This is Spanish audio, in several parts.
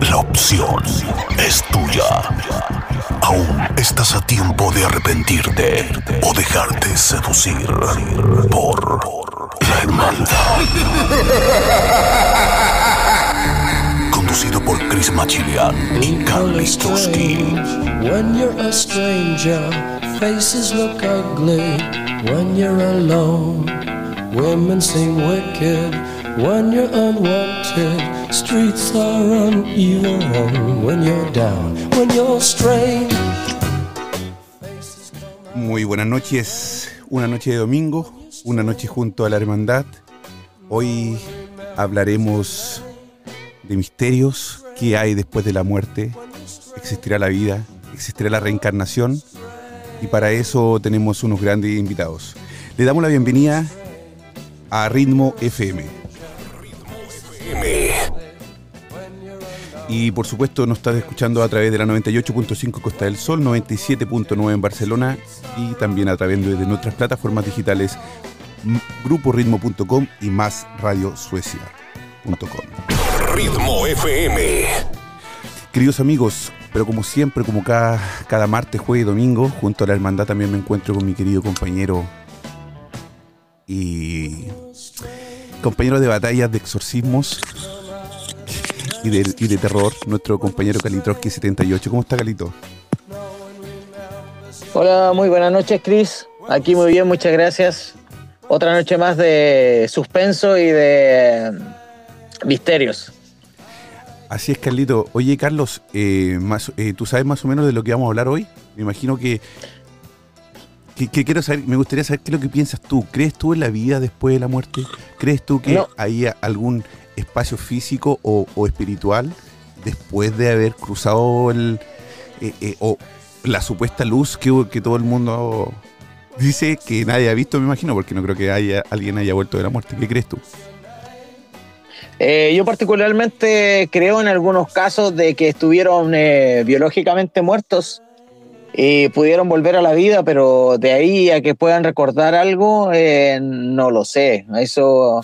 La opción es tuya. Aún estás a tiempo de arrepentirte o dejarte seducir por la hermandad. Conducido por Chris Machilian y Stroski. When you're a stranger, faces look ugly. When you're alone, women seem wicked. Muy buenas noches, una noche de domingo, una noche junto a la hermandad. Hoy hablaremos de misterios, qué hay después de la muerte, existirá la vida, existirá la reencarnación y para eso tenemos unos grandes invitados. Le damos la bienvenida a Ritmo FM. Y por supuesto nos estás escuchando a través de la 98.5 Costa del Sol, 97.9 en Barcelona y también a través de nuestras plataformas digitales gruporitmo.com y más Ritmo FM. Queridos amigos, pero como siempre, como cada, cada martes, jueves y domingo, junto a la hermandad también me encuentro con mi querido compañero y compañero de batallas de exorcismos y de, y de terror, nuestro compañero Kalitroski 78. ¿Cómo está Calito? Hola, muy buenas noches, Chris. Aquí muy bien, muchas gracias. Otra noche más de suspenso y de misterios. Así es, Carlito. Oye, Carlos, eh, más, eh, ¿tú sabes más o menos de lo que vamos a hablar hoy? Me imagino que, que, que quiero saber, me gustaría saber qué es lo que piensas tú. ¿Crees tú en la vida después de la muerte? ¿Crees tú que No. hay algún espacio físico o, o espiritual después de haber cruzado el eh, eh, o la supuesta luz que, que todo el mundo dice que nadie ha visto, me imagino, porque no creo que haya, alguien haya vuelto de la muerte. ¿Qué crees tú? Eh, yo particularmente creo en algunos casos de que estuvieron eh, biológicamente muertos y pudieron volver a la vida, pero de ahí a que puedan recordar algo, eh, no lo sé. Eso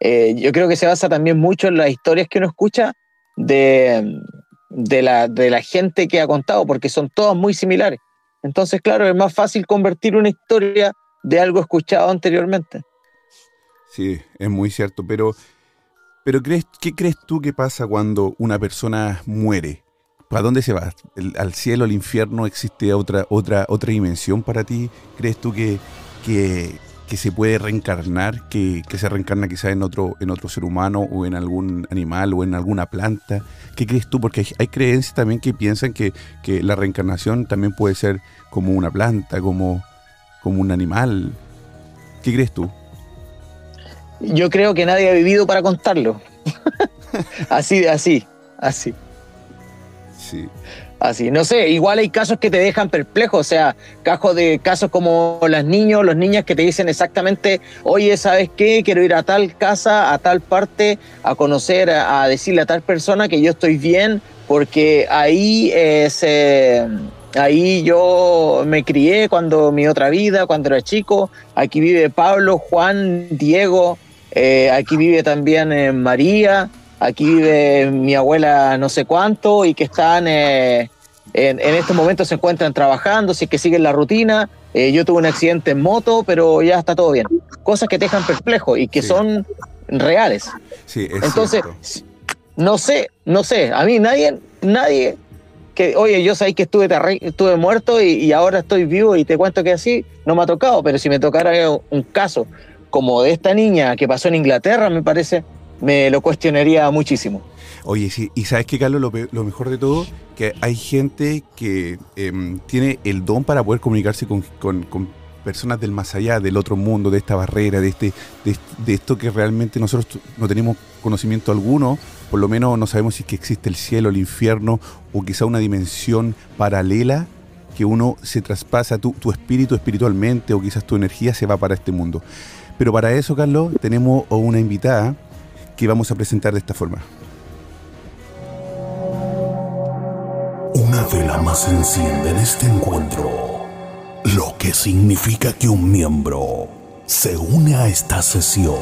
eh, yo creo que se basa también mucho en las historias que uno escucha de, de, la, de la gente que ha contado, porque son todas muy similares. Entonces, claro, es más fácil convertir una historia de algo escuchado anteriormente. Sí, es muy cierto, pero, pero crees, ¿qué crees tú que pasa cuando una persona muere? ¿Para dónde se va? ¿El- ¿Al cielo, al infierno? ¿Existe otra, otra, otra dimensión para ti? ¿Crees tú que, que, que se puede reencarnar? ¿Que, que se reencarna quizás en otro, en otro ser humano o en algún animal o en alguna planta? ¿Qué crees tú? Porque hay, hay creencias también que piensan que, que la reencarnación también puede ser como una planta, como, como un animal. ¿Qué crees tú? Yo creo que nadie ha vivido para contarlo. así, así, así, Sí. así. No sé, igual hay casos que te dejan perplejo, o sea, casos de casos como los niños, los niñas que te dicen exactamente, oye, ¿sabes qué? Quiero ir a tal casa, a tal parte, a conocer, a, a decirle a tal persona que yo estoy bien, porque ahí eh, se- Ahí yo me crié cuando mi otra vida, cuando era chico. Aquí vive Pablo, Juan, Diego. eh, aquí vive también eh, María. Aquí vive mi abuela no sé cuánto y que están eh, en, en estos momentos se encuentran trabajando, si es que siguen la rutina. Eh, yo tuve un accidente en moto, pero ya está todo bien. Cosas que te dejan perplejo y que Sí. son reales. Sí, es Entonces, cierto. no sé, no sé. A mí nadie, nadie que, oye, yo sabéis que estuve, muerto y, y ahora estoy vivo y te cuento que así no me ha tocado, pero si me tocara un caso como de esta niña que pasó en Inglaterra, me parece, me lo cuestionaría muchísimo. Oye, sí, y sabes qué, Carlos, lo, lo mejor de todo, que hay gente que em, tiene el don para poder comunicarse con, con- personas del más allá, del otro mundo, de esta barrera, de este, de, esto que realmente nosotros no tenemos conocimiento alguno, por lo menos no sabemos si es que existe el cielo, el infierno, o quizá una dimensión paralela que uno se traspasa, tu, tu espíritu espiritualmente o quizás tu energía se va para este mundo. Pero para eso, Carlos, tenemos una invitada que vamos a presentar de esta forma. Una vela más se enciende en este encuentro, lo que significa que un miembro se une a esta sesión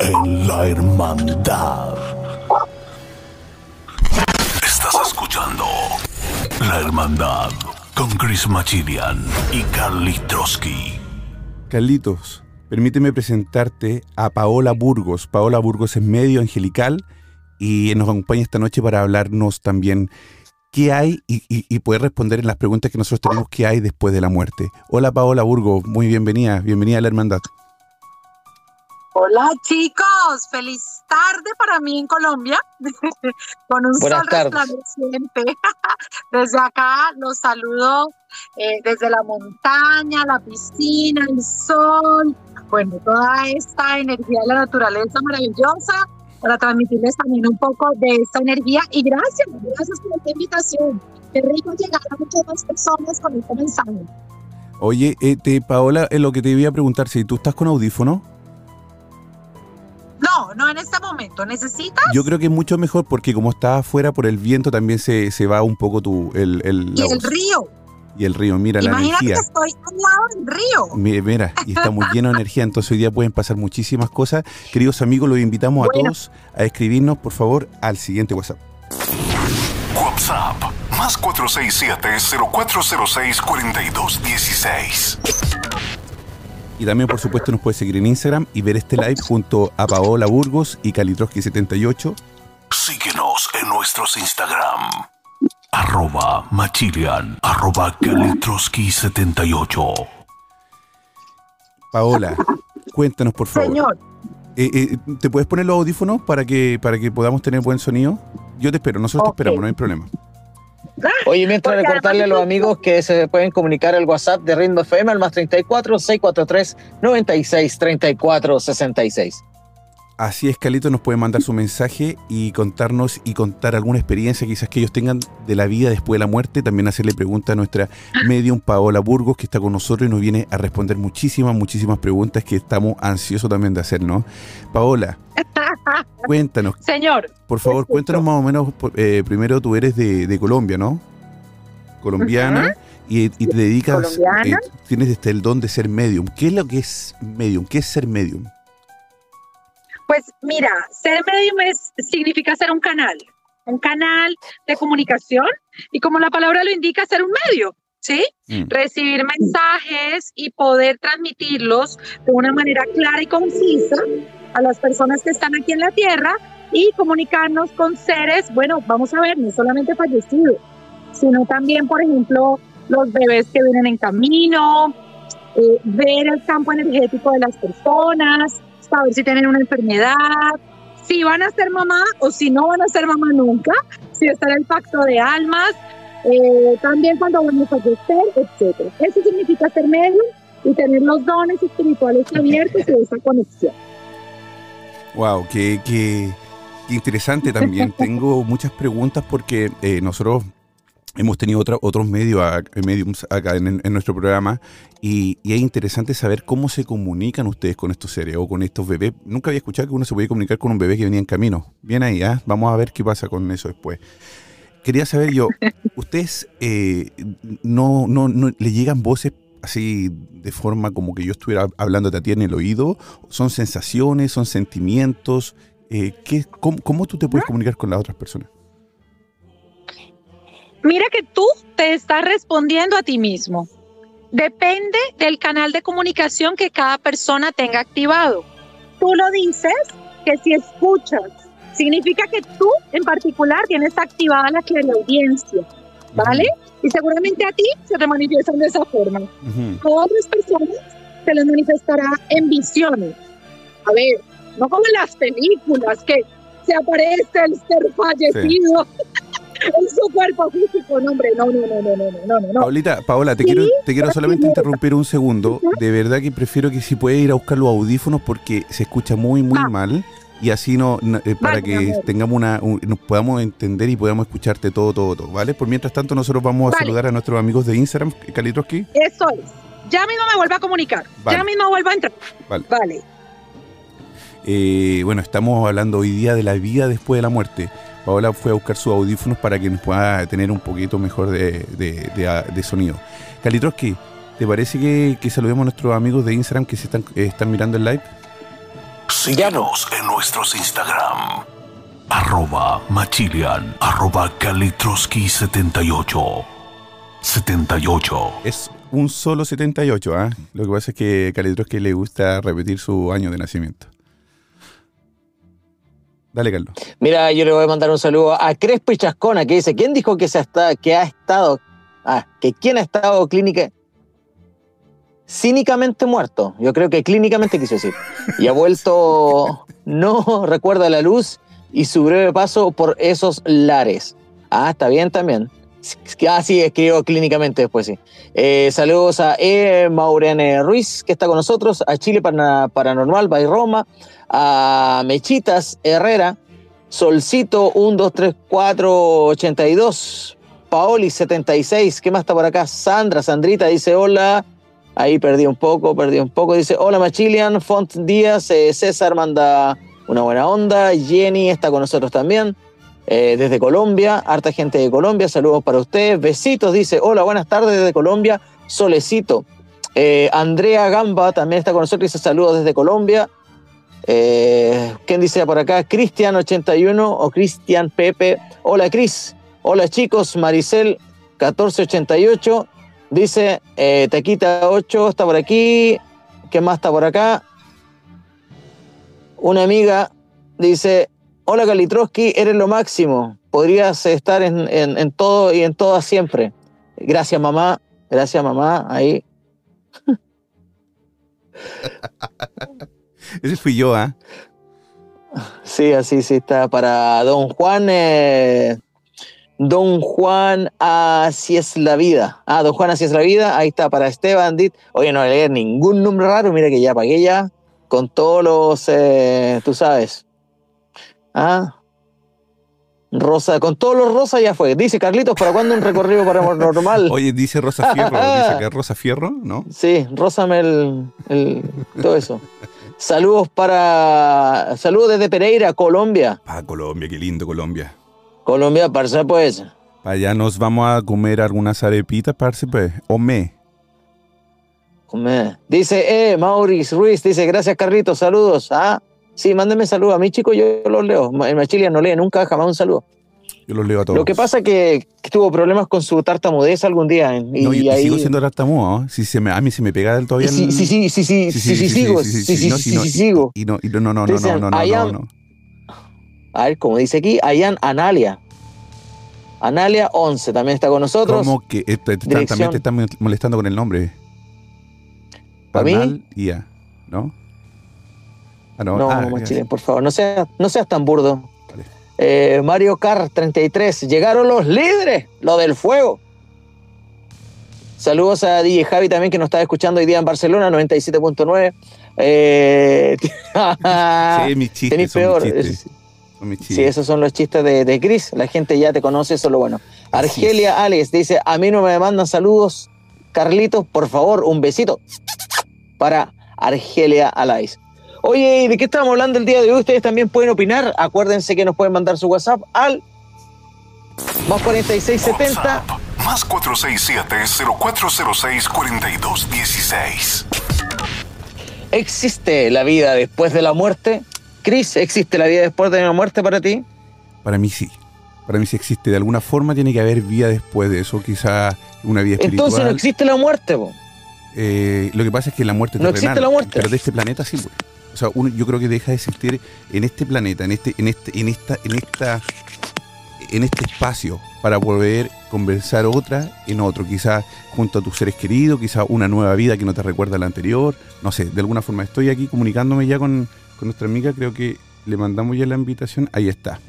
en la hermandad. Estás escuchando La Hermandad con Chris Machilian y Carly Trotsky. Carlitos, permíteme presentarte a Paola Burgos. Paola Burgos es medio angelical y nos acompaña esta noche para hablarnos también qué hay y, y- y poder responder en las preguntas que nosotros tenemos qué hay después de la muerte. Hola Paola Burgos, muy bienvenida, bienvenida a la hermandad. Hola chicos, feliz tarde para mí en Colombia, con un Buenas sol tardes. resplandeciente. Desde acá los saludo eh, desde la montaña, la piscina, el sol, bueno, toda esta energía de la naturaleza maravillosa para transmitirles también un poco de esta energía y gracias, gracias por esta invitación. Qué rico llegar a muchas más personas con este mensaje. Oye, eh, te, Paola, eh, lo que te iba a preguntar, si tú estás con audífono, No, no en este momento, ¿necesitas? yo creo que es mucho mejor porque como estás afuera por el viento también se, se va un poco tu, el, el, Y el río, y el río, mira la imagínate que energía. estoy al lado del río. Mi- Mira, y estamos llenos de energía, entonces hoy día pueden pasar muchísimas cosas. Queridos amigos, los invitamos a todos a escribirnos, por favor, al siguiente WhatsApp. WhatsApp más 467-0406-4216. Y también, por supuesto, nos puede seguir en Instagram y ver este live junto a Paola Burgos y Calitroski78. Síguenos en nuestros Instagram. Arroba Machilian, arroba Kalitroski78. Paola, cuéntanos, por favor. Señor, Eh, eh, ¿Te puedes poner los audífonos para que, para que podamos tener buen sonido? Yo te espero, nosotros te esperamos, no hay problema. Oye, mientras Porque recordarle a los amigos que se pueden comunicar al WhatsApp de Ritmo FM al más 34 643 96 34 66. Así es, Calito nos puede mandar su mensaje y contarnos y contar alguna experiencia quizás que ellos tengan de la vida después de la muerte. También hacerle pregunta a nuestra medium Paola Burgos, que está con nosotros y nos viene a responder muchísimas, muchísimas preguntas que estamos ansiosos también de hacer, ¿no? Paola, cuéntanos, señor, por favor, cuéntanos más o menos, eh, primero tú eres de, de Colombia, ¿no? Colombiana. Y, y te dedicas, eh, tienes este, el don de ser medium. ¿Qué es lo que es medium? ¿Qué es ser medium? Pues mira, ser medium es, significa ser un canal, un canal de comunicación y como la palabra lo indica, ser un medio, ¿sí? Mm. Recibir mensajes y poder transmitirlos de una manera clara y concisa a las personas que están aquí en la Tierra y comunicarnos con seres, bueno, vamos a ver, no solamente fallecidos, sino también, por ejemplo, los bebés que vienen en camino, eh, ver el campo energético de las personas, saber si tienen una enfermedad, si van a ser mamá o si no van a ser mamá nunca, si está en el pacto de almas, eh, también cuando van a fallecer, etc. Eso significa ser medio y tener los dones espirituales abiertos y esa conexión. Wow, qué, qué- qué interesante también. Tengo muchas preguntas porque eh, nosotros hemos tenido otra- otros medios, mediums acá en, en nuestro programa y, y es interesante saber cómo se comunican ustedes con estos seres o con estos bebés. Nunca había escuchado que uno se podía comunicar con un bebé que venía en camino. Bien ahí, ¿ah? vamos a ver qué pasa con eso después. Quería saber yo, ¿ustedes eh, no, no, no le llegan voces así de forma como que yo estuviera hablándote a ti en el oído? ¿Son sensaciones, son sentimientos? Eh, ¿qué, cómo, cómo tú te puedes comunicar con las otras personas? Mira que tú te estás respondiendo a ti mismo. Depende del canal de comunicación que cada persona tenga activado. Tú lo dices que si escuchas, significa que tú en particular tienes activada la clareaudiencia, ¿vale? Y seguramente a ti se te manifiestan de esa forma. A otras personas se les manifestará en visiones. A ver, no como en las películas que se aparece el ser fallecido en su cuerpo físico, no, hombre, no, no, no, no, no, no, no. Paulita, Paola, te ¿Sí? quiero, te quiero solamente interrumpir un segundo. De verdad que prefiero que si puedes ir a buscar los audífonos porque se escucha muy, muy ah. mal. Y así no, no eh, para vale, que tengamos una, un, nos podamos entender y podamos escucharte todo, todo, todo, ¿vale? Por mientras tanto, nosotros vamos vale. a saludar a nuestros amigos de Instagram, Kalitroski. Eso es. Ya mismo me vuelva a comunicar. Vale. Ya mismo vuelva a entrar. Vale. Vale. Eh, bueno, estamos hablando hoy día de la vida después de la muerte. Paola fue a buscar sus audífonos para que nos pueda tener un poquito mejor de, de- de- de sonido. Kalitroski, ¿te parece que, que saludemos a nuestros amigos de Instagram que se están, están mirando el live? Síguenos en nuestros Instagram. Arroba Machilian. Arroba Kalitroski78. 78. Es un solo 78, ¿ah? Lo que pasa es que Kalitroski le gusta repetir su año de nacimiento. Dale, Carlos. Mira, yo le voy a mandar un saludo a Crespo y Chascona, que dice, ¿quién dijo que, se está, que ha estado, ah, que quién ha estado clínica, cínicamente muerto? Yo creo que clínicamente quiso decir. Y ha vuelto, no recuerda la luz y su breve paso por esos lares. Ah, está bien también. Ah, sí, escribió clínicamente después, sí. Eh, saludos a E. Maurene Ruiz, que está con nosotros, a Chile Paranormal by Roma, a Mechitas Herrera, Solcito 1, 2, 3, 4, 82, Paoli 76, ¿qué más está por acá? Sandra, Sandrita dice hola, ahí perdí un poco, perdí un poco, dice hola Machilian, Font Díaz, eh, César manda una buena onda, Jenny está con nosotros también. eh, desde Colombia, harta gente de Colombia, saludos para ustedes, besitos, dice, hola, buenas tardes desde Colombia, Solecito, Eh, Andrea Gamba también está con nosotros, dice saludos desde Colombia, eh, ¿Quién dice por acá? Cristian81 o Cristian Pepe. Hola, Cris. Hola, chicos. Maricel 1488. Dice eh, Tequita 8 está por aquí. ¿Qué más está por acá? Una amiga dice: Hola, Kalitroski, eres lo máximo. Podrías estar en, en- en todo y en todas siempre. Gracias, mamá. Gracias, mamá. Ahí. Ese fui yo, ¿ah? Sí, así sí está para Don Juan. eh, Don Juan, así es la vida. Ah, Don Juan, así es la vida. Ahí está para Esteban. Dit. Oye, no leer ningún nombre raro. Mira que ya pagué ya con todos los, eh, tú sabes. Ah. Rosa, con todos los rosas ya fue. Dice Carlitos, ¿para cuándo un recorrido paranormal? Oye, dice Rosa Fierro, dice que es Rosa Fierro, ¿no? Sí, rózame el, el- todo eso. Saludos para. Saludos desde Pereira, Colombia. Ah, Colombia, qué lindo Colombia. Colombia, parce, pues. Para allá nos vamos a comer algunas arepitas, parce, pues. O me. Come. Dice, eh, Maurice Ruiz, dice, gracias Carlitos, saludos. Ah, sí, mándenme saludos. A mi chico yo los leo. Ma- En Machilia no lee nunca, jamás un saludo. Yo los leo a todos. Lo que pasa que, que tuvo problemas con su tartamudez algún día. Y, No, y, y ahí. sigo siendo tartamudo, ¿no? Si se me, a mí se me pega del todavía. Sí, el- sí, sí, sí, sí, sí, sí, sigo. Sí, sí, sí, no, sí, no, sí, y- sigo. Y no, no, no, no, no, Dicen, no, no, I no, am- no. A ver, como dice aquí, Ayan Analia. Analia 11 también está con nosotros. ¿Cómo que eh, están- también Dirección. te están molestando con el nombre? Arnal y ¿no? Ah, no, No, ah, ya. Machilín, por favor, no seas, no seas tan burdo. Eh, Mario Car 33, llegaron los líderes, lo del fuego. Saludos a DJ Javi también que nos está escuchando hoy día en Barcelona, 97.9. Eh, Sí, mis chistes, tenéis son peor. mis chistes. Sí, esos son los chistes de, de Chris. La gente ya te conoce, eso es lo bueno. Argelia Alex dice: A mí no me mandan saludos. Carlitos, por favor, un besito para Argelia Alex. Oye, ¿y ¿de qué estamos hablando el día de hoy? Ustedes también pueden opinar. Acuérdense que nos pueden mandar su WhatsApp al más 4670. WhatsApp, Más 467-0406-4216. ¿Existe la vida después de la muerte? Chris, ¿existe la vida después de la muerte para ti? Para mí sí. Para mí sí existe. De alguna forma tiene que haber vida después de eso. Quizá una vida espiritual. Entonces no existe la muerte. po. Eh, lo que pasa es que la muerte No terrenal, existe la muerte. pero de este planeta sí. pues. O sea, uno- yo creo que deja de existir en este planeta, en este, en este, en esta, en esta, en este espacio para poder conversar otra en otro, quizás junto a tus seres queridos, quizás una nueva vida que no te recuerda a la anterior, no sé, de alguna forma estoy aquí comunicándome ya con, con nuestra amiga, creo que le mandamos ya la invitación, ahí está.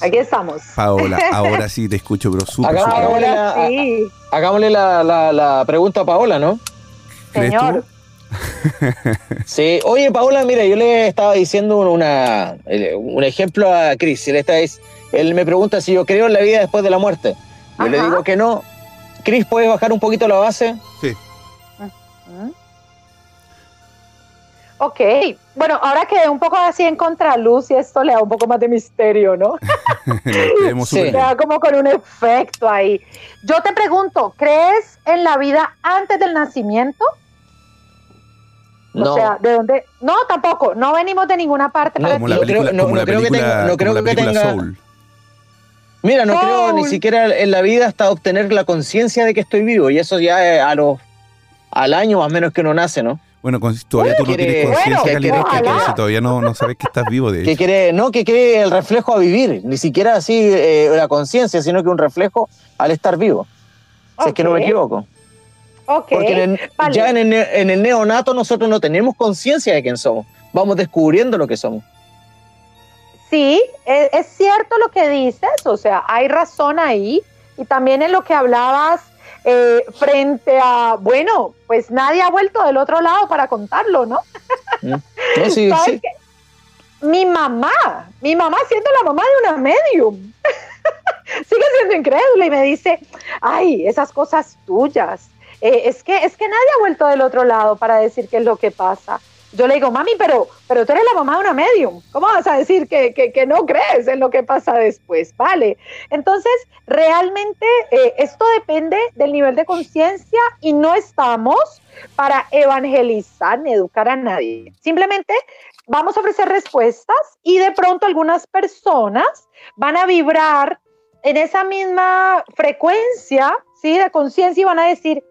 Aquí estamos. Paola, ahora sí te escucho, pero súper, hagámosle la- Ahora sí, Hagámosle la, la- la pregunta a Paola, ¿no? ¿Crees señor. Sí, oye Paola, mira, yo le estaba diciendo una, un ejemplo a Chris. Él, está, él me pregunta si yo creo en la vida después de la muerte. Yo le digo que no. Chris, ¿puedes bajar un poquito la base? Sí. Ok, bueno, ahora quedé un poco así en contraluz y esto le da un poco más de misterio, ¿no? Sí. Le da como con un efecto ahí. Yo te pregunto, ¿crees en la vida antes del nacimiento? No. O sea, ¿de dónde? No, tampoco, no venimos de ninguna parte. No, para Como la película, no- como no la creo que no como creo que tenga- Soul. Mira, no Soul. creo ni siquiera en la vida hasta obtener la conciencia de que estoy vivo. Y eso ya es a los, al año más o menos que uno nace, ¿no? Bueno, con- todavía tú no quiere- tienes conciencia, Bueno, que ojalá. que todavía no, no sabes que estás vivo, de Que quiere, no, que quiere el reflejo a vivir. Ni siquiera así eh, la conciencia, sino que un reflejo al estar vivo. Si es que no me Ok. Porque en el- vale. ya en el, ne- en el neonato nosotros no tenemos conciencia de quién somos. Vamos descubriendo lo que somos. Sí, e- es, cierto lo que dices, o sea, hay razón ahí. Y también en lo que hablabas eh, frente a, bueno, pues nadie ha vuelto del otro lado para contarlo, ¿no? No, sí, ¿Sabes sí. qué? Mi mamá, mi mamá siendo la mamá de una medium, sigue siendo incrédula y me dice, ay, esas cosas tuyas. Eh, es, que, es que nadie ha vuelto del otro lado para decir qué es lo que pasa. Yo le digo, mami, pero, pero tú eres la mamá de una medium. ¿Cómo vas a decir que, que- no crees en lo que pasa después? Vale. Entonces, realmente eh, esto depende del nivel de conciencia y no estamos para evangelizar ni educar a nadie. Simplemente vamos a ofrecer respuestas y de pronto algunas personas van a vibrar en esa misma frecuencia, ¿sí? De conciencia y van a decir,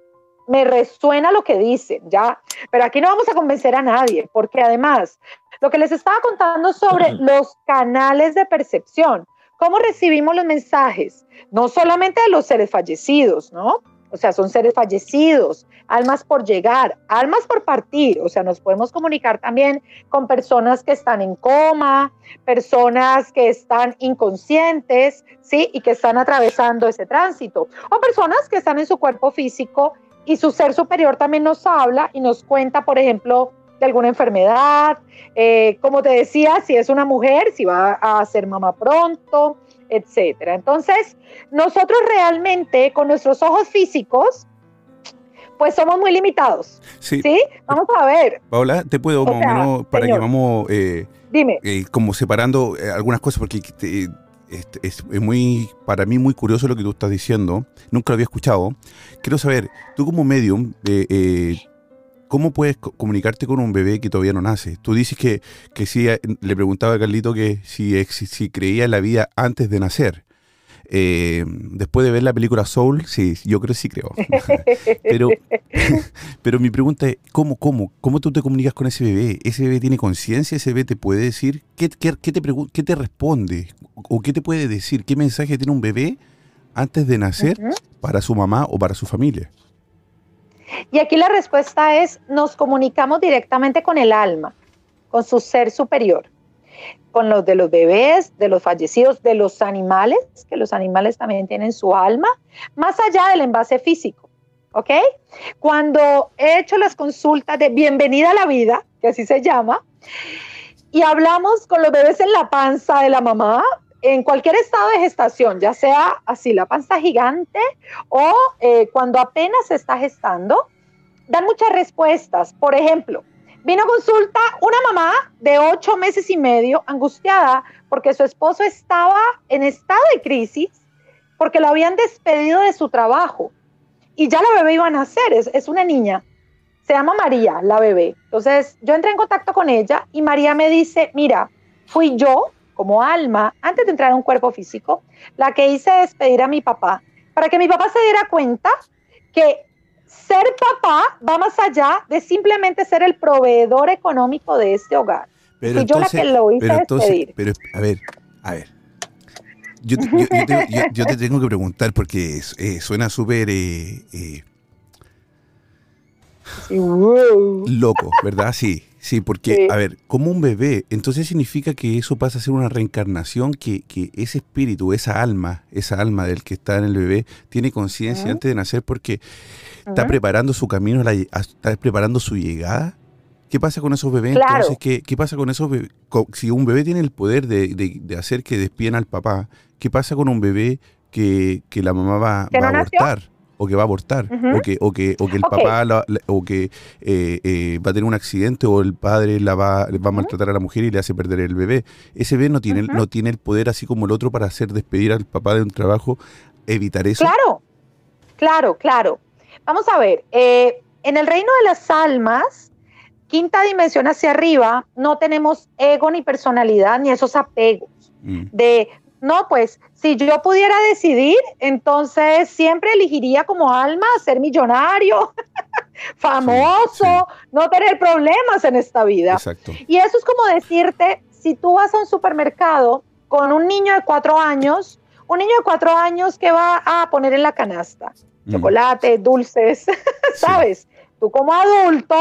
me resuena lo que dicen, ¿ya? Pero aquí no vamos a convencer a nadie, porque además, lo que les estaba contando sobre los canales de percepción, cómo recibimos los mensajes, no solamente de los seres fallecidos, ¿no? O sea, son seres fallecidos, almas por llegar, almas por partir, o sea, nos podemos comunicar también con personas que están en coma, personas que están inconscientes, ¿sí? Y que están atravesando ese tránsito, o personas que están en su cuerpo físico y su ser superior también nos habla y nos cuenta, por ejemplo, de alguna enfermedad, eh, como te decía, si es una mujer, si va a ser mamá pronto, etcétera. Entonces, nosotros realmente con nuestros ojos físicos, pues somos muy limitados, Sí, ¿sí? Vamos a ver, Paola, te puedo O más o sea, menos, para señor. que vamos eh, dime. eh, como separando algunas cosas, porque es, es- es muy, para mí muy curioso lo que tú estás diciendo, nunca lo había escuchado. Quiero saber, tú como medium, eh, eh, ¿cómo puedes co- comunicarte con un bebé que todavía no nace? Tú dices que, que sí, eh, le preguntaba a Carlito que si, si creía en la vida antes de nacer. Eh, después de ver la película Soul, sí, yo creo que sí creo. pero, pero mi pregunta es, ¿cómo, cómo, cómo tú te comunicas con ese bebé? ¿Ese bebé tiene conciencia? ¿Ese bebé te puede decir? ¿Qué, qué, qué te, qué te responde? ¿O qué te puede decir? ¿Qué mensaje tiene un bebé antes de nacer para su mamá o para su familia? Y aquí la respuesta es, nos comunicamos directamente con el alma, con su ser superior, con los de los bebés, de los fallecidos, de los animales, que los animales también tienen su alma, más allá del envase físico, ¿ok? Cuando he hecho las consultas de bienvenida a la vida, que así se llama, y hablamos con los bebés en la panza de la mamá, en cualquier estado de gestación, ya sea así la panza gigante o eh, cuando apenas se está gestando, dan muchas respuestas. Por ejemplo, vino a consulta una mamá de ocho meses y medio angustiada porque su esposo estaba en estado de crisis porque lo habían despedido de su trabajo y ya la bebé iba a nacer, es, es una niña. Se llama María, la bebé. Entonces yo entré en contacto con ella y María me dice, mira, fui yo como alma, antes de entrar a un cuerpo físico, la que hice despedir a mi papá, para que mi papá se diera cuenta que ser papá va más allá de simplemente ser el proveedor económico de este hogar. Fui yo la que lo hice pero entonces, despedir. pero a ver, a ver. Yo, te- yo- yo te, yo- yo te tengo que preguntar porque eh, suena súper eh, eh, wow. loco, ¿verdad? Sí, sí, porque, Sí. a ver, como un bebé, entonces significa que eso pasa a ser una reencarnación, que, que ese espíritu, esa alma, esa alma del que está en el bebé, tiene conciencia antes de nacer porque está preparando su camino, la está preparando su llegada. ¿Qué pasa con esos bebés? Claro. Entonces, ¿qué, qué pasa con esos bebés? Si un bebé tiene el poder de, de- de hacer que despiden al papá, ¿qué pasa con un bebé que, que la mamá va, ¿Que va a nació? O que va a abortar, o, que, o, que, o que el papá, la- la- o que eh, eh, va a tener un accidente, o el padre la va, va a maltratar a la mujer y le hace perder el bebé. Ese bebé no tiene, no tiene el poder, así como el otro, para hacer despedir al papá de un trabajo, evitar eso. Claro, claro, claro. Vamos a ver, eh, en el reino de las almas, quinta dimensión hacia arriba, no tenemos ego ni personalidad ni esos apegos Mm. de, no, pues si yo pudiera decidir, entonces siempre elegiría como alma ser millonario, famoso, Sí, no tener problemas en esta vida. Exacto. Y eso es como decirte, si tú vas a un supermercado con un niño de cuatro años, un niño de cuatro años que va a poner en la canasta, Mm. chocolate, dulces, ¿sabes? Tú como adulto,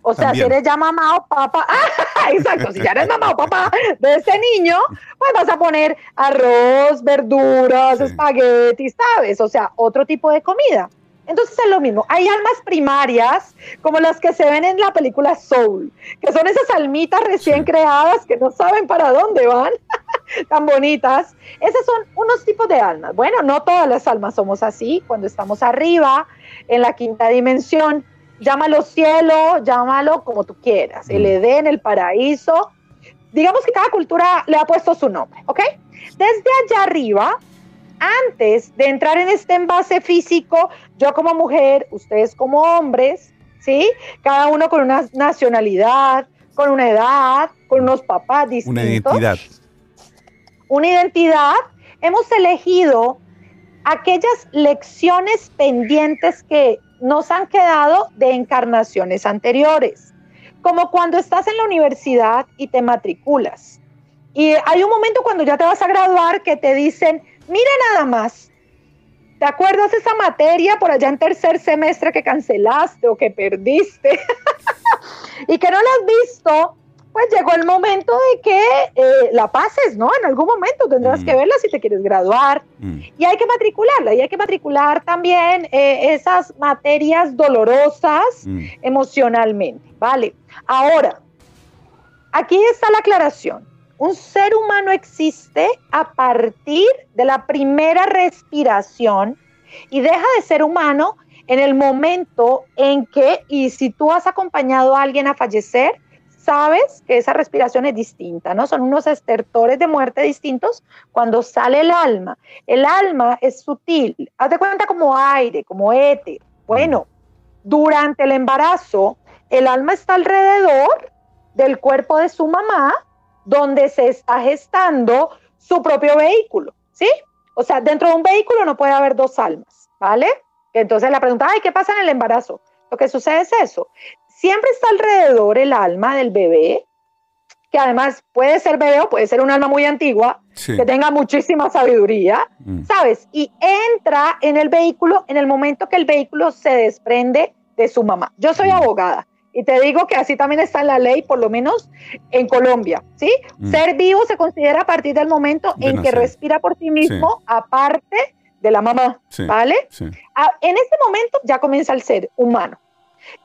o sea, También. si eres ya mamá o papá, ¡ah! exacto, si ya eres mamá o papá de ese niño, pues vas a poner arroz, verduras, Sí. espaguetis, ¿sabes? O sea, otro tipo de comida. Entonces es lo mismo. Hay almas primarias, como las que se ven en la película Soul, que son esas almitas recién Sí. creadas que no saben para dónde van, tan bonitas. Esos son unos tipos de almas. Bueno, no todas las almas somos así. Cuando estamos arriba, en la quinta dimensión, llámalo cielo, llámalo como tú quieras, el Mm. Edén, el paraíso. Digamos que cada cultura le ha puesto su nombre, ¿ok? Desde allá arriba, antes de entrar en este envase físico, yo como mujer, ustedes como hombres, ¿sí? Cada uno con una nacionalidad, con una edad, con unos papás distintos Una identidad. una identidad, hemos elegido aquellas lecciones pendientes que nos han quedado de encarnaciones anteriores, como cuando estás en la universidad y te matriculas. Y hay un momento cuando ya te vas a graduar que te dicen, mira nada más, ¿te acuerdas esa materia por allá en tercer semestre que cancelaste o que perdiste y que no la has visto? Pues llegó el momento de que eh, la pases, ¿no? En algún momento tendrás Mm. que verla si te quieres graduar Mm. y hay que matricularla y hay que matricular también eh, esas materias dolorosas Mm. emocionalmente, ¿vale? Ahora, aquí está la aclaración. Un ser humano existe a partir de la primera respiración y deja de ser humano en el momento en que, y si tú has acompañado a alguien a fallecer, sabes que esa respiración es distinta, ¿no? Son unos estertores de muerte distintos cuando sale el alma. El alma es sutil, haz de cuenta como aire, como éter. Bueno, durante el embarazo, el alma está alrededor del cuerpo de su mamá, donde se está gestando su propio vehículo, ¿sí? O sea, dentro de un vehículo no puede haber dos almas, ¿vale? Entonces la pregunta, ay, ¿qué pasa en el embarazo? Lo que sucede es eso. Siempre está alrededor el alma del bebé, que además puede ser bebé o puede ser un alma muy antigua, Sí. que tenga muchísima sabiduría, Mm. ¿sabes? Y entra en el vehículo en el momento que el vehículo se desprende de su mamá. Yo soy Mm. abogada y te digo que así también está en la ley, por lo menos en Colombia, ¿sí? Mm. Ser vivo se considera a partir del momento De en que respira por sí mismo, aparte de la mamá, Sí. ¿vale? Ah, en este momento ya comienza el ser humano,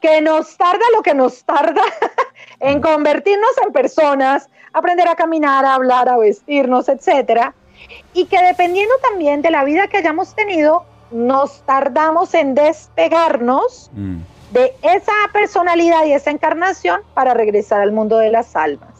que nos tarda lo que nos tarda en convertirnos en personas, aprender a caminar, a hablar, a vestirnos, etcétera, y que dependiendo también de la vida que hayamos tenido, nos tardamos en despegarnos Mm. de esa personalidad y esa encarnación para regresar al mundo de las almas.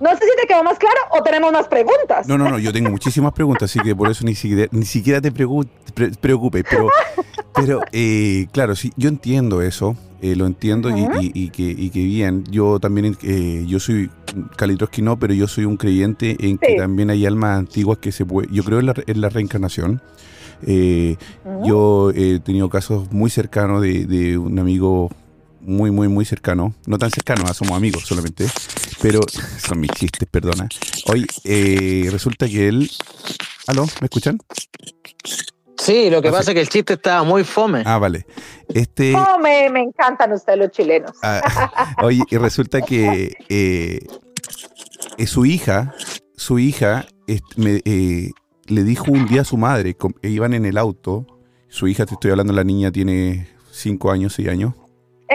No sé si te quedó más claro o tenemos más preguntas. No, no, no, yo tengo muchísimas preguntas, así que por eso ni siquiera, ni siquiera te preocupes. Pero, pero eh, claro, sí, yo entiendo eso, eh, lo entiendo y, Ujú. y- y que, y que bien. Yo también, eh, yo soy Calitroski no, pero yo soy un creyente en que también hay almas antiguas que se puede. Yo creo en la, en la reencarnación. Eh, yo he tenido casos muy cercanos de, de un amigo muy, muy, muy cercano. No tan cercano, ah, somos amigos solamente. Pero son mis chistes, perdona. Hoy eh, resulta que él... ¿Aló? ¿Me escuchan? Sí, lo que Ah, pasa es que el chiste estaba muy fome. Ah, vale. Este... Oh, me, encantan ustedes los chilenos. Ah, oye, y resulta que eh, eh, su hija, su hija me, eh, le dijo un día a su madre, iban en el auto, su hija, te estoy hablando, la niña tiene cinco años, seis años,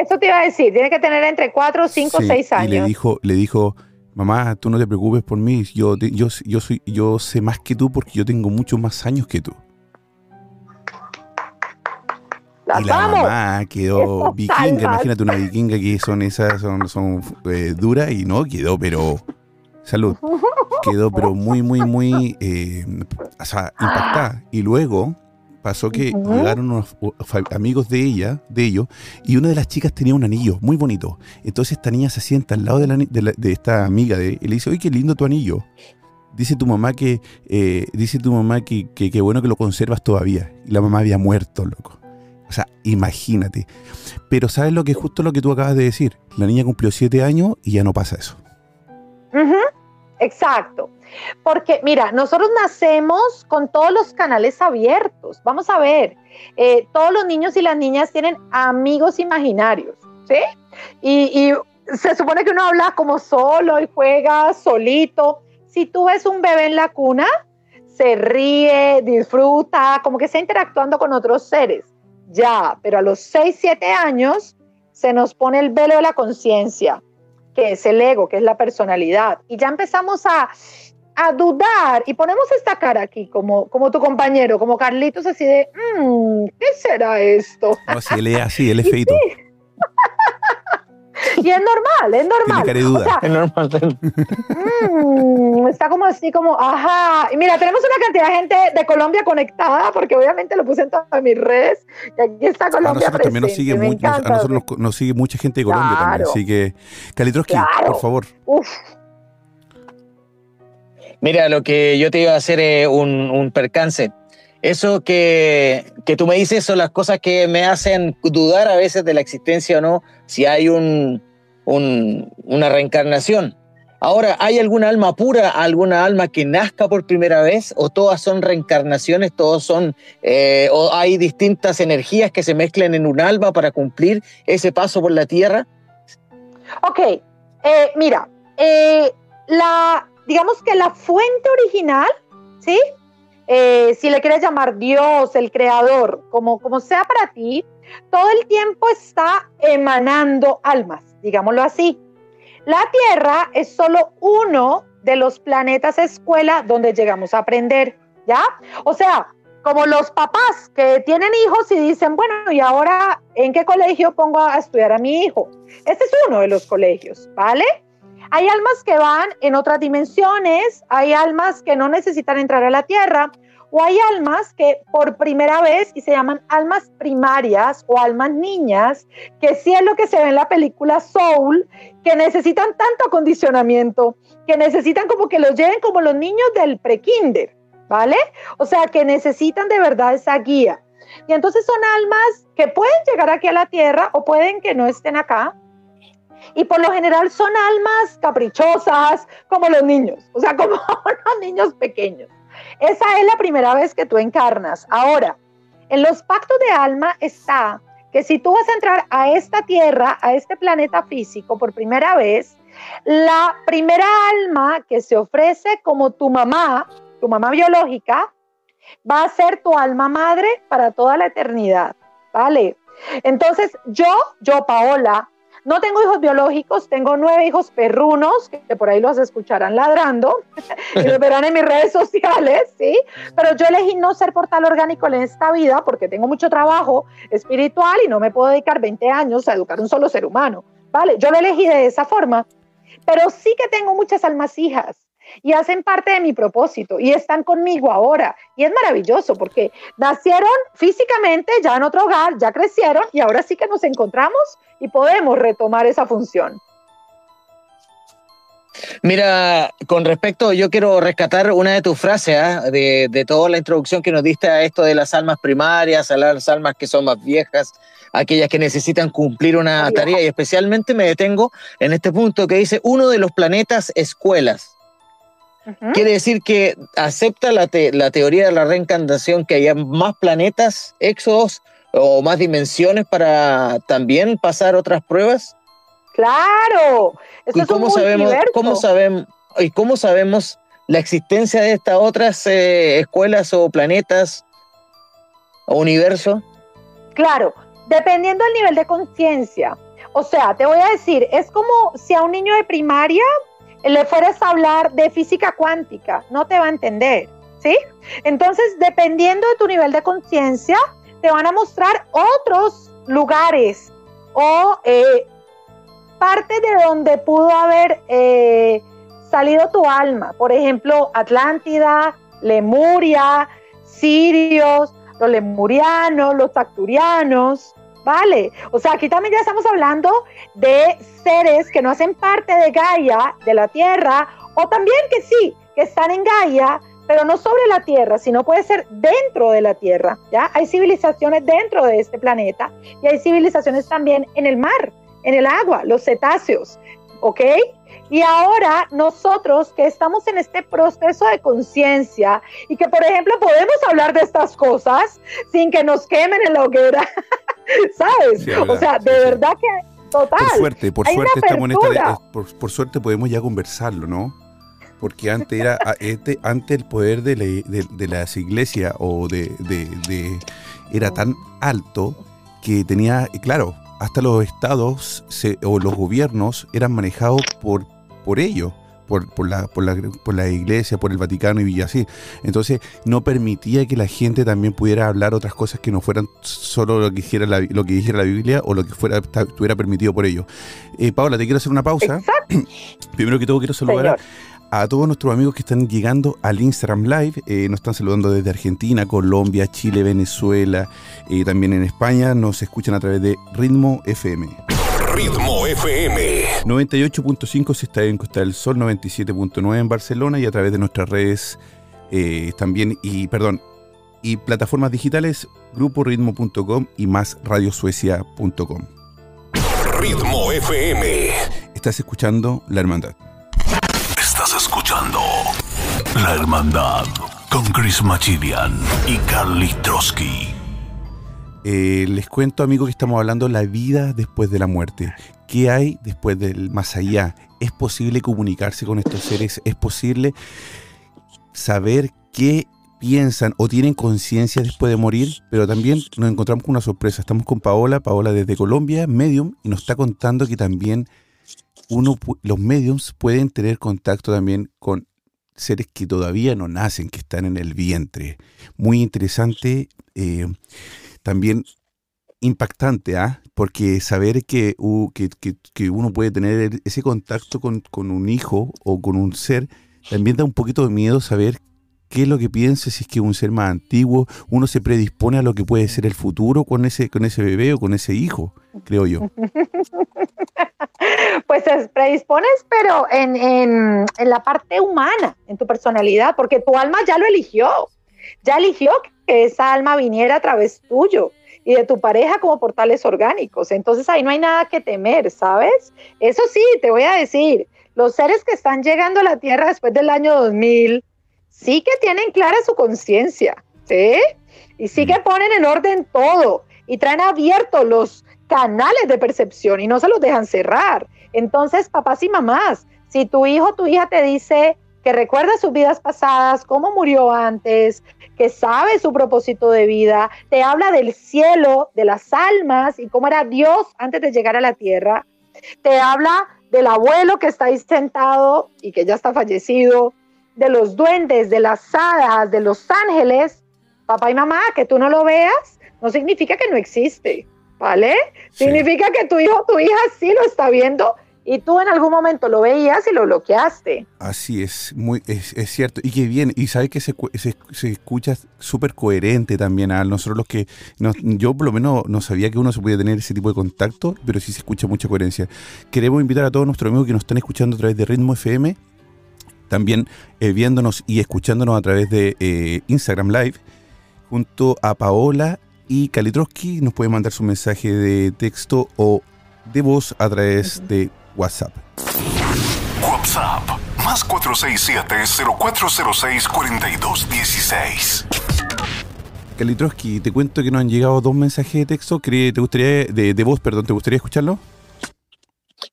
Eso te iba a decir, tiene que tener entre 4, 5, Sí, 6 años. Y le dijo, le dijo, mamá, tú no te preocupes por mí, yo, yo, yo, soy, yo sé más que tú porque yo tengo muchos más años que tú. Y la vamos. mamá quedó vikinga, imagínate una vikinga que son esas, son, son eh, duras y no, quedó pero, salud, quedó pero muy, muy, muy, eh, o sea, impactada. Y luego pasó que Ujú. llegaron unos amigos de ella, de ellos, y una de las chicas tenía un anillo muy bonito. Entonces esta niña se sienta al lado de, la de la- de esta amiga de y le dice, oye, qué lindo tu anillo. Dice tu mamá que, eh, dice tu mamá que, que, que bueno que lo conservas todavía. Y la mamá había muerto, loco. O sea, imagínate. Pero ¿sabes lo que es justo lo que tú acabas de decir? La niña cumplió siete años y ya no pasa eso. Ujú, Exacto. Porque, mira, nosotros nacemos con todos los canales abiertos. Vamos a ver, eh, todos los niños y las niñas tienen amigos imaginarios, ¿sí? Y, y se supone que uno habla como solo y juega solito. Si tú ves un bebé en la cuna, se ríe, disfruta, como que está interactuando con otros seres. Ya, pero a los 6, 7 años se nos pone el velo de la conciencia que es el ego, que es la personalidad. Y ya empezamos a, a dudar y ponemos esta cara aquí, como, como tu compañero, como Carlitos, así de, "Mm, ¿qué será esto? No, él es así, él es feito. Y es normal, es normal. O sea, Es normal. mm, está como así, como, ajá. Y mira, tenemos una cantidad de gente de Colombia conectada, porque obviamente lo puse en todas mis redes. Y aquí está A Colombia nosotros también nos sigue, presente, me a nosotros nos, nos sigue mucha gente de Colombia también. Así que, Kalitroski, Claro. por favor. Uf, Mira, lo que yo te iba a hacer es un, un percance. Eso que, que tú me dices son las cosas que me hacen dudar a veces de la existencia o no, si hay un, un- una reencarnación. Ahora, ¿hay alguna alma pura, alguna alma que nazca por primera vez? ¿O todas son reencarnaciones? ¿Todos son, eh, o hay distintas energías que se mezclan en un alma para cumplir ese paso por la tierra? Ok, eh, mira, eh, la, digamos que la fuente original, ¿sí? Eh, si le quieres llamar Dios, el creador, como, como sea para ti, todo el tiempo está emanando almas, digámoslo así. La Tierra es solo uno de los planetas escuela donde llegamos a aprender, ¿ya? O sea, como los papás que tienen hijos y dicen, bueno, ¿y ahora en qué colegio pongo a estudiar a mi hijo? Este es uno de los colegios, ¿vale? Hay almas que van en otras dimensiones, hay almas que no necesitan entrar a la Tierra, o hay almas que por primera vez, y se llaman almas primarias o almas niñas, que sí es lo que se ve en la película Soul, que necesitan tanto acondicionamiento, que necesitan como que los lleven como los niños del prekinder, ¿vale? O sea, que necesitan de verdad esa guía. Y entonces son almas que pueden llegar aquí a la Tierra o pueden que no estén acá, y por lo general son almas caprichosas, como los niños, o sea, como los niños pequeños. Esa es la primera vez que tú encarnas. Ahora, en los pactos de alma está que si tú vas a entrar a esta tierra, a este planeta físico por primera vez, la primera alma que se ofrece como tu mamá, tu mamá biológica, va a ser tu alma madre para toda la eternidad, ¿vale? Entonces, yo, yo, Paola, no tengo hijos biológicos, tengo nueve hijos perrunos, que por ahí los escucharán ladrando, y los verán en mis redes sociales, ¿sí? Pero yo elegí no ser portal orgánico en esta vida porque tengo mucho trabajo espiritual y no me puedo dedicar 20 años a educar un solo ser humano, ¿vale? Yo lo elegí de esa forma, pero sí que tengo muchas almas hijas y hacen parte de mi propósito y están conmigo ahora. Y es maravilloso porque nacieron físicamente ya en otro hogar, ya crecieron y ahora sí que nos encontramos y podemos retomar esa función. Mira, con respecto, yo quiero rescatar una de tus frases ¿ah? de, de toda la introducción que nos diste a esto de las almas primarias, a las almas que son más viejas, aquellas que necesitan cumplir una tarea, y especialmente me detengo en este punto que dice uno de los planetas escuelas. Quiere decir que acepta la, te- la teoría de la reencarnación, que haya más planetas, éxodos o más dimensiones para también pasar otras pruebas. Claro, eso ¿Y es un cómo sabemos, cómo sabemos, y cómo sabemos la existencia de estas otras eh, escuelas o planetas o universos? Claro, dependiendo del nivel de conciencia. O sea, te voy a decir, es como si a un niño de primaria le fueras a hablar de física cuántica, no te va a entender, ¿sí? Entonces, dependiendo de tu nivel de conciencia, te van a mostrar otros lugares o eh, parte de donde pudo haber eh, salido tu alma. Por ejemplo, Atlántida, Lemuria, Sirios, los lemurianos, los tacturianos, ¿vale? O sea, aquí también ya estamos hablando de seres que no hacen parte de Gaia, de la Tierra, o también que sí, que están en Gaia, pero no sobre la Tierra, sino puede ser dentro de la Tierra, ¿ya? Hay civilizaciones dentro de este planeta y hay civilizaciones también en el mar, en el agua, los cetáceos, ¿ok? Y ahora nosotros que estamos en este proceso de conciencia y que, por ejemplo, podemos hablar de estas cosas sin que nos quemen en la hoguera, ¿sabes? o sea, de verdad que total. Por suerte, por suerte estamos en esta, por, suerte podemos ya conversarlo, ¿no? Porque antes era este, antes el poder de, de, las iglesias o de, de era tan alto que tenía, claro, hasta los estados o los gobiernos eran manejados por, por ellos. Por, por, la, por, la, por la iglesia, por el Vaticano y así. Entonces no permitía que la gente también pudiera hablar otras cosas que no fueran solo lo que dijera la, lo que dijera la Biblia o lo que fuera estuviera permitido por ellos. Eh, Paula, te quiero hacer una pausa. Primero que todo quiero saludar a todos nuestros amigos que están llegando al Instagram Live. Eh, nos están saludando desde Argentina, Colombia, Chile, Venezuela, eh, también en España. Nos escuchan a través de Ritmo FM. Ritmo FM. 98.5 si está en Costa del Sol, 97.9 en Barcelona y a través de nuestras redes eh, también, y perdón, y plataformas digitales, gruporitmo.com y más radiosuecia.com. Ritmo FM. Estás escuchando La Hermandad. Estás escuchando La Hermandad con Chris Machilian y Carly Trotsky. Eh, les cuento, amigos, que estamos hablando de la vida después de la muerte. ¿Qué hay después del más allá? ¿Es posible comunicarse con estos seres? ¿Es posible saber qué piensan o tienen conciencia después de morir? Pero también nos encontramos con una sorpresa. Estamos con Paola, Paola desde Colombia, Medium, y nos está contando que también uno, los mediums pueden tener contacto también con seres que todavía no nacen, que están en el vientre. Muy interesante, eh, también impactante, ¿ah? porque saber que, que, uno puede tener ese contacto con, con, un hijo o con un ser, también da un poquito de miedo saber qué es lo que piensa, si es que un ser más antiguo, uno se predispone a lo que puede ser el futuro con ese, con ese bebé o con ese hijo, creo yo. pues predispones, pero en, en, en, la parte humana, en tu personalidad, porque tu alma ya lo eligió, ya eligió que esa alma viniera a través tuyo y de tu pareja como portales orgánicos. Entonces ahí no hay nada que temer, ¿sabes? Eso sí, te voy a decir, los seres que están llegando a la Tierra después del año 2000, sí que tienen clara su conciencia, ¿sí? Y sí que ponen en orden todo y traen abiertos los canales de percepción y no se los dejan cerrar. Entonces, papás y mamás, si tu hijo o tu hija te dice que recuerda sus vidas pasadas, cómo murió antes, que sabe su propósito de vida, te habla del cielo, de las almas y cómo era Dios antes de llegar a la tierra, te habla del abuelo que está ahí sentado y que ya está fallecido, de los duendes, de las hadas, de los ángeles, papá y mamá, que tú no lo veas, no significa que no existe. ¿vale? Significa que tu hijo tu hija sí lo está viendo y tú en algún momento lo veías y lo bloqueaste. Así es, muy es, cierto. Y que bien, y sabe que se, se, escucha súper coherente también a nosotros los que, yo por lo menos no sabía que uno se podía tener ese tipo de contacto, pero sí se escucha mucha coherencia. Queremos invitar a todos nuestros amigos que nos están escuchando a través de Ritmo FM, también eh, viéndonos y escuchándonos a través de eh, Instagram Live, junto a Paola y Kalitroski nos puede mandar su mensaje de texto o de voz a través de WhatsApp. WhatsApp más 467-0406-4216. Kalitroski, te cuento que nos han llegado dos mensajes de texto. ¿Te gustaría, de, de voz, perdón, ¿te gustaría escucharlo?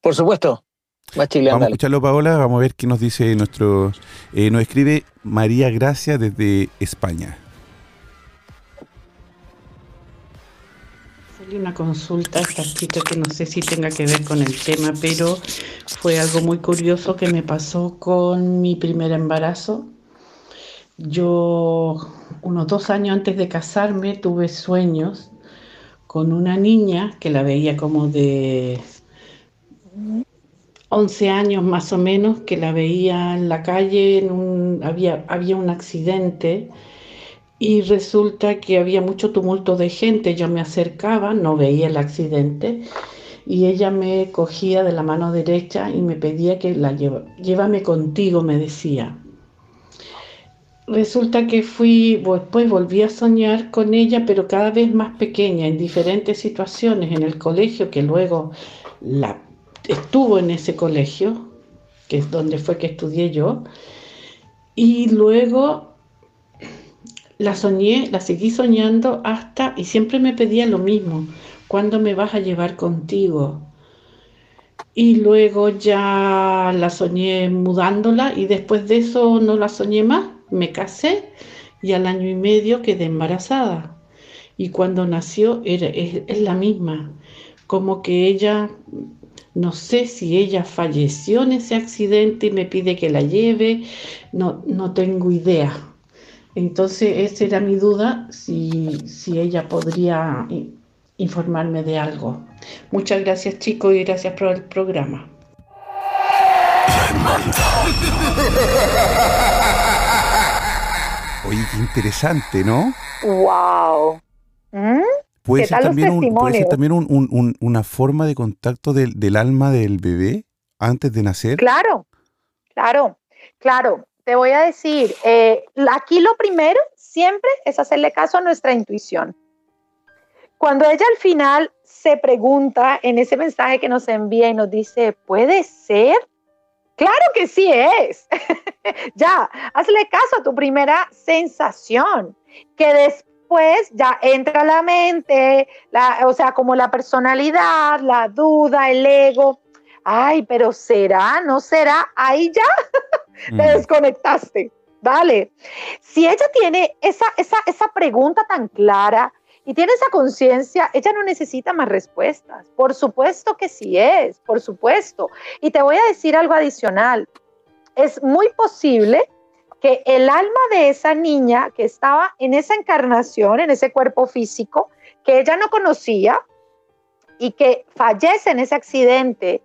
Por supuesto. Vamos a escucharlo, Paola. Vamos a ver qué nos dice nuestro. Eh, nos escribe María Gracia desde España. Una consulta esta chica que no sé si tenga que ver con el tema, pero fue algo muy curioso que me pasó con mi primer embarazo. Yo, unos dos años antes de casarme, tuve sueños con una niña que la veía como de 11 años más o menos, que la veía en la calle, había, había un accidente y resulta que había mucho tumulto de gente. Yo me acercaba, no veía el accidente y ella me cogía de la mano derecha y me pedía que la lleva, llévame contigo, me decía. Resulta que fui, después volví a soñar con ella, pero cada vez más pequeña, en diferentes situaciones, en el colegio, que luego la, estuvo en ese colegio, que es donde fue que estudié yo, y luego la soñé, la seguí soñando hasta, y siempre me pedía lo mismo, ¿cuándo me vas a llevar contigo? Y luego ya la soñé mudándola y después de eso no la soñé más me casé y al año y medio quedé embarazada. Y cuando nació era, es, la misma, como que ella, no sé si ella falleció en ese accidente y me pide que la lleve, no, no tengo idea. Entonces esa era mi duda, si, si ella podría informarme de algo. Muchas gracias chicos y gracias por el programa. Oye, qué interesante, ¿no? ¡Wow! ¿Mm? ¿Puede, ser también un, una forma de contacto del, del, alma del bebé antes de nacer? Claro, claro, claro. Te voy a decir, eh, aquí lo primero siempre es hacerle caso a nuestra intuición. Cuando ella al final se pregunta en ese mensaje que nos envía y nos dice, ¿puede ser? Claro que sí es. ya, hazle caso a tu primera sensación, que después ya entra la mente, la, o sea, como la personalidad, la duda, el ego. Ay, pero será, no será, ahí ya te mm. desconectaste. Vale. Si ella tiene esa, esa, esa pregunta tan clara, y tiene esa conciencia, ella no necesita más respuestas. Por supuesto que sí es, por supuesto. Y te voy a decir algo adicional. Es muy posible que el alma de esa niña que estaba en esa encarnación, en ese cuerpo físico, que ella no conocía y que fallece en ese accidente,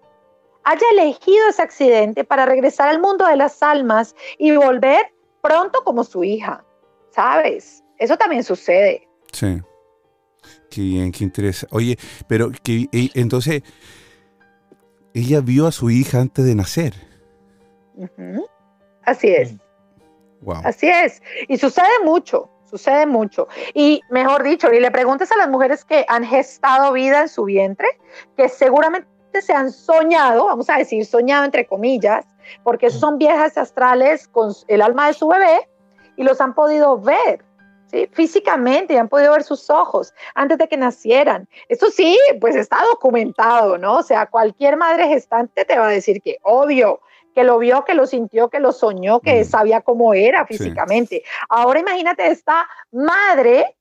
haya elegido ese accidente para regresar al mundo de las almas y volver pronto como su hija. ¿Sabes? Eso también sucede. Sí. Qué bien, qué interesante. Oye, pero que entonces ella vio a su hija antes de nacer. Así es. Wow. Así es. Y sucede mucho, sucede mucho. Y mejor dicho, y le preguntes a las mujeres que han gestado vida en su vientre, que seguramente se han soñado, vamos a decir soñado entre comillas, porque son viejas astrales con el alma de su bebé y los han podido ver físicamente, han podido ver sus ojos antes de que nacieran. Eso sí, pues está documentado, ¿no? O sea, cualquier madre gestante te va a decir que obvio, que lo vio, que lo sintió, que lo soñó, que mm. sabía cómo era físicamente. Ahora imagínate esta madre,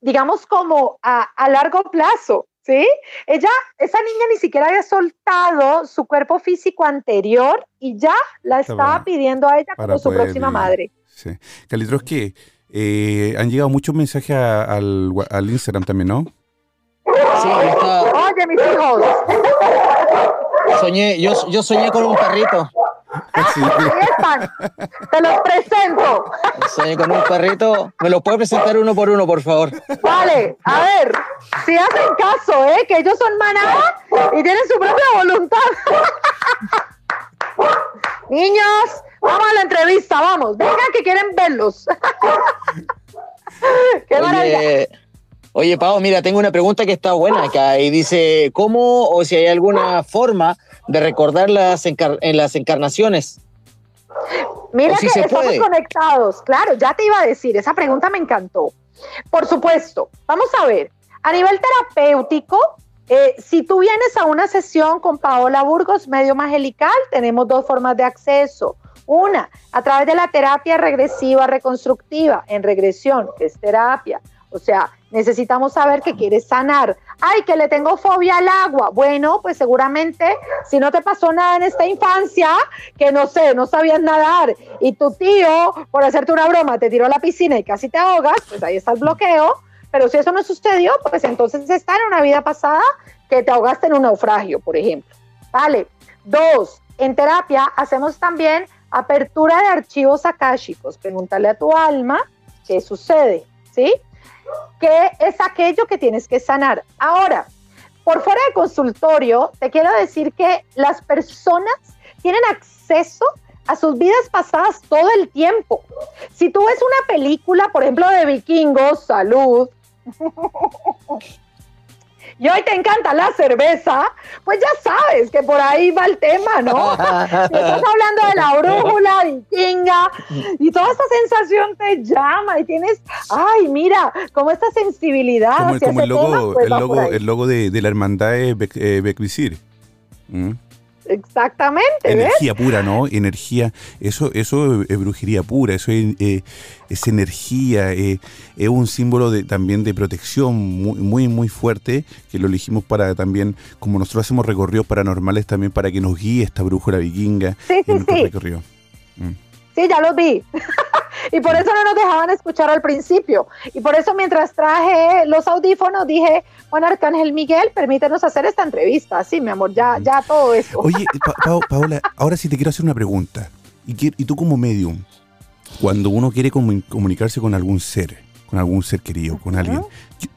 digamos como a, largo plazo, ¿sí? Ella, esa niña ni siquiera había soltado su cuerpo físico anterior y ya la estaba pidiendo a ella como su próxima madre. Sí. Calitros, ¿qué? Eh, han llegado muchos mensajes al, al, Instagram también, ¿no? Sí, está... Oye, mis hijos. Soñé, yo, yo soñé con un perrito. Sí. están. Te los presento. Soñé con un perrito. ¿Me lo puede presentar uno por uno, por favor? Vale, a ver. Si hacen caso, ¿eh? Que ellos son manada y tienen su propia voluntad. Niños, Vamos a la entrevista, vamos. Vengan que quieren verlos. Qué oye, oye, Pau, mira, tengo una pregunta que está buena acá y dice, ¿cómo o si hay alguna forma de recordar las en las encarnaciones? Mira que estamos conectados, claro, ya te iba a decir, esa pregunta me encantó. Por supuesto, vamos a ver, a nivel terapéutico, eh, si tú vienes a una sesión con Paola Burgos, medio magelical, tenemos dos formas de acceso. Una, a través de la terapia regresiva reconstructiva, en regresión, que es terapia O sea, necesitamos saber que quieres sanar. Ay, que le tengo fobia al agua. Bueno, pues seguramente si no te pasó nada en esta infancia, que no sé, no sabías nadar y tu tío, por hacerte una broma, te tiró a la piscina y casi te ahogas, pues ahí está el bloqueo. Pero si eso no sucedió, pues entonces está en una vida pasada que te ahogaste en un naufragio, por ejemplo. Vale. Dos, en terapia hacemos también apertura de archivos akáshicos. Pregúntale a tu alma qué sucede, ¿sí? ¿Qué es aquello que tienes que sanar? Ahora, por fuera de consultorio, te quiero decir que las personas tienen acceso a sus vidas pasadas todo el tiempo. Si tú ves una película, por ejemplo, de vikingos, salud, y hoy te encanta la cerveza, pues ya sabes que por ahí va el tema, ¿no? estás hablando de la brújula vikinga y toda esa sensación te llama y tienes, ay, mira, como esta sensibilidad. Como, hacia como ese el logo, tema, pues el logo, el logo de, de la hermandad de Bec- eh, Becvisir. ¿Mm? Exactamente, ¿ves? Energía pura, ¿no? Energía, eso, eso es brujería pura, eso es, eh, es energía, eh, es un símbolo de, también de protección muy, muy, muy fuerte, que lo elegimos para también, como nosotros hacemos recorridos paranormales, también para que nos guíe esta brújula vikinga Sí, sí, en nuestro sí. recorrido. Mm. Sí, ya los vi. y por eso no nos dejaban escuchar al principio. Y por eso mientras traje los audífonos dije, bueno, Arcángel Miguel, permítenos hacer esta entrevista. Sí, mi amor, ya, ya todo eso. Oye, Pa- Pa- Paola, ahora sí te quiero hacer una pregunta. Y, tú como medium, cuando uno quiere comu- comunicarse con algún ser, con algún ser querido, con alguien,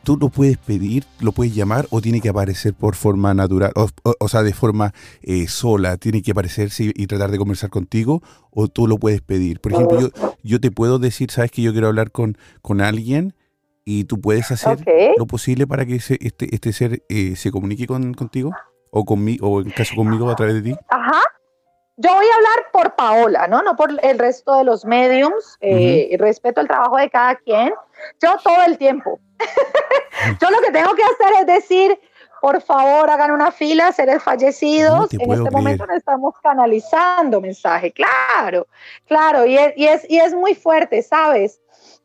¿tú lo puedes pedir, lo puedes llamar o tiene que aparecer por forma natural, o, o- o sea, de forma eh, sola, tiene que aparecerse y, y tratar de conversar contigo o tú lo puedes pedir? Por ejemplo, yo, yo te puedo decir, sabes que yo quiero hablar con, con alguien y tú puedes hacer lo posible para que ese- este, este ser eh, se comunique con, contigo o conmigo, o en caso conmigo a través de ti. Ajá. Yo voy a hablar por Paola, ¿no? No por el resto de los mediums. eh, respeto el trabajo de cada quien. Yo todo el tiempo. Yo lo que tengo que hacer es decir, por favor, hagan una fila, seres fallecidos. No en este momento no estamos canalizando mensaje. Claro, claro. Y es, y es, y es muy fuerte, ¿sabes?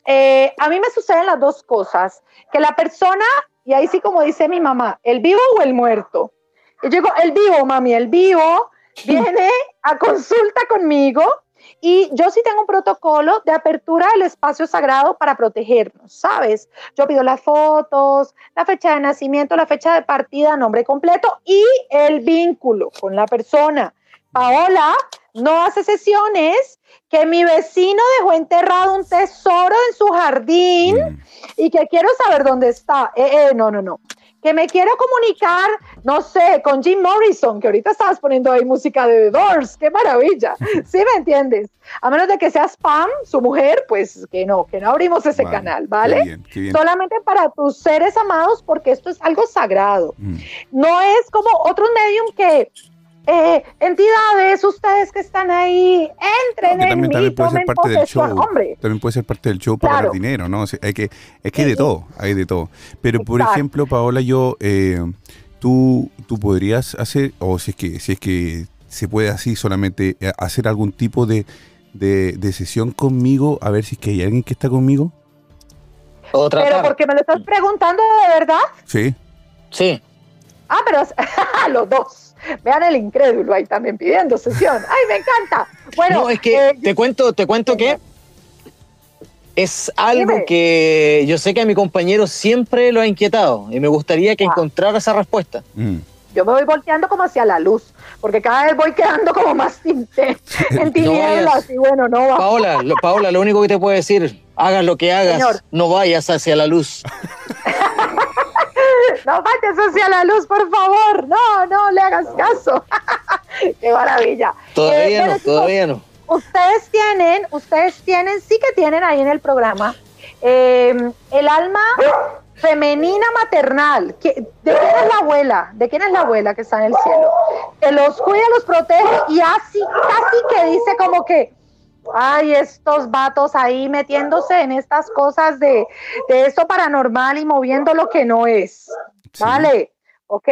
Eh, a mí me suceden las dos cosas. Que la persona, y ahí sí como dice mi mamá, el vivo o el muerto. Y yo digo, el vivo, mami, el vivo viene a consulta conmigo y yo sí tengo un protocolo de apertura del espacio sagrado para protegernos, ¿sabes? Yo pido las fotos, la fecha de nacimiento, la fecha de partida, nombre completo y el vínculo con la persona. Paola no hace sesiones que mi vecino dejó enterrado un tesoro en su jardín Mm. y que quiero saber dónde está. Eh, eh, no, no, no. Que me quiero comunicar, no sé, con Jim Morrison, que ahorita estabas poniendo ahí música de The Doors. ¡Qué maravilla! ¿Sí me entiendes? A menos de que sea spam, su mujer, pues que no, que no abrimos ese Vale, canal, Qué ¿vale? bien, qué bien. Solamente para tus seres amados, porque esto es algo sagrado. Mm. No es como otros medium que eh, entidades, ustedes que están ahí, entren Que en también, mí, también puede ser parte del show. Hombre, También puede ser parte del show para Claro. ganar dinero, ¿no? O sea, hay que, es que hay de todo, hay de todo. Pero por Exacto. ejemplo, Paola, yo, eh, tú, tú podrías hacer, o si es que, si es que se puede así solamente eh, hacer algún tipo de, de, de sesión conmigo, a ver si es que hay alguien que está conmigo. O pero tratar. porque me lo estás preguntando de verdad. Sí. Sí. Ah, pero los dos. Vean el incrédulo ahí también pidiendo sesión. ¡Ay, me encanta! Bueno, no, es que eh, te cuento, te cuento que es algo Dime. que yo sé que a mi compañero siempre lo ha inquietado y me gustaría que Ah. encontrara esa respuesta. Mm. yo me voy volteando como hacia la luz, porque cada vez voy quedando como más tinte, en tinieblas y bueno, no va. Paola, lo, Paola, lo único que te puedo decir, hagas lo que hagas, Señor. no vayas hacia la luz. No vayas hacia la luz, por favor. No, no le hagas caso. Qué maravilla. Eh, Todavía bueno, no, todavía no. Ustedes tienen, ustedes tienen, sí que tienen ahí en el programa eh, el alma femenina maternal. ¿Qui- ¿De quién es la abuela? ¿De quién es la abuela que está en el cielo? Que los cuida, los protege y así casi que dice como que, ay, estos vatos ahí metiéndose en estas cosas de, de esto paranormal y moviendo lo que no es. Sí. ¿Vale? ¿Ok?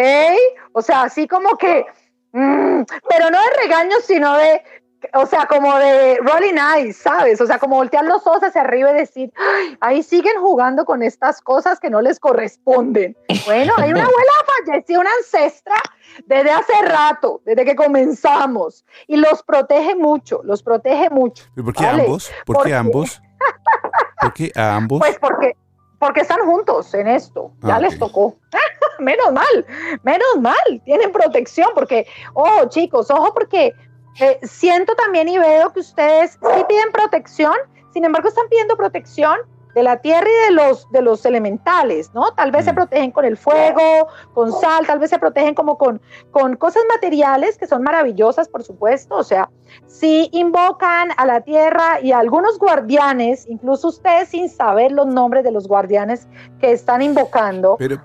O sea, así como que, mm, pero no de regaño, sino de, o sea, como de rolling eyes, ¿sabes? O sea, como voltear los ojos hacia arriba y decir, ahí siguen jugando con estas cosas que no les corresponden. Bueno, hay una abuela fallecida, una ancestra, desde hace rato, desde que comenzamos, y los protege mucho, los protege mucho. por qué ambos? ¿Por qué ambos? ¿Por qué a ambos? Pues porque, porque están juntos en esto, ya Ah, les tocó. menos mal, menos mal, tienen protección, porque, oh chicos, ojo, porque eh, siento también y veo que ustedes sí piden protección, sin embargo están pidiendo protección de la tierra y de los, de los elementales, ¿no? Tal vez se Mm. protegen con el fuego, con sal, tal vez se protegen como con, con cosas materiales que son maravillosas, por supuesto, o sea, sí invocan a la tierra y a algunos guardianes, incluso ustedes sin saber los nombres de los guardianes que están invocando. Pero,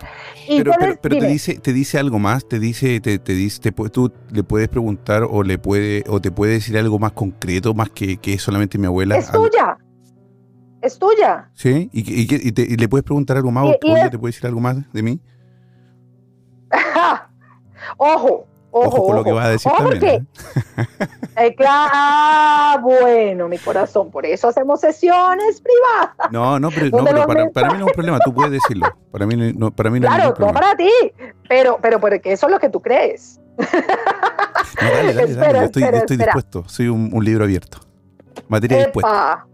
y pero, yo pero, les- pero te dice, te dice algo más, te dice, te, te dice, te tú le puedes preguntar o le puede, o te puede decir algo más concreto, más que, que solamente mi abuela. es tuya, es tuya. ¿Sí? ¿Y, que- y que- y te- y le puedes preguntar algo más? O ella es- te puede decir algo más de mí? ojo, ojo, Ojo con lo que ojo. vas a decir Ojo también. porque- ¿eh? Eh, cla- ah, bueno, mi corazón, por eso hacemos sesiones privadas. No, no, pero, no, ¿Dónde pero los para, para mí no es un problema, tú puedes decirlo. Para mí no, para mí no Claro, ningún no problema. para ti, pero, pero porque eso es lo que tú crees. No, dale, dale, Espera, dale, yo estoy, espera, dispuesto, soy un, un libro abierto. Materia dispuesta.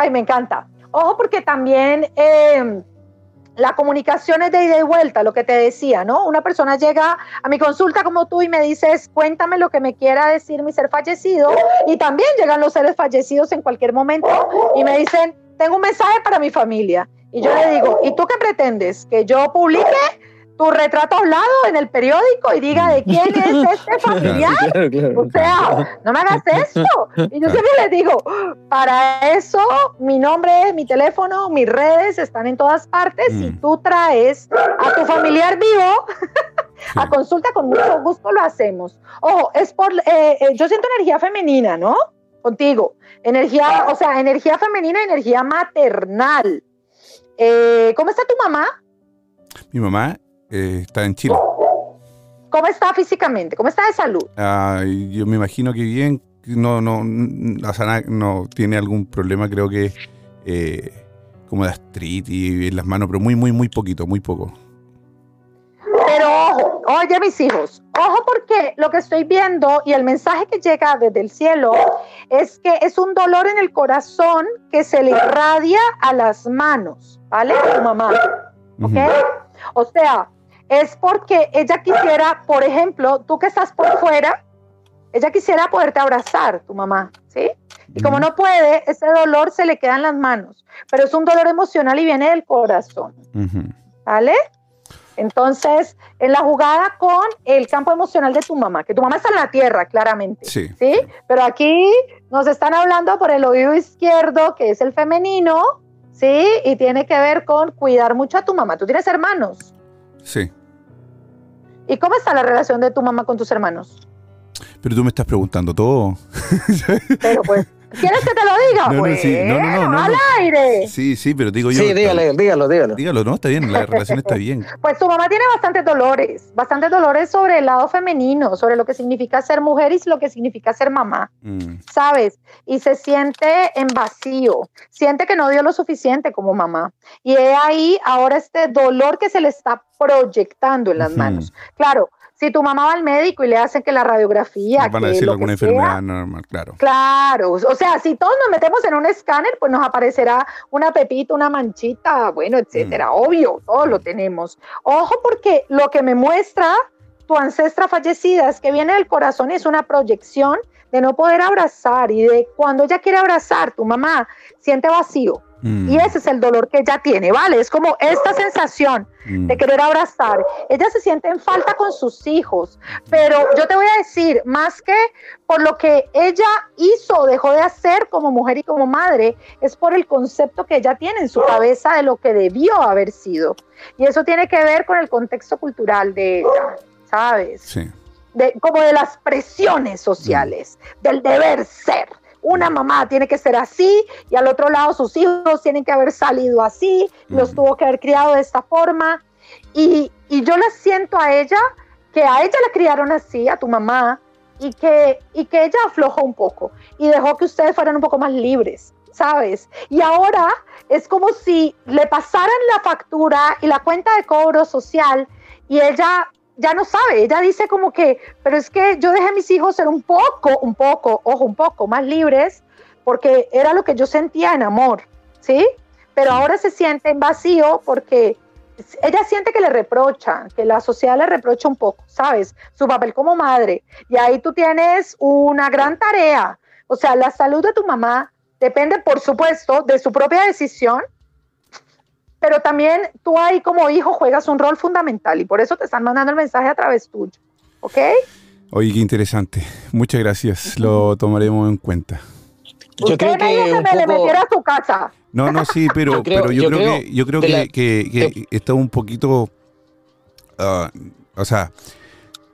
Ay, me encanta. Ojo, porque también eh, la comunicación es de ida y vuelta, lo que te decía, ¿no? Una persona llega a mi consulta como tú y me dices, cuéntame lo que me quiera decir mi ser fallecido. Y también llegan los seres fallecidos en cualquier momento y me dicen, tengo un mensaje para mi familia. Y yo le digo, ¿y tú qué pretendes? ¿Que yo publique tu retrato hablado en el periódico y diga de quién es este familiar? Claro, claro. O sea, no me hagas esto. Y yo siempre les digo, para eso mi nombre, mi teléfono, mis redes están en todas partes. Si Mm. tú traes a tu familiar vivo a consulta, con mucho gusto lo hacemos. Ojo, es por, eh, eh, yo siento energía femenina, ¿no? Contigo. Energía, o sea, energía femenina, energía maternal. Eh, ¿Cómo está tu mamá? Mi mamá eh, está en Chile. ¿Cómo está físicamente? ¿Cómo está de salud? Ah, y yo me imagino que bien, no, no, n- o sea, na- no tiene algún problema, creo que eh, como de artritis en las manos, pero muy, muy, muy poquito, muy poco. Pero ojo, oye mis hijos, ojo porque lo que estoy viendo y el mensaje que llega desde el cielo es que es un dolor en el corazón que se le irradia a las manos, ¿vale? A tu mamá, ¿ok? O sea, es porque ella quisiera, por ejemplo, tú que estás por fuera, ella quisiera poderte abrazar, tu mamá, ¿sí? Y como no puede, ese dolor se le queda en las manos, pero es un dolor emocional y viene del corazón. ¿Vale? Entonces, en la jugada con el campo emocional de tu mamá, que tu mamá está en la tierra, claramente. Sí. ¿Sí? Pero aquí nos están hablando por el oído izquierdo, que es el femenino, ¿sí? Y tiene que ver con cuidar mucho a tu mamá. Tú tienes hermanos. Sí. ¿Y cómo está la relación de tu mamá con tus hermanos? Pero tú me estás preguntando todo. Pero pues, ¿quieres que te lo diga? No, no, Bueno, sí, no, no, no, no, al no. aire. Sí, sí, pero digo yo. Sí, dígale, dígalo, dígalo. Dígalo, no, está bien, la relación está bien. Pues tu mamá tiene bastantes dolores, bastantes dolores sobre el lado femenino, sobre lo que significa ser mujer y lo que significa ser mamá. Mm, ¿sabes? Y se siente en vacío, siente que no dio lo suficiente como mamá. Y he ahí ahora este dolor que se le está proyectando en las Ujú. manos. Claro, si tu mamá va al médico y le hacen que la radiografía, Nos van a que decir lo alguna que sea, enfermedad normal, claro. Claro, o sea, si todos nos metemos en un escáner, pues nos aparecerá una pepita, una manchita, bueno, etcétera. Obvio, todos lo tenemos. Ojo, porque lo que me muestra tu ancestra fallecida es que viene del corazón y es una proyección de no poder abrazar y de cuando ella quiere abrazar, tu mamá siente vacío. Mm, Y ese es el dolor que ella tiene, ¿vale? Es como esta sensación mm, de querer abrazar. Ella se siente en falta con sus hijos, pero yo te voy a decir, más que por lo que ella hizo o dejó de hacer como mujer y como madre, es por el concepto que ella tiene en su cabeza de lo que debió haber sido. Y eso tiene que ver con el contexto cultural de ella, ¿sabes? Sí. de, como de las presiones sociales, del deber ser. Una mamá tiene que ser así y al otro lado sus hijos tienen que haber salido así, los Mm. tuvo que haber criado de esta forma. Y, y yo la siento a ella, que a ella la criaron así, a tu mamá, y que, y que ella aflojó un poco y dejó que ustedes fueran un poco más libres, ¿sabes? Y ahora es como si le pasaran la factura y la cuenta de cobro social y ella ya no sabe, ella dice como que, pero es que yo dejé a mis hijos ser un poco, un poco, ojo, un poco más libres porque era lo que yo sentía en amor, ¿sí? Pero ahora se siente en vacío porque ella siente que le reprocha, que la sociedad le reprocha un poco, ¿sabes? Su papel como madre. Y ahí tú tienes una gran tarea. O sea, la salud de tu mamá depende, por supuesto, de su propia decisión, pero también tú ahí como hijo juegas un rol fundamental y por eso te están mandando el mensaje a través tuyo. ¿Ok? Oye, qué interesante. Muchas gracias. Lo tomaremos en cuenta. Yo creo que me le metiera a su casa. No, no, sí, pero yo creo, pero yo, creo, que yo creo que, que, está un poquito, uh, o sea,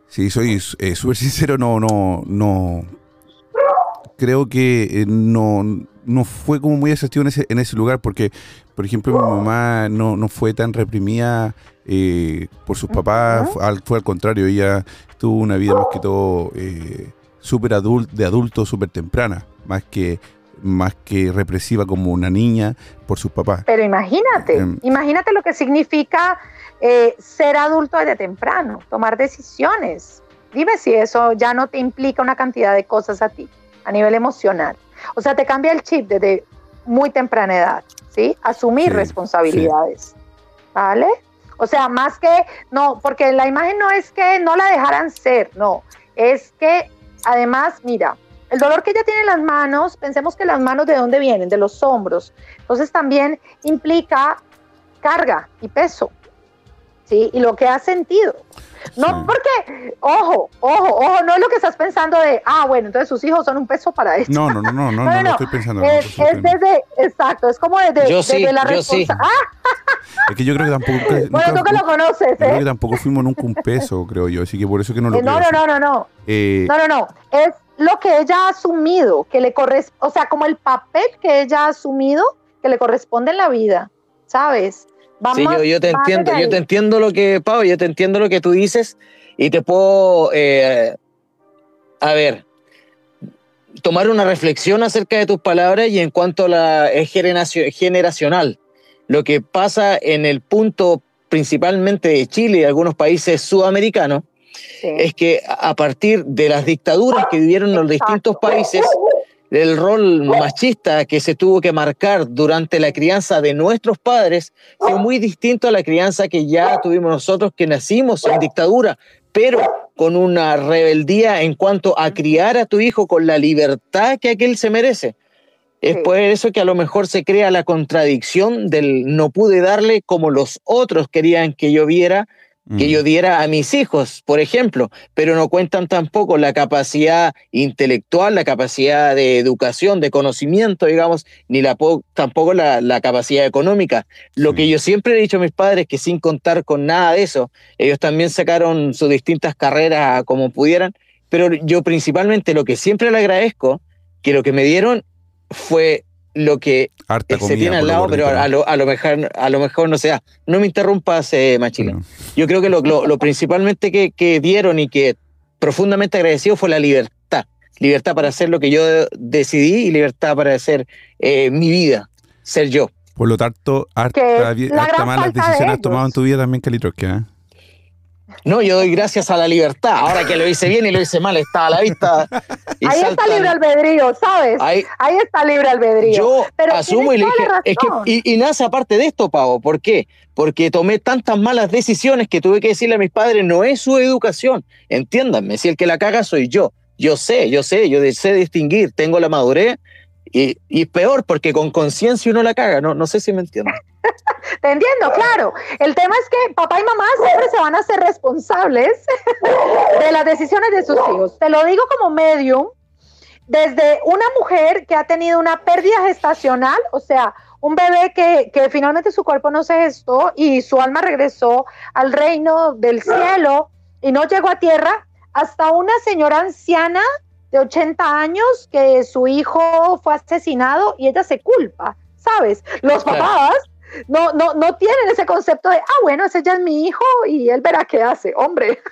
si soy eh, súper sincero, no, no, no, creo que eh, no, no fue como muy asertivo en ese, en ese lugar, porque, por ejemplo, mi mamá no, no fue tan reprimida eh, por sus papás, fue al contrario, ella tuvo una vida más que todo eh, súper de adulto, súper temprana, más que más que represiva como una niña por sus papás. Pero imagínate, em, imagínate lo que significa eh, ser adulto desde temprano, tomar decisiones. Dime si eso ya no te implica una cantidad de cosas a ti, a nivel emocional. O sea, te cambia el chip desde muy temprana edad, ¿sí? Asumir responsabilidades, ¿vale? O sea, más que, no, porque la imagen no es que no la dejaran ser, no, es que además, mira, el dolor que ella tiene en las manos, pensemos que las manos de dónde vienen, de los hombros. Entonces también implica carga y peso, ¿sí? Y lo que ha sentido. No porque, ojo, ojo, ojo, no es lo que estás pensando de, ah, bueno, entonces sus hijos son un peso para esto. No, no, no, no, no, no, no, estoy pensando. Es, es desde, exacto, es como desde, desde la responsabilidad. Es que yo creo que tampoco. bueno, tú que lo conoces, ¿eh? Creo que tampoco fuimos nunca un peso, creo yo, así que por eso que no lo. Eh, no, no, no, no, no. Eh, no, no, no. Es lo que ella ha asumido, que le corresponde, o sea, como el papel que ella ha asumido que le corresponde en la vida, ¿sabes? Sí, yo, te entiendo, yo te entiendo lo que, Pau, yo te entiendo lo que tú dices y te puedo, eh, a ver, tomar una reflexión acerca de tus palabras y en cuanto a la es generacional. Lo que pasa en el punto principalmente de Chile y algunos países sudamericanos es que a partir de las dictaduras que vivieron los distintos países, el rol machista que se tuvo que marcar durante la crianza de nuestros padres fue muy distinto a la crianza que ya tuvimos nosotros que nacimos en dictadura, pero con una rebeldía en cuanto a criar a tu hijo con la libertad que aquel se merece. Es por eso que a lo mejor se crea la contradicción del no pude darle como los otros querían que yo viera que yo diera a mis hijos, por ejemplo, pero no cuentan tampoco la capacidad intelectual, la capacidad de educación, de conocimiento, digamos, ni la tampoco la, la, capacidad económica. Lo que yo siempre he dicho a mis padres, que sin contar con nada de eso, ellos también sacaron sus distintas carreras como pudieran, pero yo principalmente lo que siempre le agradezco, que lo que me dieron fue lo que se tiene al lado, pero a lo, a, lo mejor, a lo mejor no sea. No me interrumpas, eh, Machila. Yo creo que lo, lo, principalmente que, que, dieron y que profundamente agradecido fue la libertad. Libertad para hacer lo que yo decidí y libertad para hacer eh, mi vida, ser yo. Por lo tanto, harta, harta malas decisiones has tomado en tu vida también, Calitrosque, ¿eh? No, yo doy gracias a la libertad. Ahora que lo hice bien y lo hice mal, está a la vista. ahí está libre albedrío, ¿sabes? Ahí, está libre albedrío. Yo asumo y le dije, es que, y, nace aparte de esto, Pavo. ¿Por qué? Porque tomé tantas malas decisiones que tuve que decirle a mis padres, no es su educación. Entiéndanme, si el que la caga soy yo. Yo sé, yo sé, yo sé distinguir, tengo la madurez y, peor porque con conciencia uno la caga. No, no sé si me entienden. Te entiendo, claro. El tema es que papá y mamá siempre se van a ser responsables de las decisiones de sus hijos. Te lo digo como medium, desde una mujer que ha tenido una pérdida gestacional, o sea, un bebé que, que finalmente su cuerpo no se gestó y su alma regresó al reino del cielo y no llegó a tierra, hasta una señora anciana de 80 años que su hijo fue asesinado y ella se culpa, ¿sabes? Los papás no, no, no tienen ese concepto de, ah, bueno, ese ya es mi hijo y él verá qué hace, hombre.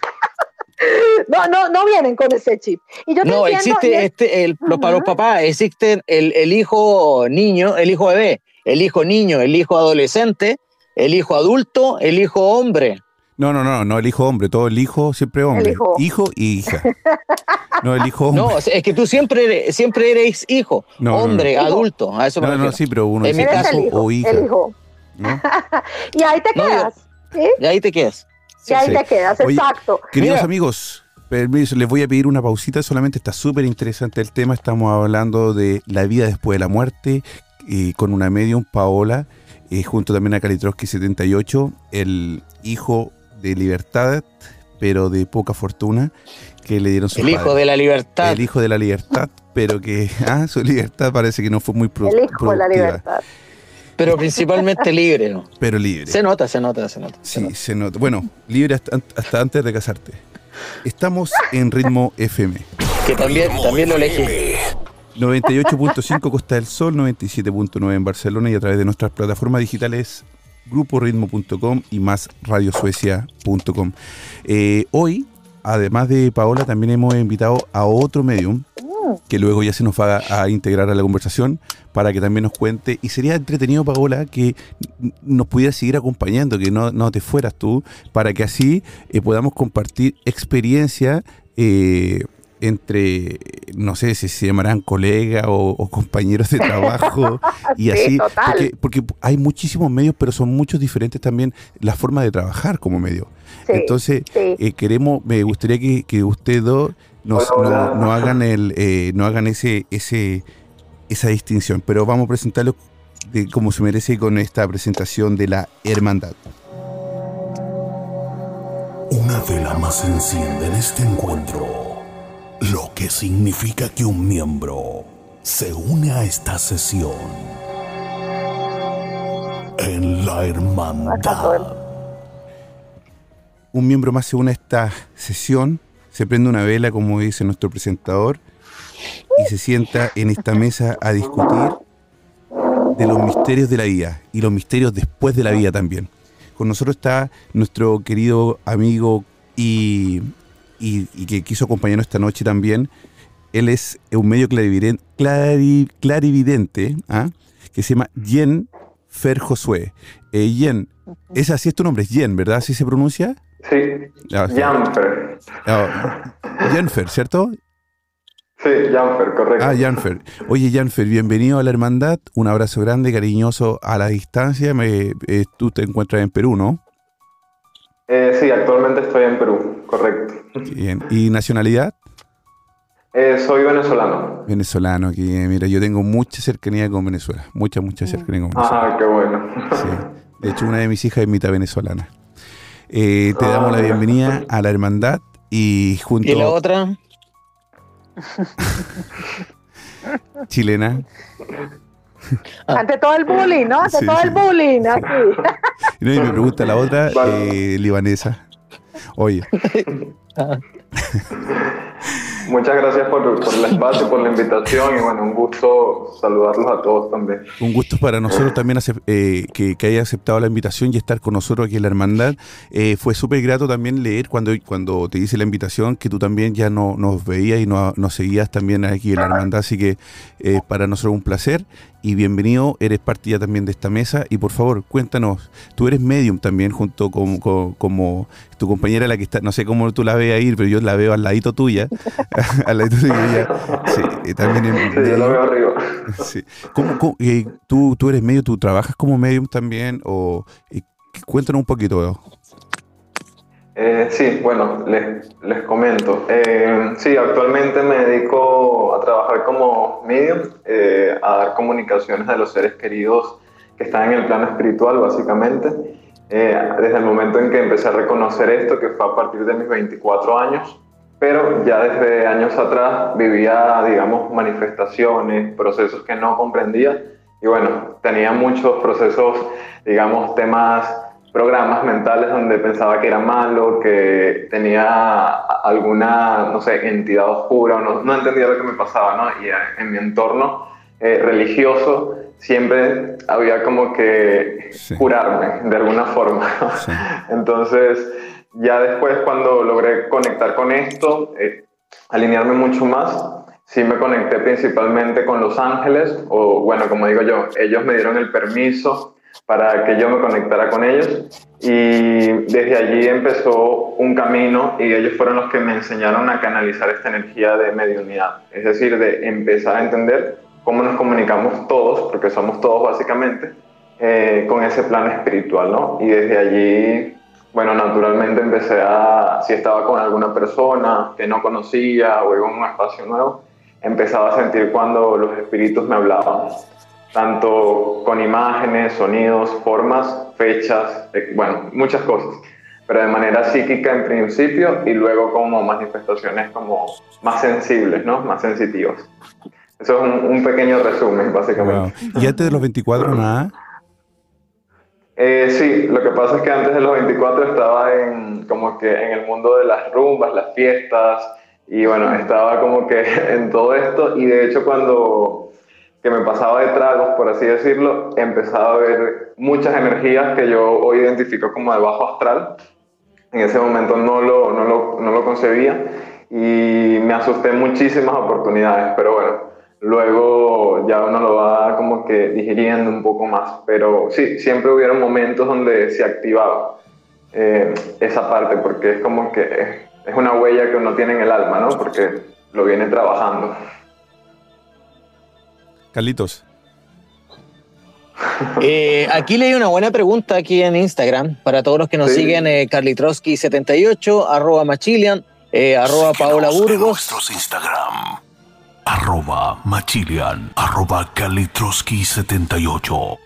No, no, no vienen con ese chip. Y yo te No, entiendo, y existe es- este, el, los- para los papás, existen el, el hijo niño, el hijo bebé, el hijo niño, el hijo adolescente, el hijo adulto, el hijo hombre. No, no, no, no el hijo hombre, todo el hijo siempre hombre. hijo. y hija. No, el hijo hombre. No, es que tú siempre eres, siempre eres hijo, No, no, no. hombre, adulto. A eso me No, no, sí, pero uno En mi caso, el hijo, o hija. el hijo. ¿no? Y ahí te quedas. ¿sí? Y ahí te quedas. Y ahí sí. te quedas, Oye, exacto. Queridos Mira. amigos, permiso, les voy a pedir una pausita, solamente está súper interesante el tema. Estamos hablando de la vida después de la muerte eh, con una medium, Paola, eh, junto también a Kalitrowski 78, el hijo de libertad, pero de poca fortuna, que le dieron su El hijo de la libertad. El hijo de la libertad, pero que ah, su libertad parece que no fue muy pro- El hijo de la productiva, libertad. pero principalmente libre. ¿no? Pero libre. Se nota, se nota, se nota. se Sí, nota. se nota. Bueno, libre hasta, hasta antes de casarte. Estamos en ritmo FM. Que también, también lo elegí. 98.5 Costa del Sol, 97.9 en Barcelona y a través de nuestras plataformas digitales gruporitmo.com y más radiosuecia.com. Eh, hoy, además de Paola, también hemos invitado a otro medium que luego ya se nos va a, integrar a la conversación para que también nos cuente. Y sería entretenido, Paola, que nos pudieras seguir acompañando, que no, no te fueras tú, para que así eh, podamos compartir experiencia eh, entre, no sé si se llamarán colegas o, o compañeros de trabajo y Sí, así. total. Porque, porque hay muchísimos medios, pero son muchos diferentes también la forma de trabajar como medio. Sí, Entonces, sí. eh, queremos, me gustaría que, que ustedes dos nos, no, no hagan el, eh, no hagan ese, ese, esa distinción, pero vamos a presentarlo de como se merece con esta presentación de la hermandad. Una vela más se enciende en este encuentro, lo que significa que un miembro se une a esta sesión. En la hermandad. Un miembro más se une a esta sesión, se prende una vela, como dice nuestro presentador, y se sienta en esta mesa a discutir de los misterios de la vida y los misterios después de la vida también. Con nosotros está nuestro querido amigo y, y- y que quiso acompañarnos esta noche también. Él es un medio clarividente, clari- clarividente ¿ah? que se llama Jen Fer Josué. Eh, Jen, es así es tu nombre, es Jen, ¿verdad? ¿Así se pronuncia? Sí, Ah, sí. Jamfer. Ah, Jenfer, ¿cierto? Sí, Jamfer, correcto. Ah, Janfer. Oye, Janfer, bienvenido a la hermandad. Un abrazo grande, cariñoso a la distancia. Me- eh, tú te encuentras en Perú, ¿no? Eh, sí, actualmente estoy en Perú, correcto. Bien. ¿Y nacionalidad? Eh, soy venezolano. Venezolano. Aquí, eh, mira, yo tengo mucha cercanía con Venezuela. Mucha, mucha cercanía con Venezuela. Ah, qué bueno. Sí. De hecho, una de mis hijas es mitad venezolana. Eh, te damos la bienvenida a la hermandad y junto Y la otra, chilena. Ante todo el bullying, ¿no? Ante Sí, todo sí. el bullying aquí. Y, no, y me pregunta la otra, Vale. eh, libanesa. Oye, Muchas gracias por, por el espacio, por la invitación y bueno, un gusto saludarlos a todos también. Un gusto para nosotros también eh, que, que haya aceptado la invitación y estar con nosotros aquí en la hermandad. Eh, fue súper grato también leer cuando, cuando te hice la invitación que tú también ya no, nos veías y no- nos seguías también aquí en la hermandad. Así que eh, para nosotros un placer y bienvenido. Eres parte ya también de esta mesa y por favor cuéntanos, tú eres medium también junto con, con- como tu compañera la que está, no sé cómo tú la ves ahí, pero yo la veo al ladito tuya. al ladito tuyo ella. Sí, también es Sí, yo lo veo arriba. Sí. ¿Cómo, cómo- eh, tú, tú eres medio, tú trabajas como medium también? O, eh, cuéntanos un poquito. Eh, sí, bueno, les, les comento. Eh, sí, actualmente me dedico a trabajar como medium, eh, a dar comunicaciones de los seres queridos que están en el plano espiritual, básicamente. Desde el momento en que empecé a reconocer esto, que fue a partir de mis 24 años, pero ya desde años atrás vivía, digamos, manifestaciones, procesos que no comprendía y bueno, tenía muchos procesos, digamos, temas programas mentales donde pensaba que era malo, que tenía alguna, no sé, entidad oscura, no, no entendía lo que me pasaba, ¿no? Y eh, en mi entorno eh, religioso siempre había como que Sí. curarme de alguna forma. Sí. Entonces, ya después cuando logré conectar con esto, eh, alinearme mucho más, sí me conecté principalmente con los ángeles, o bueno, como digo yo, ellos me dieron el permiso para que yo me conectara con ellos. Y desde allí empezó un camino y ellos fueron los que me enseñaron a canalizar esta energía de mediunidad, es decir, de empezar a entender cómo nos comunicamos todos, porque somos todos básicamente, eh, con ese plan espiritual, ¿no? Y desde allí, bueno, naturalmente empecé a, si estaba con alguna persona que no conocía o en un espacio nuevo, empezaba a sentir cuando los espíritus me hablaban tanto con imágenes, sonidos, formas, fechas, eh, bueno, muchas cosas, pero de manera psíquica en principio y luego como manifestaciones como más sensibles, ¿no? Más sensitivas. Eso es un, pequeño resumen, básicamente. ¿Y antes de los 24 nada? Eh, sí, lo que pasa es que antes de los 24 estaba en, como que en el mundo de las rumbas, las fiestas, y bueno, estaba como que en todo esto, y de hecho cuando que me pasaba de tragos, por así decirlo, empezaba a ver muchas energías que yo hoy identifico como de bajo astral. En ese momento no lo, no lo, no lo concebía y me asusté muchísimas oportunidades, pero bueno, luego ya uno lo va como que digiriendo un poco más. Pero sí, siempre hubieron momentos donde se activaba eh, esa parte, porque es como que es una huella que uno tiene en el alma, ¿no? Porque lo viene trabajando. Carlitos. Eh, aquí leí una buena pregunta aquí en Instagram para todos los que nos siguen, eh, Carlitroski78, arroba Machilian, eh, arroba Paola Burgos. Nuestros Instagram, arroba Machilian, arroba Carlitroski78.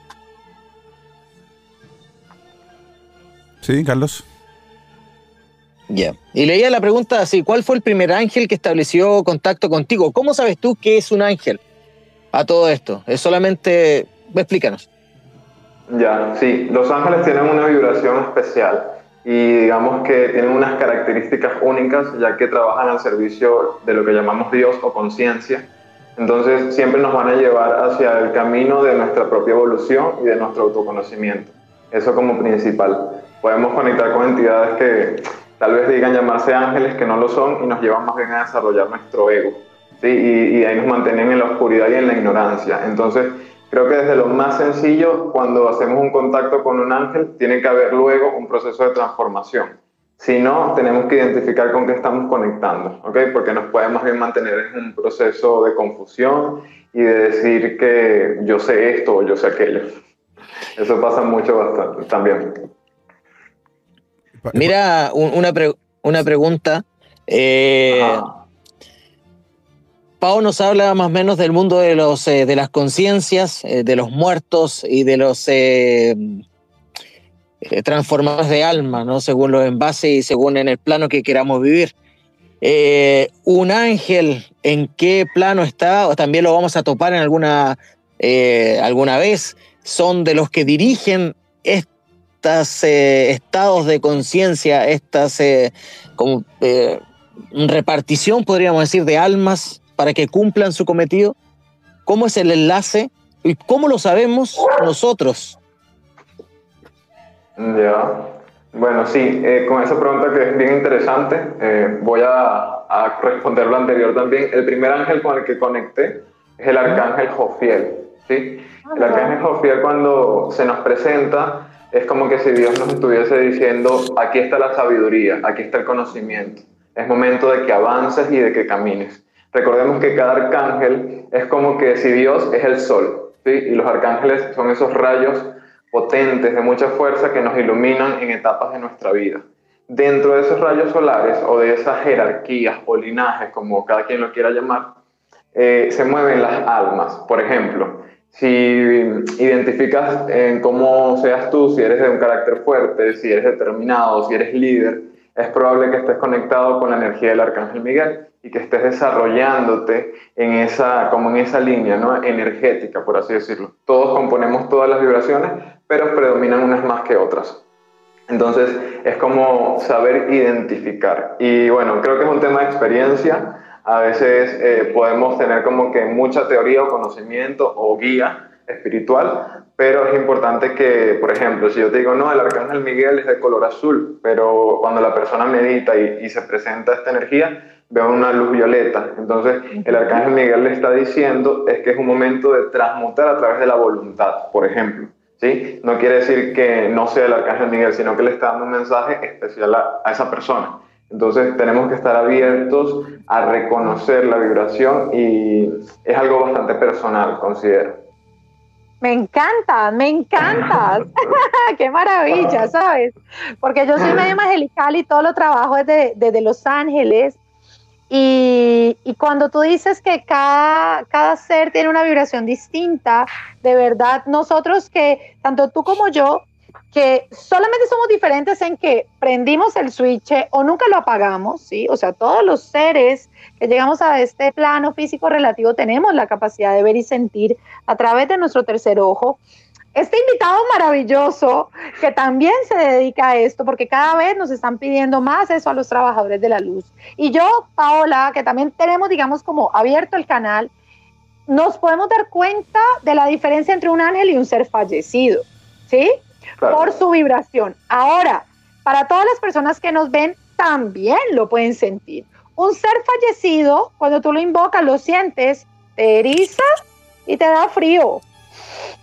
Sí, Carlos. Ya. Y leía la pregunta así, ¿cuál fue el primer ángel que estableció contacto contigo? ¿Cómo sabes tú que es un ángel? A todo esto? Es solamente, explícanos. Ya, sí, los ángeles tienen una vibración especial y digamos que tienen unas características únicas ya que trabajan al servicio de lo que llamamos Dios o conciencia. Entonces siempre nos van a llevar hacia el camino de nuestra propia evolución y de nuestro autoconocimiento. Eso como principal. Podemos conectar con entidades que tal vez digan llamarse ángeles que no lo son y nos llevan más bien a desarrollar nuestro ego. ¿Sí? y, ahí nos mantienen en la oscuridad y en la ignorancia. Entonces, creo que desde lo más sencillo, cuando hacemos un contacto con un ángel, tiene que haber luego un proceso de transformación. Si no, tenemos que identificar con qué estamos conectando, ¿ok? Porque nos puede más bien mantener en un proceso de confusión y de decir que yo sé esto o yo sé aquello. Eso pasa mucho bastante también. Mira, una, una pregunta. Eh, Pau nos habla más o menos del mundo de, los, eh, de las conciencias, eh, de los muertos y de los eh, transformadores de alma, ¿no? según los envases y según en el plano que queramos vivir. un ángel, ¿en qué plano está? O también lo vamos a topar en alguna, alguna vez. Son de los que dirigen estos estados de conciencia, estas como repartición, podríamos decir, de almas para que cumplan su cometido? ¿Cómo es el enlace? ¿Y cómo lo sabemos nosotros? Ya. Bueno, sí, eh, con esa pregunta que es bien interesante, eh, voy a, a, responder lo anterior también. El primer ángel con el que conecté es el arcángel Jofiel. ¿sí? El arcángel Jofiel cuando se nos presenta es como que si Dios nos estuviese diciendo, aquí está la sabiduría, aquí está el conocimiento. Es momento de que avances y de que camines. Recordemos que cada arcángel es como que si Dios es el sol, ¿sí? y los arcángeles son esos rayos potentes de mucha fuerza que nos iluminan en etapas de nuestra vida. Dentro de esos rayos solares o de esas jerarquías o linajes, como cada quien lo quiera llamar, eh, se mueven las almas. Por ejemplo, si identificas en cómo seas tú, si eres de un carácter fuerte, si eres determinado, si eres líder, es probable que estés conectado con la energía del arcángel Miguel y que estés desarrollándote en esa, como en esa línea ¿no? energética, por así decirlo. Todos componemos todas las vibraciones, pero predominan unas más que otras. Entonces es como saber identificar. Y bueno, creo que es un tema de experiencia. A veces eh, podemos tener como que mucha teoría o conocimiento o guía espiritual, pero es importante que, por ejemplo, si yo te digo, no, el arcángel Miguel es de color azul, pero cuando la persona medita y, y se presenta esta energía, veo una luz violeta. Entonces, el arcángel Miguel le está diciendo es que es un momento de transmutar a través de la voluntad, por ejemplo. ¿sí? No quiere decir que no sea el arcángel Miguel, sino que le está dando un mensaje especial a, a esa persona. Entonces tenemos que estar abiertos a reconocer la vibración y es algo bastante personal, considero. Me encanta, me encanta. Qué maravilla, ¿sabes? Porque yo soy medio angelical y todo lo trabajo desde, desde Los Ángeles. Y, y, cuando tú dices que cada, cada ser tiene una vibración distinta, de verdad, nosotros que, tanto tú como yo, que solamente somos diferentes en que prendimos el switch o nunca lo apagamos, ¿sí? O sea, todos los seres que llegamos a este plano físico relativo tenemos la capacidad de ver y sentir a través de nuestro tercer ojo. Este invitado maravilloso que también se dedica a esto, porque cada vez nos están pidiendo más eso a los trabajadores de la luz. Y yo, Paola, que también tenemos, digamos, como abierto el canal, nos podemos dar cuenta de la diferencia entre un ángel y un ser fallecido, ¿sí? Por su vibración. Ahora, para todas las personas que nos ven, también lo pueden sentir. Un ser fallecido, cuando tú lo invocas, lo sientes, te eriza y te da frío.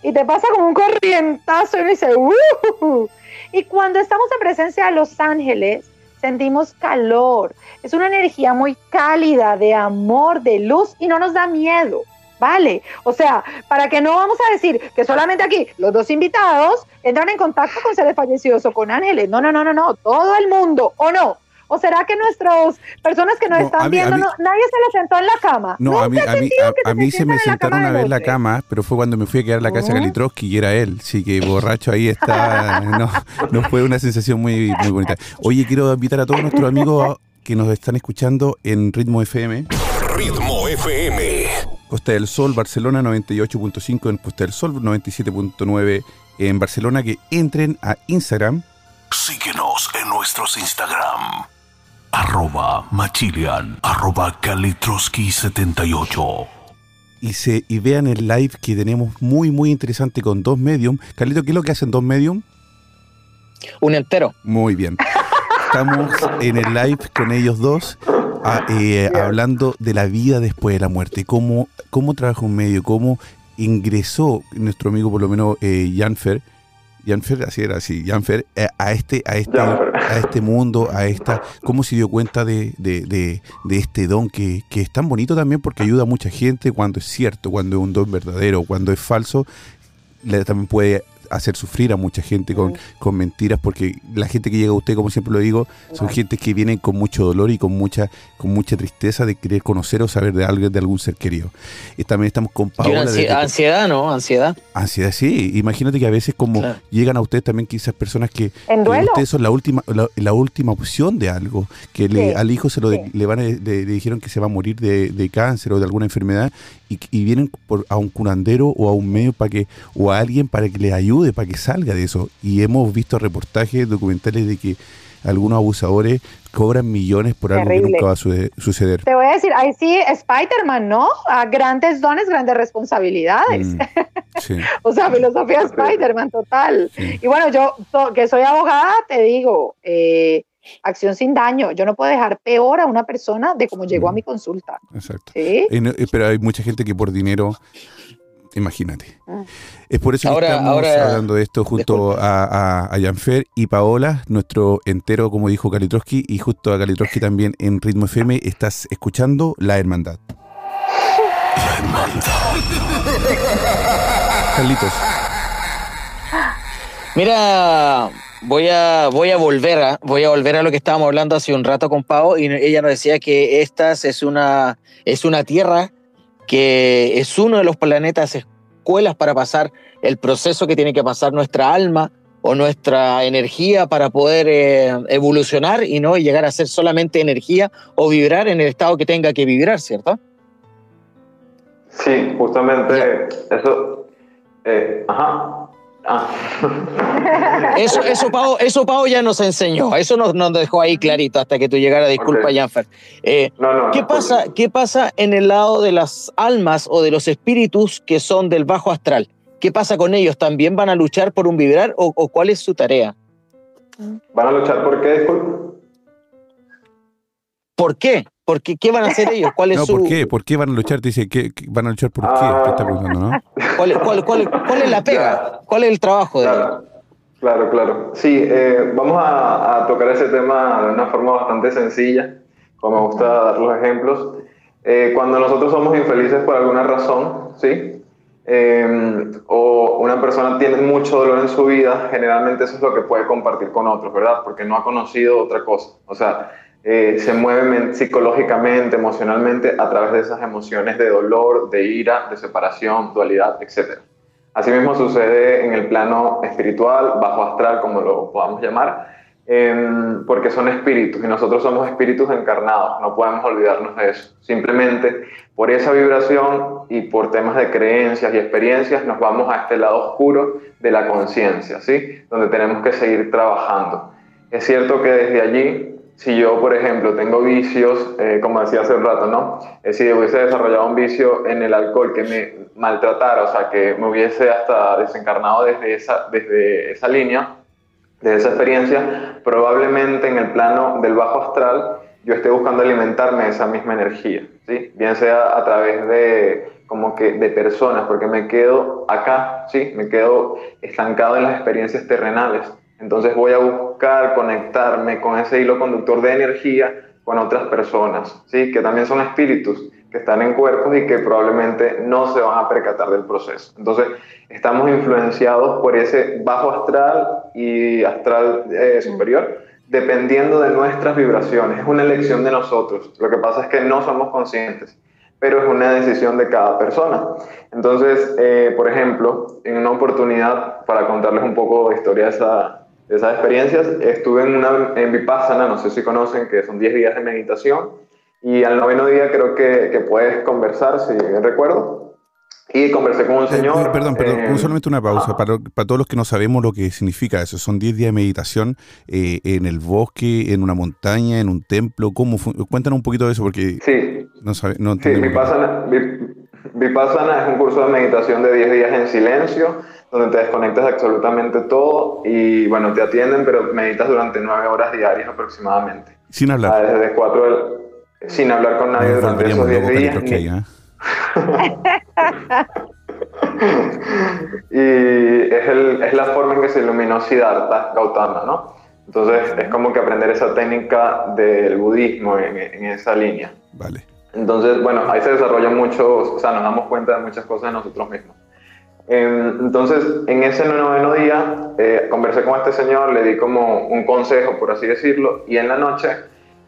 Y te pasa como un corrientazo y uno dice, uh". Y cuando estamos en presencia de los ángeles, sentimos calor. Es una energía muy cálida, de amor, de luz y no nos da miedo. Vale, o sea, para que no vamos a decir que solamente aquí los dos invitados entran en contacto con seres fallecidos o con ángeles. No, no, no, no, no, todo el mundo, ¿o no? ¿O será que nuestras personas que nos no, están mí, viendo, mí, no, nadie se le sentó en la cama? No, a mí, a mí, a, a mí se me sentaron una vez en la cama, pero fue cuando me fui a quedar en la casa de Galitroski y era él. Así que borracho ahí está. no, no fue una sensación muy, muy bonita. Oye, quiero invitar a todos nuestros amigos que nos están escuchando en Ritmo FM. Ritmo FM. Costa del Sol, Barcelona 98.5 en Costa del Sol, 97.9 en Barcelona, que entren a Instagram. Síguenos en nuestros Instagram. Arroba Machilian, arroba Kalitroski78. Y, se, y vean el live que tenemos muy, muy interesante con dos medium. Carlito, ¿qué es lo que hacen dos medium? Un entero. Muy bien. Estamos en el live con ellos dos a, eh, hablando de la vida después de la muerte, cómo, cómo trabaja un medio, cómo ingresó nuestro amigo, por lo menos eh, Janfer, Janfer, así era, así, Janfer, eh, a este, a este, a este mundo, a esta, cómo se dio cuenta de, de, de, de este don que, que, es tan bonito también porque ayuda a mucha gente cuando es cierto, cuando es un don verdadero, cuando es falso, le, también puede hacer sufrir a mucha gente con, con, mentiras, porque la gente que llega a usted, como siempre lo digo, son gente que vienen con mucho dolor y con mucha con mucha tristeza de querer conocer o saber de algo, de algún ser querido. Y también estamos con Paola. Ansiedad, ansiedad, ¿no? Ansiedad. Ansiedad, sí. Imagínate que a veces como claro. llegan a ustedes también quizás personas que, ¿En que ustedes son la última la, la, última opción de algo, que le, sí. al hijo se lo sí. le van a, le, le, dijeron que se va a morir de, de cáncer o de alguna enfermedad y, y vienen por, a un curandero o a un medio para que o a alguien para que les ayude, para que salga de eso. Y hemos visto reportajes, documentales de que algunos abusadores cobran millones por algo Terrible. que nunca va a suceder. Te voy a decir, ahí sí, Spider-Man, ¿no? A grandes dones, grandes responsabilidades. Mm, sí. o sea, filosofía Spider-Man total. Sí. Y bueno, yo que soy abogada, te digo, eh, acción sin daño. Yo no puedo dejar peor a una persona de cómo llegó a mi consulta. Exacto. ¿Sí? Pero hay mucha gente que por dinero Imagínate. Ah. Es por eso que ahora, estamos ahora, hablando de esto junto a, a, a, Janfer y Paola, nuestro entero, como dijo Kalitroski, y justo a Kalitroski también en Ritmo FM, estás escuchando La Hermandad. La Hermandad. Carlitos. Mira, voy a, voy a volver a, voy a volver a lo que estábamos hablando hace un rato con Pau, y ella nos decía que esta es una, es una tierra que es uno de los planetas escuelas para pasar el proceso que tiene que pasar nuestra alma o nuestra energía para poder eh, evolucionar y no llegar a ser solamente energía o vibrar en el estado que tenga que vibrar, ¿cierto? Sí, justamente ya. eso. Eh, ajá. Ah. Eso, eso, Pau, eso Pau ya nos enseñó, eso nos, nos dejó ahí clarito hasta que tú llegaras, disculpa, okay. Janfer. Eh, no, no, ¿qué, no, pasa, ¿Qué pasa en el lado de las almas o de los espíritus que son del bajo astral? ¿Qué ¿qué pasa con ellos? ¿También van a luchar por un vibrar o, o cuál es su tarea? ¿Van a luchar por qué, disculpe? ¿Por qué? ¿Por qué? ¿Qué van a hacer ellos? ¿Cuál es No, su, ¿por qué? ¿Por qué van a luchar? Te dice, ¿qué, qué- van a luchar por qué? Ah. Te está preguntando, ¿no? ¿Cuál, es- cuál- cuál- cuál es la pega? ¿Cuál es el trabajo de ellos? Claro, claro, claro. Sí, eh, vamos a, a tocar ese tema de una forma bastante sencilla, como me gusta dar los ejemplos. Eh, cuando nosotros somos infelices por alguna razón, ¿sí? Eh, o una persona tiene mucho dolor en su vida, generalmente eso es lo que puede compartir con otros, ¿verdad? Porque no ha conocido otra cosa. O sea, eh, se mueve men- psicológicamente, emocionalmente a través de esas emociones de dolor, de ira, de separación, dualidad, etc. Asimismo sucede en el plano espiritual, bajo astral, como lo podamos llamar, em, porque son espíritus y nosotros somos espíritus encarnados, no podemos olvidarnos de eso. Simplemente por esa vibración y por temas de creencias y experiencias nos vamos a este lado oscuro de la conciencia, ¿sí? Donde tenemos que seguir trabajando. Es cierto que desde allí si yo, por ejemplo, tengo vicios, eh, como decía hace un rato, ¿no? Eh, si hubiese desarrollado un vicio en el alcohol que me maltratara, o sea, que me hubiese hasta desencarnado desde esa, desde esa línea, de esa experiencia, probablemente en el plano del bajo astral yo esté buscando alimentarme de esa misma energía, ¿sí? Bien sea a través de como que de personas, porque me quedo acá, ¿sí? Me quedo estancado en las experiencias terrenales. Entonces voy a buscar conectarme con ese hilo conductor de energía con otras personas, ¿sí? Que también son espíritus, que están en cuerpos y que probablemente no se van a percatar del proceso. Entonces, estamos influenciados por ese bajo astral y astral eh, superior, dependiendo de nuestras vibraciones. Es una elección de nosotros. Lo que pasa es que no somos conscientes, pero es una decisión de cada persona. Entonces, eh, por ejemplo, en una oportunidad, para contarles un poco de historia de, esa, esas experiencias, estuve en, una, en Vipassana, no sé si conocen, que son 10 días de meditación, y al noveno día creo que, que puedes conversar, si bien recuerdo. Y conversé con un Eh, señor. perdón, perdón, eh, un- solamente una pausa. ajá. Para, para todos los que no sabemos lo que significa eso, son 10 días de meditación eh, en el bosque, en una montaña, en un templo. ¿Cómo Cuéntanos un poquito de eso porque Sí, no, sabe, no Sí. Vipassana, Vi- Vipassana es un curso de meditación de 10 días en silencio, donde te desconectas de absolutamente todo y bueno, te atienden, pero meditas durante 9 horas diarias aproximadamente. Sin Ah, hablar. Desde 4 del- sin hablar con nadie Nos durante esos 10 locos, días. Hay, ¿ah? y es, el- es la forma en que se iluminó Siddhartha Gautama, ¿no? Entonces es como que aprender esa técnica del budismo en, en esa línea. Vale. Entonces, bueno, ahí se desarrolla mucho, o sea, nos damos cuenta de muchas cosas de nosotros mismos. Em, Entonces, en ese noveno día, eh, conversé con este señor, le di como un consejo, por así decirlo, y en la noche,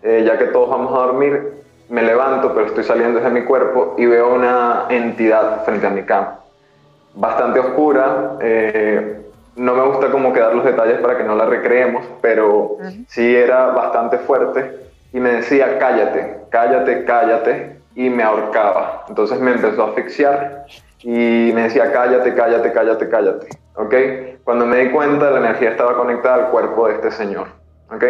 eh, ya que todos vamos a dormir, me levanto, pero estoy saliendo desde mi cuerpo y veo una entidad frente a mi cama. Bastante oscura, eh, no me gusta como que dar los detalles para que no la recreemos, pero sí era bastante fuerte y me decía, cállate, cállate, cállate, y me ahorcaba. Entonces me empezó a asfixiar y me decía, cállate, cállate, cállate, cállate. ¿Ok? Cuando me di cuenta, la energía estaba conectada al cuerpo de este señor. ¿Ok?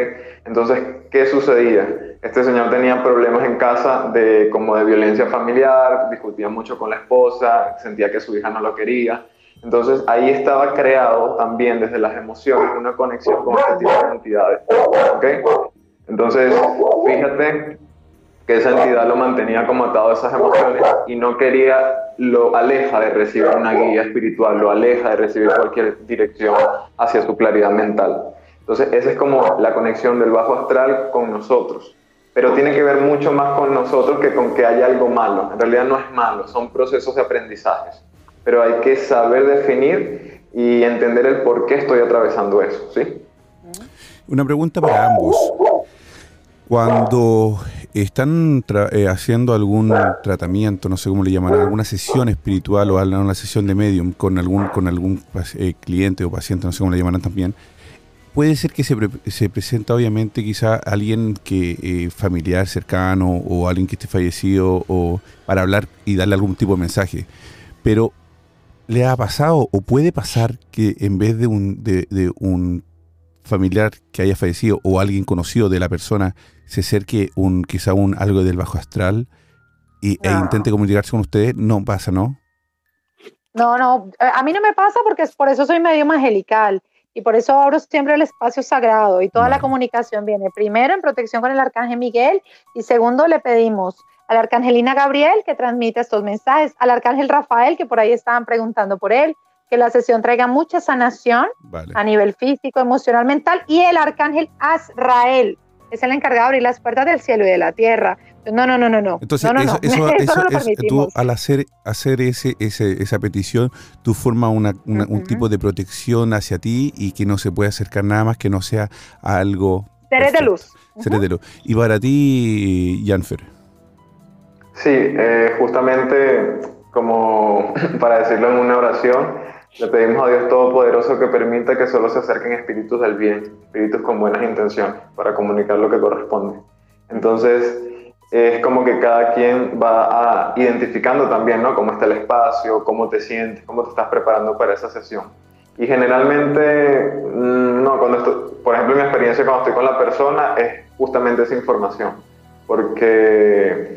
Entonces, ¿qué sucedía? Este señor tenía problemas en casa de, como de violencia familiar, discutía mucho con la esposa, sentía que su hija no lo quería. Entonces, ahí estaba creado también desde las emociones una conexión con este tipo de entidades. ¿Ok? Entonces, fíjate que esa entidad lo mantenía como atado a esas emociones y no quería, lo aleja de recibir una guía espiritual, lo aleja de recibir cualquier dirección hacia su claridad mental. Entonces, esa es como la conexión del bajo astral con nosotros. Pero tiene que ver mucho más con nosotros que con que haya algo malo. En realidad no es malo, son procesos de aprendizajes. Pero hay que saber definir y entender el por qué estoy atravesando eso, ¿sí? Una pregunta para ambos. Cuando están eh, haciendo algún tratamiento, no sé cómo le llaman, alguna sesión espiritual o alguna sesión de medium con algún con algún eh, cliente o paciente, no sé cómo le llamarán también, puede ser que se, se presenta obviamente quizá alguien que eh, familiar cercano o alguien que esté fallecido o para hablar y darle algún tipo de mensaje. Pero le ha pasado o puede pasar que en vez de un de, de un familiar que haya fallecido o alguien conocido de la persona se acerque un quizá un algo del bajo astral y, e intente comunicarse con ustedes, no pasa, ¿no? No, no, eh, a mí no me pasa porque es por eso soy medio angelical y por eso abro siempre el espacio sagrado y toda la comunicación viene primero en protección con el arcángel Miguel y segundo le pedimos a la arcangelina Gabriel que transmite estos mensajes, al arcángel Rafael que por ahí estaban preguntando por él, que la sesión traiga mucha sanación Vale. a nivel físico, emocional, mental y el arcángel Azrael es el encargado de abrir las puertas del cielo y de la tierra. No, no, no, no, no. Entonces, no, no, eso, no. eso- Eso eso no lo es- tú al hacer, hacer ese, ese- esa petición, tú formas una- una- un tipo de protección hacia ti y que no se puede acercar nada más que no sea algo. Seres de luz. Seres de luz. Y para ti, Janfer. Sí, eh, justamente como para decirlo en una oración, le pedimos a Dios Todopoderoso que permita que solo se acerquen espíritus del bien, espíritus con buenas intenciones, para comunicar lo que corresponde. Entonces, es como que cada quien va a identificando también, ¿no? Cómo está el espacio, cómo te sientes, cómo te estás preparando para esa sesión. Y generalmente, mm, no, cuando estoy, por ejemplo, mi experiencia cuando estoy con la persona es justamente esa información. Porque,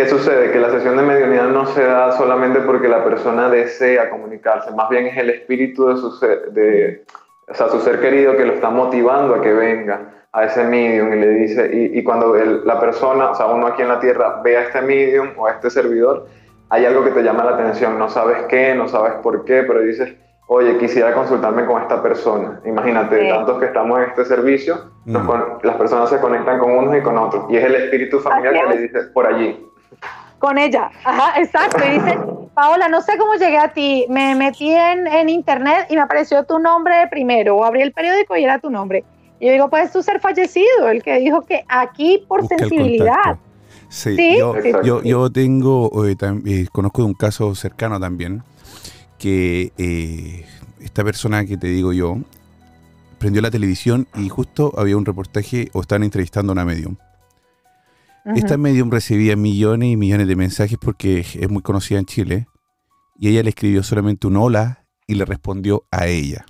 ¿qué sucede? Que la sesión de mediunidad no se da solamente porque la persona desea comunicarse, más bien es el espíritu de su ser, de, o sea, su ser querido que lo está motivando a que venga a ese medium y le dice, y, y cuando el- la persona, o sea, uno aquí en la Tierra ve a este medium o a este servidor, hay algo que te llama la atención, no sabes qué, no sabes por qué, pero dices, oye, quisiera consultarme con esta persona. Imagínate, Sí. tantos que estamos en este servicio, nos Mm. las personas se conectan con unos y con otros, y es el espíritu familiar Así que es. le dice, por allí. Con ella, ajá, exacto. Y dice, Paola, no sé cómo llegué a ti. Me metí en, en internet y me apareció tu nombre primero. O abrí el periódico y era tu nombre. Y yo digo, puedes tú ser fallecido, el que dijo que aquí por Busca sensibilidad. Sí, Sí, yo, sí, yo, sí. yo tengo, eh, eh, conozco de un caso cercano también, que eh, esta persona que te digo yo, prendió la televisión y justo había un reportaje o estaban entrevistando a una medium. Esta medium recibía millones y millones de mensajes porque es muy conocida en Chile y ella le escribió solamente un hola y le respondió a ella.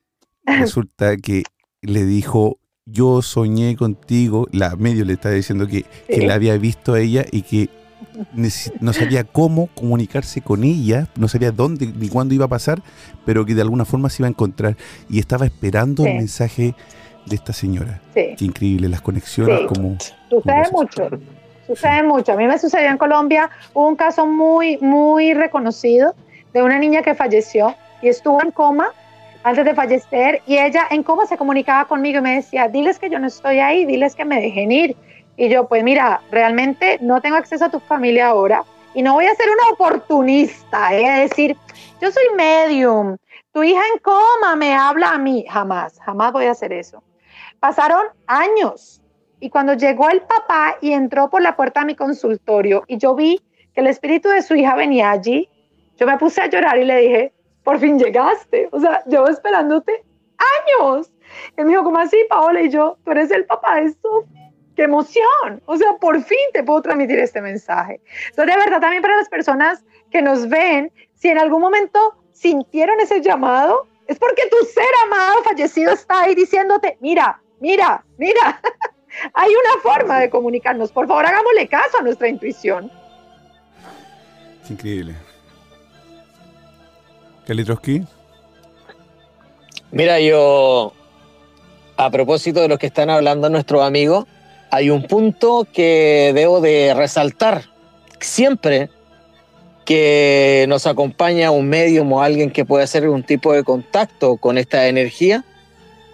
Resulta que le dijo, yo soñé contigo, la medium le está diciendo que, que la había visto a ella y que no sabía cómo comunicarse con ella, no sabía dónde ni cuándo iba a pasar, pero que de alguna forma se iba a encontrar y estaba esperando Sí. el mensaje de esta señora. Sí, Qué increíble las conexiones, Sí. como sucede mucho. Sucede mucho. A mí me sucedió en Colombia hubo un caso muy, muy reconocido de una niña que falleció y estuvo en coma antes de fallecer y ella en coma se comunicaba conmigo y me decía, diles que yo no estoy ahí, diles que me dejen ir. Y yo, pues mira, realmente no tengo acceso a tu familia ahora y no voy a ser una oportunista, ¿eh? es decir, yo soy medium, tu hija en coma me habla a mí, jamás, jamás voy a hacer eso. Pasaron años y cuando llegó el papá y entró por la puerta de mi consultorio y yo vi que el espíritu de su hija venía allí, yo me puse a llorar y le dije, por fin llegaste. O sea, llevo esperándote años. Y él me dijo, ¿cómo así, Paola? Y yo, tú eres el papá de Sophie. ¡Qué emoción! O sea, por fin te puedo transmitir este mensaje. Entonces, de verdad, también para las personas que nos ven, si en algún momento sintieron ese llamado, es porque tu ser amado fallecido está ahí diciéndote, mira, mira, mira. Hay una forma de comunicarnos. Por favor, hagámosle caso a nuestra intuición. es increíble. Kelly Trotsky, Mira, yo, a propósito de lo que están hablando nuestros amigos, hay un punto que debo de resaltar. Siempre que nos acompaña un medium o alguien que puede hacer un tipo de contacto con esta energía,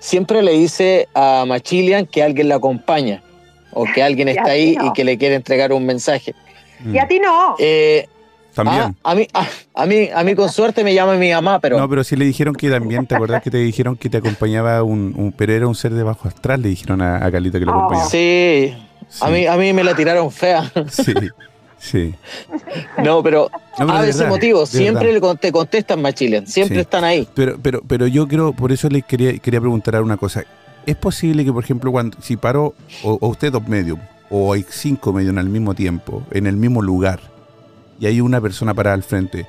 siempre le dice a Machilian que alguien la acompaña o que alguien está ahí no. y que le quiere entregar un mensaje. Y a ti no. Eh, también. ah, a, mí, a, a mí, a mí con suerte me llama mi mamá, pero no, pero sí le dijeron que también, ¿te acuerdas que te dijeron que te acompañaba un, un pero era un ser de bajo astral? Le dijeron a, a Carlito que lo Oh. acompañaba. sí, Sí, a mí, a mí me la tiraron fea. sí, sí. No, pero No, pero a de ese verdad, motivo, de siempre verdad. te contestan Machilian, siempre Sí. están ahí. Pero, pero, pero yo creo, por eso les quería, quería preguntar una cosa. ¿Es posible que, por ejemplo, cuando si paro, o, o usted dos medios, o hay cinco medios al mismo tiempo, en el mismo lugar, y hay una persona parada al frente,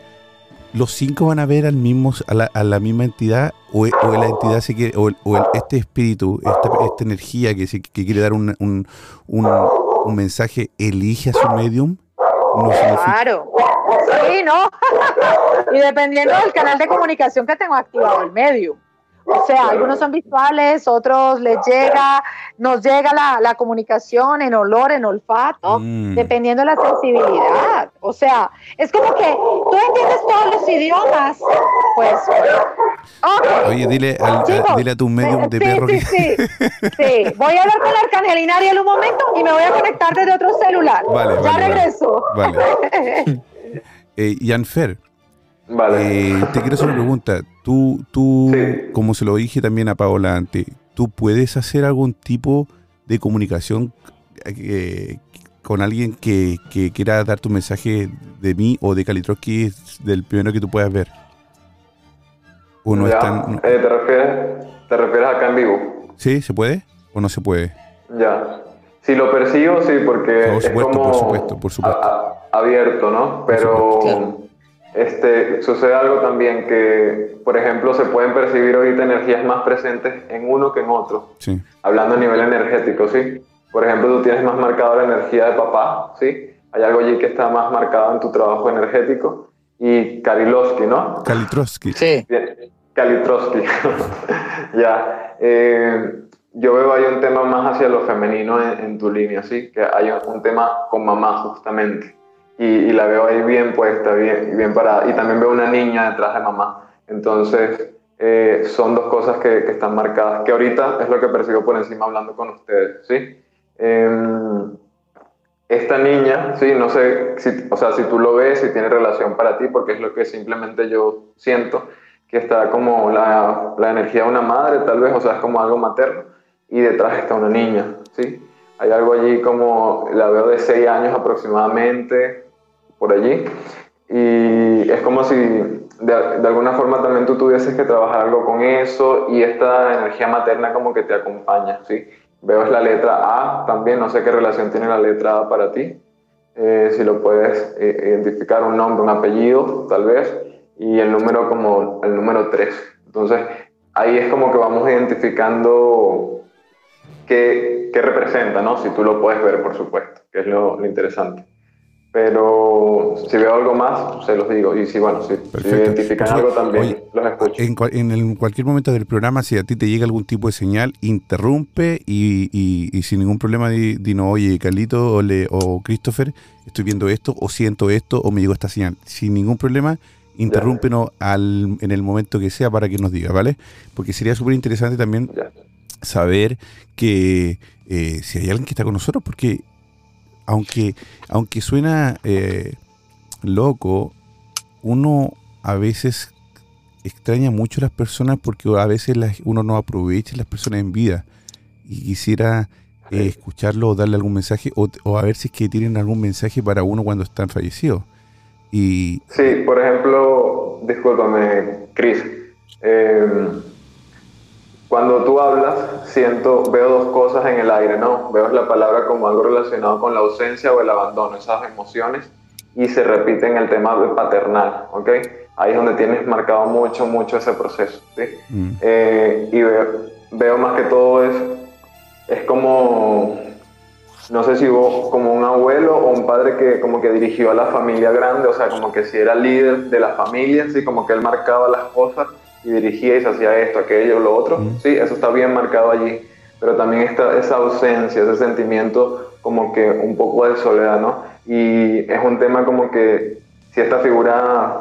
¿los cinco van a ver al mismo, a, la, a la misma entidad? ¿O, o la entidad se quiere, o, el- o el- este espíritu, esta, esta energía que, se- que quiere dar un, un, un- un mensaje, elige a su medium? Claro. Sí, ¿no? y dependiendo del canal de comunicación que tengo activado el medio. O sea, algunos son visuales, otros les llega, nos llega la, la comunicación en olor, en olfato, Mm. dependiendo de la sensibilidad. O sea, es como que tú entiendes todos los idiomas, pues. Oye, dile, al- a, dile a tu medium eh, de sí, perro sí, que... sí, sí. Voy a hablar con la Arcangelina Ariel un momento y me voy a conectar desde otro celular. Vale, ya vale, vale. regreso. Vale. Eh, Janfer, Vale. eh, te quiero hacer una pregunta. Tú, tú Sí. como se lo dije también a Paola antes, ¿tú puedes hacer algún tipo de comunicación eh, con alguien que, que quiera dar tu mensaje de mí o de Kalitroski del primero que tú puedas ver? ¿O no Ya, es tan- eh, ¿te, refieres, ¿Te refieres acá en vivo? ¿Sí? ¿Se puede o no se puede? Ya. Si lo percibo, sí, porque Por es supuesto, como por supuesto, por supuesto. a- a- abierto, ¿no? Pero. Este, sucede algo también que, por ejemplo, se pueden percibir ahorita energías más presentes en uno que en otro. Sí. Hablando a nivel energético, ¿sí? Por ejemplo, tú tienes más marcada la energía de papá, ¿sí? Hay algo allí que está más marcado en tu trabajo energético. Y Karilowski, ¿no? Kalitroski. Sí. Bien, Kalitrowski. ya. eh, yo veo ahí un tema más hacia lo femenino en, en tu línea, ¿sí? Que hay un, un tema con mamá, justamente. Y, y la veo ahí bien puesta, bien, bien parada. Y también veo una niña detrás de mamá. Entonces, eh, son dos cosas que, que están marcadas, que ahorita es lo que percibo por encima hablando con ustedes, ¿sí? Em, esta niña, sí, no sé, si, o sea, si tú lo ves, si tiene relación para ti, porque es lo que simplemente yo siento, que está como la, la energía de una madre, tal vez, o sea, es como algo materno, y detrás está una niña, ¿sí? Hay algo allí como, la veo de 6 años aproximadamente, por allí, y es como si de, de alguna forma también tú tuvieses que trabajar algo con eso, y esta energía materna como que te acompaña, ¿sí? Veo la letra A también, no sé qué relación tiene la letra A para ti. Eh, si lo puedes eh, identificar, un nombre, un apellido, tal vez, y el número como el número 3. Entonces, ahí es como que vamos identificando qué, qué representa, ¿no? Si tú lo puedes ver, por supuesto, que es lo interesante. Pero si veo algo más, se los digo. Y si, bueno, si, si identifican algo también, Oye, los escucho. En, cual- en el- cualquier momento del programa, si a ti te llega algún tipo de señal, interrumpe y, y- y sin ningún problema di, di, no, oye, Carlito o, le- o Christopher, estoy viendo esto o siento esto o me llegó esta señal. Sin ningún problema, interrúmpenos al, en el momento que sea para que nos diga, ¿vale? Porque sería súper interesante también Ya. saber que eh, si hay alguien que está con nosotros, porque aunque, aunque suena eh, loco, uno a veces extraña mucho a las personas porque a veces las- uno no aprovecha las personas en vida y quisiera eh, escucharlo o darle algún mensaje o, o a ver si es que tienen algún mensaje para uno cuando están fallecidos. Y Sí, por ejemplo, discúlpame, Chris. eh, cuando tú hablas, siento, veo dos cosas en el aire, ¿no? Veo la palabra como algo relacionado con la ausencia o el abandono, esas emociones, y se repite en el tema de paternal, ¿ok? Ahí es donde tienes marcado mucho, mucho ese proceso, ¿sí? mm, Eh, y veo, veo más que todo es, es como, no sé si hubo como un abuelo o un padre que como que dirigió a la familia grande, o sea, como que si era líder de la familia, sí, como que él marcaba las cosas y dirigía y se hacía esto, aquello, lo otro, Mm. sí, eso está bien marcado allí, pero también está esa ausencia, ese sentimiento como que un poco de soledad, ¿no? Y es un tema como que si esta figura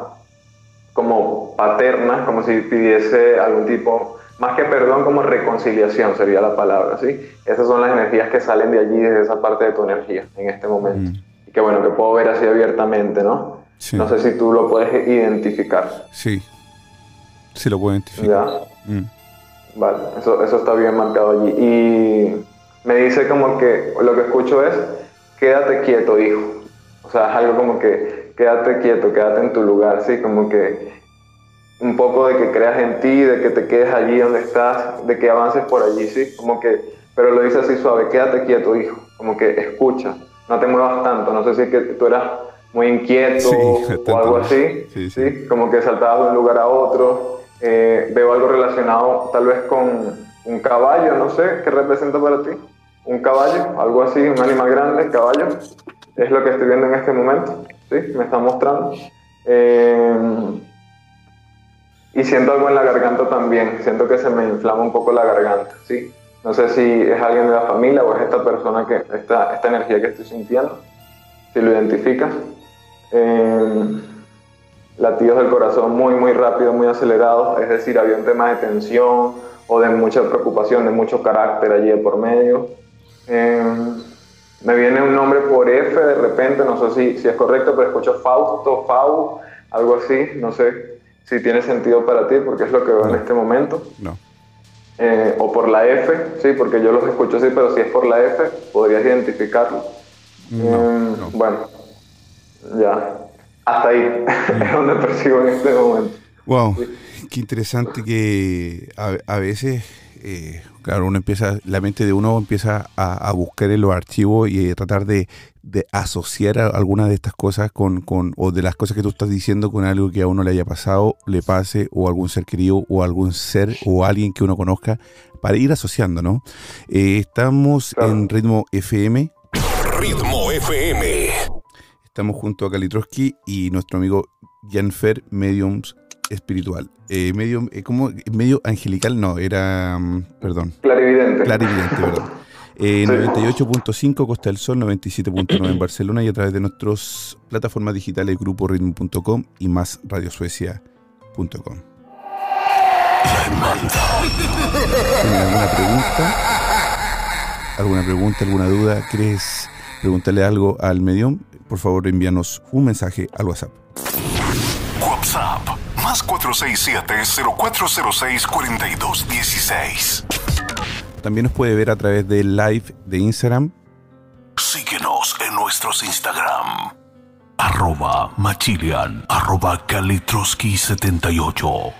como paterna, como si pidiese algún tipo, más que perdón, como reconciliación sería la palabra, ¿sí? Esas son las energías que salen de allí, desde esa parte de tu energía en este momento. Mm. Y que bueno, que puedo ver así abiertamente, ¿no? sí, No sé si tú lo puedes identificar, sí, sí lo puedo identificar. ¿ya? Mm, Vale, eso, eso está bien marcado allí. Y me dice como que lo que escucho es, quédate quieto, hijo. O sea, es algo como que, quédate quieto, quédate en tu lugar, ¿sí? Como que un poco de que creas en ti, de que te quedes allí donde estás, de que avances por allí, ¿sí? Como que, pero lo dice así suave, quédate quieto, hijo. Como que escucha, no te muevas tanto. No sé si es que tú eras muy inquieto Sí, o algo así, Sí, sí. ¿sí? Como que saltabas de un lugar a otro. Eh, veo algo relacionado tal vez con un caballo, no sé, ¿qué representa para ti? Un caballo, algo así, un animal grande, caballo. Es lo que estoy viendo en este momento. ¿sí? Me están mostrando. Eh, y siento algo en la garganta también, siento que se me inflama un poco la garganta, ¿sí? No sé si es alguien de la familia o es esta persona, que esta, esta energía que estoy sintiendo, si lo identificas. Eh, latidos del corazón muy, muy rápido, muy acelerados, es decir, había un tema de tensión o de mucha preocupación, de mucho carácter allí por medio. Eh, me viene un nombre por F de repente, no sé si, si es correcto, pero escucho Fausto, Fau, algo así, no sé si tiene sentido para ti, porque es lo que veo en este momento. No. Eh, o por la F, sí, porque yo los escucho así, pero si es por la F, podrías identificarlo. No, Mm, no. Bueno, ya. Hasta ahí es donde percibo en este momento. Wow, qué interesante que a, a veces, eh, claro, uno empieza, la mente de uno empieza a, a buscar en los archivos y a tratar de, de asociar a- algunas de estas cosas con, con, o de las cosas que tú estás diciendo con algo que a uno le haya pasado, le pase, o algún ser querido, o algún ser, o alguien que uno conozca, para ir asociando, ¿no? Eh, estamos Claro. en ritmo FM, Ritmo FM. Estamos junto a Kalitroski y nuestro amigo Janfer, Mediums Espiritual. Eh, medium, eh, ¿cómo? ¿Medio angelical? No, era. mm, Perdón. Clarividente. Clarividente, perdón. Eh, Sí. 98.5 Costa del Sol, 97.9 en Barcelona y a través de nuestras plataformas digitales grupo ritmo.com y más radiosuecia.com. ¿Tienen alguna pregunta? ¿Alguna pregunta, alguna duda? ¿Quieres preguntarle algo al medium? Por favor, envíanos un mensaje al WhatsApp. WhatsApp. Más 467-0406-4216. También nos puede ver a través del live de Instagram. Síguenos en nuestros Instagram. Arroba Machilian. Arroba Kalitroski78.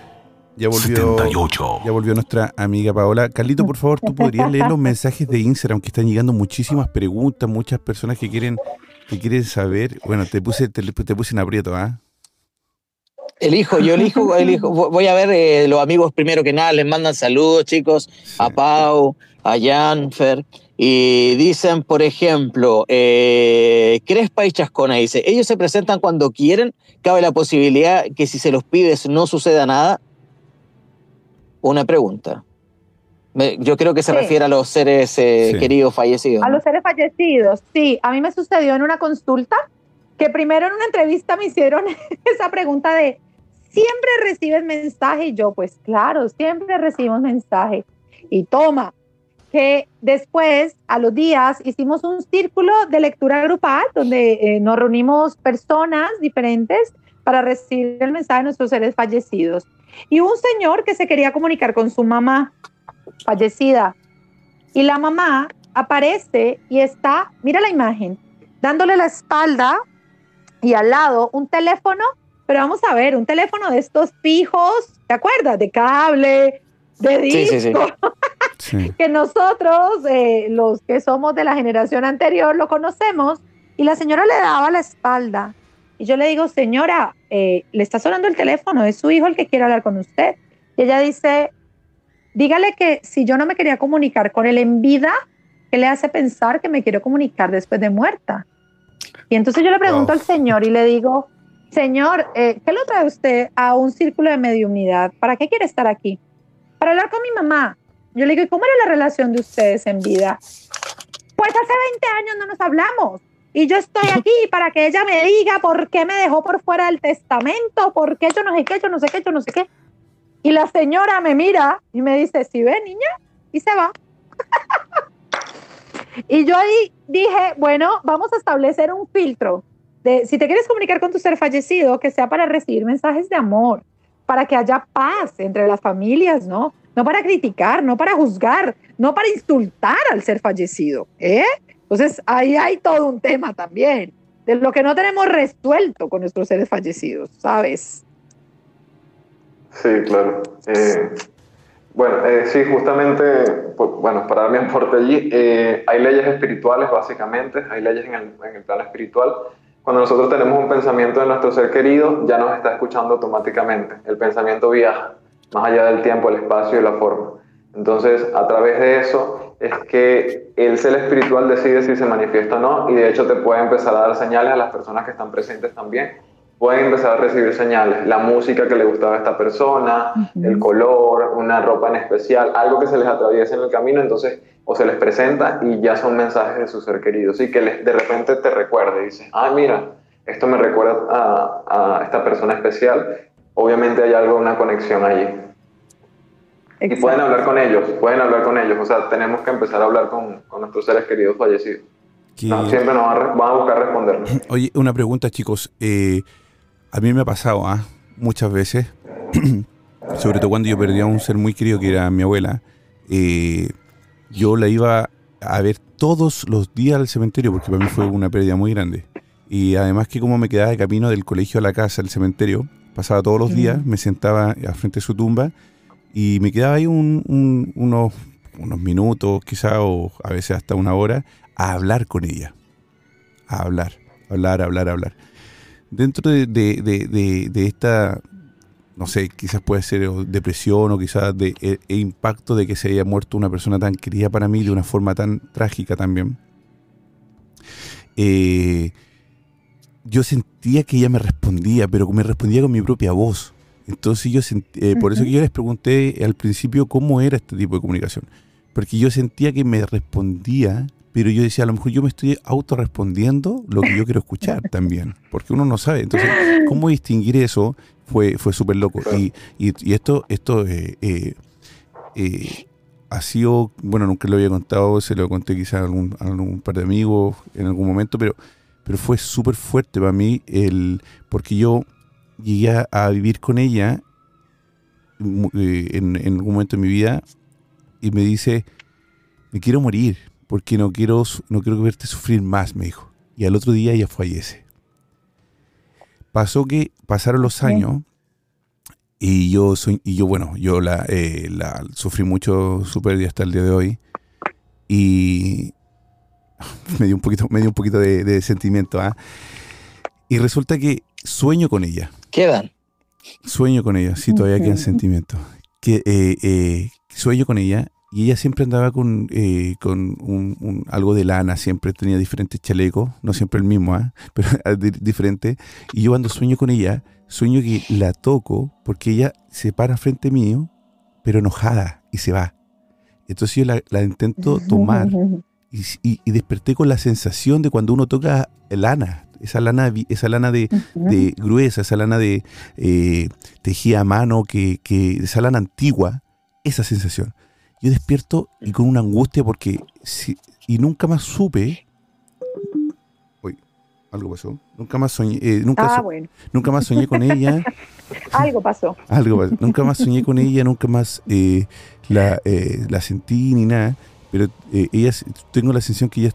Ya volvió, 78. ya volvió nuestra amiga Paola. Carlito, por favor, tú podrías leer los mensajes de Instagram que están llegando muchísimas preguntas, muchas personas que quieren que quieren saber. Bueno, te puse te, te puse en aprieto, ¿ah? Elijo, yo elijo, elijo. Vo- Voy a ver eh, los amigos primero que nada, les mandan saludos, chicos, a Pau, a Janfer. Y dicen, por ejemplo, eh, Crespa y Chascona dice, ellos se presentan cuando quieren, cabe la posibilidad que si se los pides no suceda nada. Una pregunta. Me- yo creo que se Sí. refiere a los seres eh, Sí. queridos fallecidos. A ¿no? los seres fallecidos, sí. A mí me sucedió en una consulta que primero en una entrevista me hicieron esa pregunta de, ¿siempre recibes mensaje? Y yo, pues claro, siempre recibimos mensaje. Y toma, que después, a los días, hicimos un círculo de lectura grupal donde eh, nos reunimos personas diferentes para recibir el mensaje de nuestros seres fallecidos. Y un señor que se quería comunicar con su mamá fallecida. Y la mamá aparece y está, mira la imagen, dándole la espalda y al lado un teléfono, pero vamos a ver, un teléfono de estos fijos, ¿te acuerdas? De cable, de disco, Sí, sí, sí. Sí. que nosotros, eh, los que somos de la generación anterior, lo conocemos. Y la señora le daba la espalda. Y yo le digo, señora, eh, le está sonando el teléfono, es su hijo el que quiere hablar con usted. Y ella dice, dígale que si yo no me quería comunicar con él en vida, ¿qué le hace pensar que me quiero comunicar después de muerta? Y entonces yo le pregunto Wow. al señor y le digo, señor, eh, ¿qué lo trae usted a un círculo de mediunidad? ¿Para qué quiere estar aquí? Para hablar con mi mamá. Yo le digo, ¿y cómo era la relación de ustedes en vida? Pues hace 20 años no nos hablamos. Y yo estoy aquí para que ella me diga por qué me dejó por fuera del testamento, por qué yo no sé qué, yo no sé qué, yo no sé qué. Y la señora me mira y me dice, ¿sí ve, niña? Y se va. y yo ahí dije, bueno, vamos a establecer un filtro. De, si te quieres comunicar con tu ser fallecido, que sea para recibir mensajes de amor, para que haya paz entre las familias, ¿no? No para criticar, no para juzgar, no para insultar al ser fallecido, ¿eh? Entonces, ahí hay todo un tema también, de lo que no tenemos resuelto con nuestros seres fallecidos, ¿sabes? Sí, claro. Eh, bueno, eh, sí, justamente, bueno, para dar mi aporte allí, eh, hay leyes espirituales básicamente, hay leyes en el, en el plano espiritual. Cuando nosotros tenemos un pensamiento de nuestro ser querido, ya nos está escuchando automáticamente. El pensamiento viaja más allá del tiempo, el espacio y la forma. Entonces, a través de eso, es que el ser espiritual decide si se manifiesta o no y de hecho te puede empezar a dar señales a las personas que están presentes también. Pueden empezar a recibir señales, la música que le gustaba a esta persona, el color, una ropa en especial, algo que se les atraviesa en el camino, entonces o se les presenta y ya son mensajes de su ser querido, así que les, de repente te recuerde y dices, ah, mira, esto me recuerda a, a esta persona especial, obviamente hay algo, una conexión allí. Y pueden hablar con ellos, pueden hablar con ellos. O sea, tenemos que empezar a hablar con, con nuestros seres queridos fallecidos. siempre nos van a, van a, buscar respondernos. Oye, una pregunta, chicos. Eh, a mí me ha pasado ¿ah? muchas veces, sobre todo cuando yo perdí a un ser muy querido que era mi abuela. Eh, yo la iba a ver todos los días al cementerio porque para mí fue una pérdida muy grande. Y además que como me quedaba de camino del colegio a la casa, al cementerio, pasaba todos los días, me sentaba al frente de su tumba y me quedaba ahí un, unos, unos minutos, quizá, o a veces hasta una hora, a hablar con ella. A hablar, hablar, hablar, hablar. Dentro de, de, de, esta, no sé, quizás puede ser depresión o quizás de e, e impacto de que se haya muerto una persona tan querida para mí de una forma tan trágica también. Eh, yo sentía que ella me respondía, pero me respondía con mi propia voz. Entonces yo eh, por eso que yo les pregunté al principio cómo era este tipo de comunicación. Porque yo sentía que me respondía, pero yo decía, a lo mejor yo me estoy autorrespondiendo lo que yo quiero escuchar también, porque uno no sabe. Entonces, ¿cómo distinguir eso? Fue, fue súper loco. Y, y, esto, esto eh, eh, ha sido, bueno, nunca lo había contado, se lo conté quizás a algún, a algún par de amigos en algún momento, pero, pero fue súper fuerte para mí, el, porque yo llegué a, vivir con ella eh, en, algún momento de mi vida y me dice, me quiero morir porque no quiero, no quiero verte sufrir más, me dijo. Y al otro día ella fallece. Pasó que pasaron los años y yo soy, y yo bueno, yo la, eh, la sufrí mucho su pérdida hasta el día de hoy y me dio un poquito, me dio un poquito de, sentimiento, ¿ah? Y resulta que sueño con ella quedan. Sueño con ella, sí, todavía quedan sentimientos. Que, eh, eh, sueño con ella y ella siempre andaba con, eh, con un, algo de lana, siempre tenía diferentes chalecos, no siempre el mismo, ¿ah? pero diferente. Y yo cuando sueño con ella, sueño que la toco porque ella se para frente mío, pero enojada y se va. Entonces yo la, intento tomar y, y, desperté con la sensación de cuando uno toca lana, esa lana, esa lana de, gruesa, esa lana de eh, tejida a mano, que, esa lana antigua, esa sensación. Yo despierto y con una angustia porque y nunca más supe. Uy, algo pasó. Nunca más soñé. Eh, nunca, ah, nunca más soñé con ella. algo pasó. Algo pasó. Nunca más soñé con ella, nunca más eh, la, la sentí ni nada pero eh, ella tengo la sensación que ella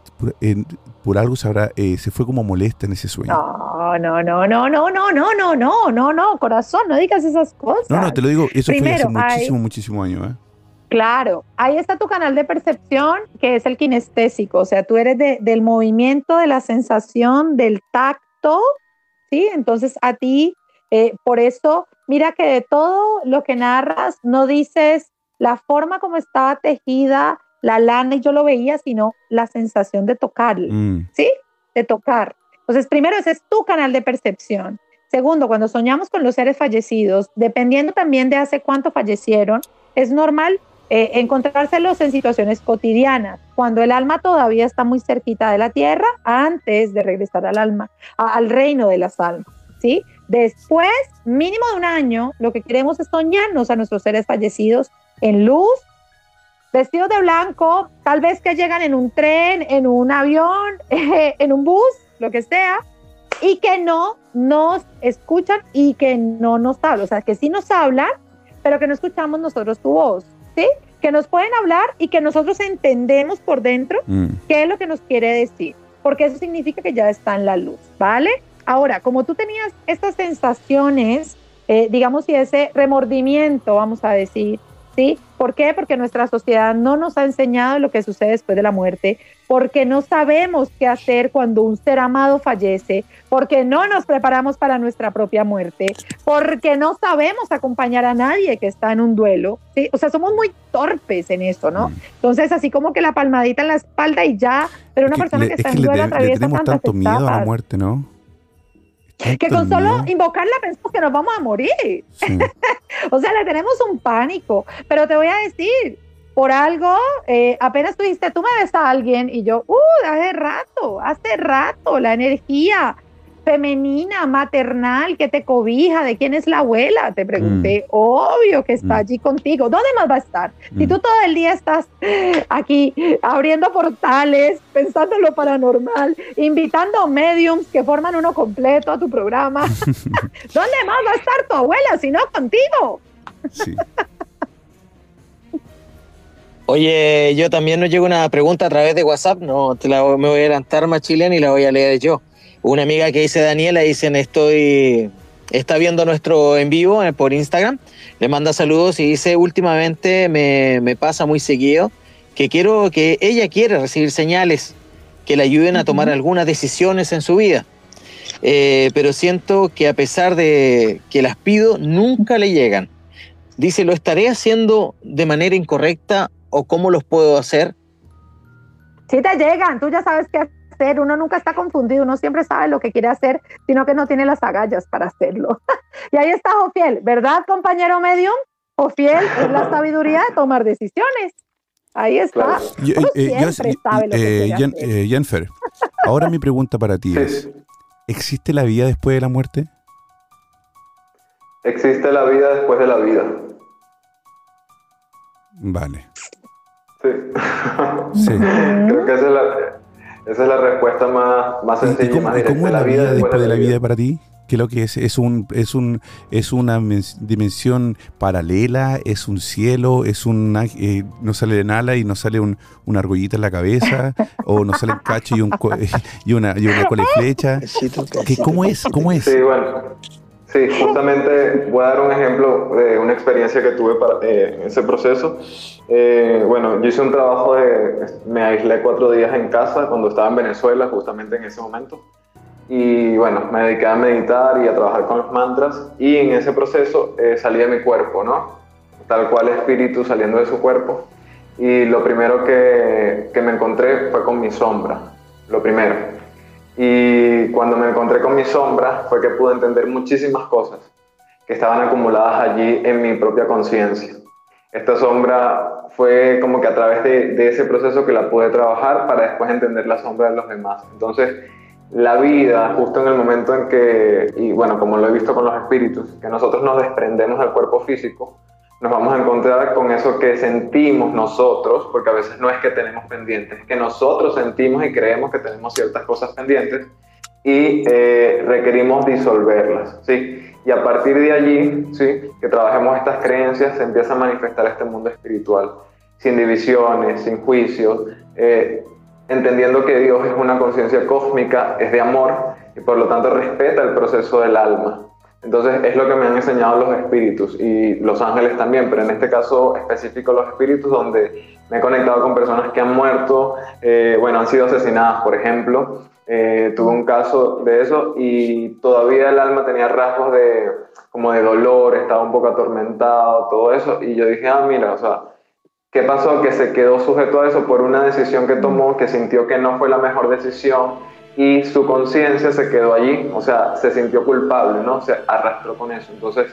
por, algo sabrá, eh, se fue como molesta en ese sueño. No, no, no, no, no, no, no, no, no, no, no, corazón, no digas esas cosas. No, no, te lo digo, eso fue hace muchísimo, muchísimo años, ¿eh? Claro, ahí está tu canal de percepción, que es el kinestésico, o sea, tú eres de, del movimiento, de la sensación, del tacto, ¿sí? Entonces a ti, eh, por eso, mira que de todo lo que narras, no dices la forma como estaba tejida, la lana y yo lo veía, sino la sensación de tocarle, mm. ¿sí? De tocar. Entonces, primero, ese es tu canal de percepción. Segundo, cuando soñamos con los seres fallecidos, dependiendo también de hace cuánto fallecieron, es normal eh, encontrárselos en situaciones cotidianas, cuando el alma todavía está muy cerquita de la tierra, antes de regresar al alma, al reino de las almas, ¿sí? Después, mínimo de un año, lo que queremos es soñarnos a nuestros seres fallecidos en luz, vestidos de blanco, tal vez que llegan en un tren, en un avión, en un bus, lo que sea, y que no nos escuchan y que no nos hablan. O sea, que sí nos hablan, pero que no escuchamos nosotros tu voz, ¿sí? Que nos pueden hablar y que nosotros entendemos por dentro mm. qué es lo que nos quiere decir, porque eso significa que ya está en la luz, ¿vale? Ahora, como tú tenías estas sensaciones, eh, digamos, y ese remordimiento, vamos a decir, ¿sí? ¿Por qué? Porque nuestra sociedad no nos ha enseñado lo que sucede después de la muerte, porque no sabemos qué hacer cuando un ser amado fallece, porque no nos preparamos para nuestra propia muerte, porque no sabemos acompañar a nadie que está en un duelo, ¿sí? O sea, somos muy torpes en eso, ¿no? Mm. Entonces, así como que la palmadita en la espalda y ya, pero una Que persona le- que es está que en le, duelo le atraviesa tenemos tantas tanto miedo a la muerte, ¿no? Que con solo invocarla pensamos que nos vamos a morir. Sí. O sea, le tenemos un pánico. Pero te voy a decir, por algo, eh, apenas tú dijiste, tú me ves a alguien y yo, uh, hace rato, hace rato, la energía femenina, maternal, que te cobija, de quién es la abuela, te pregunté, obvio que está Mm. allí contigo, ¿dónde más va a estar? Si Mm. tú todo el día estás aquí abriendo portales, pensando en lo paranormal, invitando mediums que forman uno completo a tu programa, ¿dónde más va a estar tu abuela si no contigo? Sí. Oye, yo también nos llegó una pregunta a través de WhatsApp, no te la me voy a adelantar más chilena y la voy a leer yo. Una amiga que dice Daniela, dicen estoy, está viendo nuestro en vivo eh, por Instagram, le manda saludos y dice últimamente me, me pasa muy seguido que quiero que ella quiere recibir señales que le ayuden a tomar algunas decisiones en su vida. Eh, pero siento que a pesar de que las pido, nunca le llegan. Dice, ¿lo estaré haciendo de manera incorrecta o cómo los puedo hacer? Si te llegan, tú ya sabes qué hacer, uno nunca está confundido, uno siempre sabe lo que quiere hacer, sino que no tiene las agallas para hacerlo. y ahí está Jofiel, ¿verdad, compañero medium? Jofiel es la sabiduría de tomar decisiones. Ahí está. Claro. Yo- Uno eh, yo- siempre sabe lo que eh, quiere Jen- hacer. eh, Jenfer, ahora mi pregunta para ti Sí, es. ¿existe la vida después de la muerte? Existe la vida después de la vida. Vale. Sí. Sí. Creo que esa es la, esa es la respuesta más, más ¿Y- ¿Y, sencilla y cómo, más y directa. cómo es la vida después de la vida para ti? ¿Qué es lo que es? ¿Es, un, es, un, es una mens- dimensión paralela? ¿Es un cielo? ¿Es un eh, no sale nada y no sale un, una argollita en la cabeza? ¿O no sale un cacho y, un, co- y, una, y una cola de flecha? ¿Qué, ¿Cómo es? ¿Cómo es? Sí, bueno. Sí, justamente voy a dar un ejemplo de una experiencia que tuve para, eh, en ese proceso. Eh, bueno, yo hice un trabajo de... Me aislé cuatro días en casa cuando estaba en Venezuela, justamente en ese momento. Y bueno, me dediqué a meditar y a trabajar con los mantras. Y en ese proceso eh, salí de mi cuerpo, ¿no? Tal cual espíritu saliendo de su cuerpo. Y lo primero que, que me encontré fue con mi sombra. Lo primero. Y cuando me encontré con mi sombra fue que pude entender muchísimas cosas que estaban acumuladas allí en mi propia conciencia. Esta sombra fue como que a través de, de, ese proceso que la pude trabajar para después entender la sombra de los demás. Entonces, la vida, justo en el momento en que, y bueno, como lo he visto con los espíritus, que nosotros nos desprendemos del cuerpo físico, nos vamos a encontrar con eso que sentimos nosotros, porque a veces no es que tenemos pendientes, es que nosotros sentimos y creemos que tenemos ciertas cosas pendientes y eh, requerimos disolverlas, ¿sí? Y a partir de allí, ¿sí? Que trabajemos estas creencias, se empieza a manifestar este mundo espiritual, sin divisiones, sin juicios, eh, entendiendo que Dios es una conciencia cósmica, es de amor y por lo tanto respeta el proceso del alma. Entonces es lo que me han enseñado los espíritus y los ángeles también, pero en este caso específico los espíritus donde me he conectado con personas que han muerto, eh, bueno, han sido asesinadas, por ejemplo. Eh, tuve un caso de eso y todavía el alma tenía rasgos de como de dolor, estaba un poco atormentado, todo eso. Y yo dije, ah, mira, o sea, ¿qué pasó? Que se quedó sujeto a eso por una decisión que tomó, que sintió que no fue la mejor decisión y su conciencia se quedó allí, o sea, se sintió culpable, ¿no? Se arrastró con eso. Entonces,